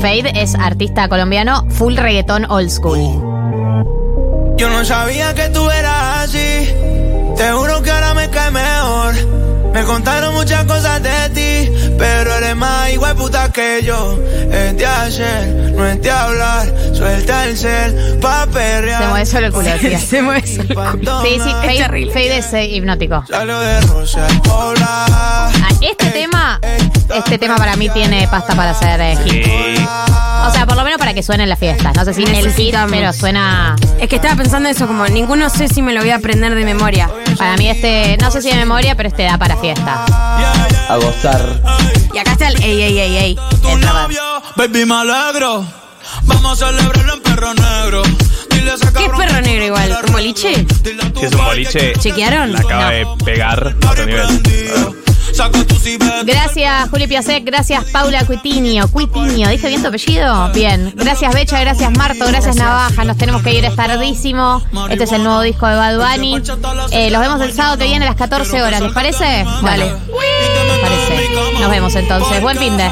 Fade es artista colombiano full reggaetón old school. Yo no sabía que tú eras así. Te juro que ahora me cae mejor. Me contaron muchas cosas de ti, pero eres más igual puta que yo. Es de hacer, no es de hablar. Suelta el cel pa' perrear. Se mueve solo el culo, decía. Se mueve solo el culo. Sí, sí, Es Fade, terrible. Fade es eh, hipnótico. Salió de Rosa Hola. Ah, Este tema, este tema para mí tiene pasta para ser eh, hit. Sí. O sea, por lo menos para que suene en las fiestas. No sé si el hit, Necesitamos. pero suena. Es que estaba pensando eso, como ninguno sé si me lo voy a aprender de memoria. Para mí este, no sé si de memoria, pero este da para fiesta. A gozar. Y acá está el ey, ey, ey, ey. Tu Entra más. novio, baby, me alegro. Vamos a celebrarlo en perro negro. Dile a ese ¿Qué es cabrón perro que negro igual? la ¿Un boliche? Dile a tu Si es un boliche, que ¿Chequearon? la acaba No. de pegar a otro nivel. Gracias, Juli Piasek. Gracias, Paula Cuitinio. Cuitinio, ¿dije bien tu apellido? Bien. Gracias, Becha. Gracias, Marto. Gracias, Navaja. Nos tenemos que ir, es tardísimo. Este es el nuevo disco de Bad Bunny. Eh, los vemos el sábado que viene a las 14 horas. ¿Les parece? Dale. Me parece. Nos vemos entonces. Buen fin de.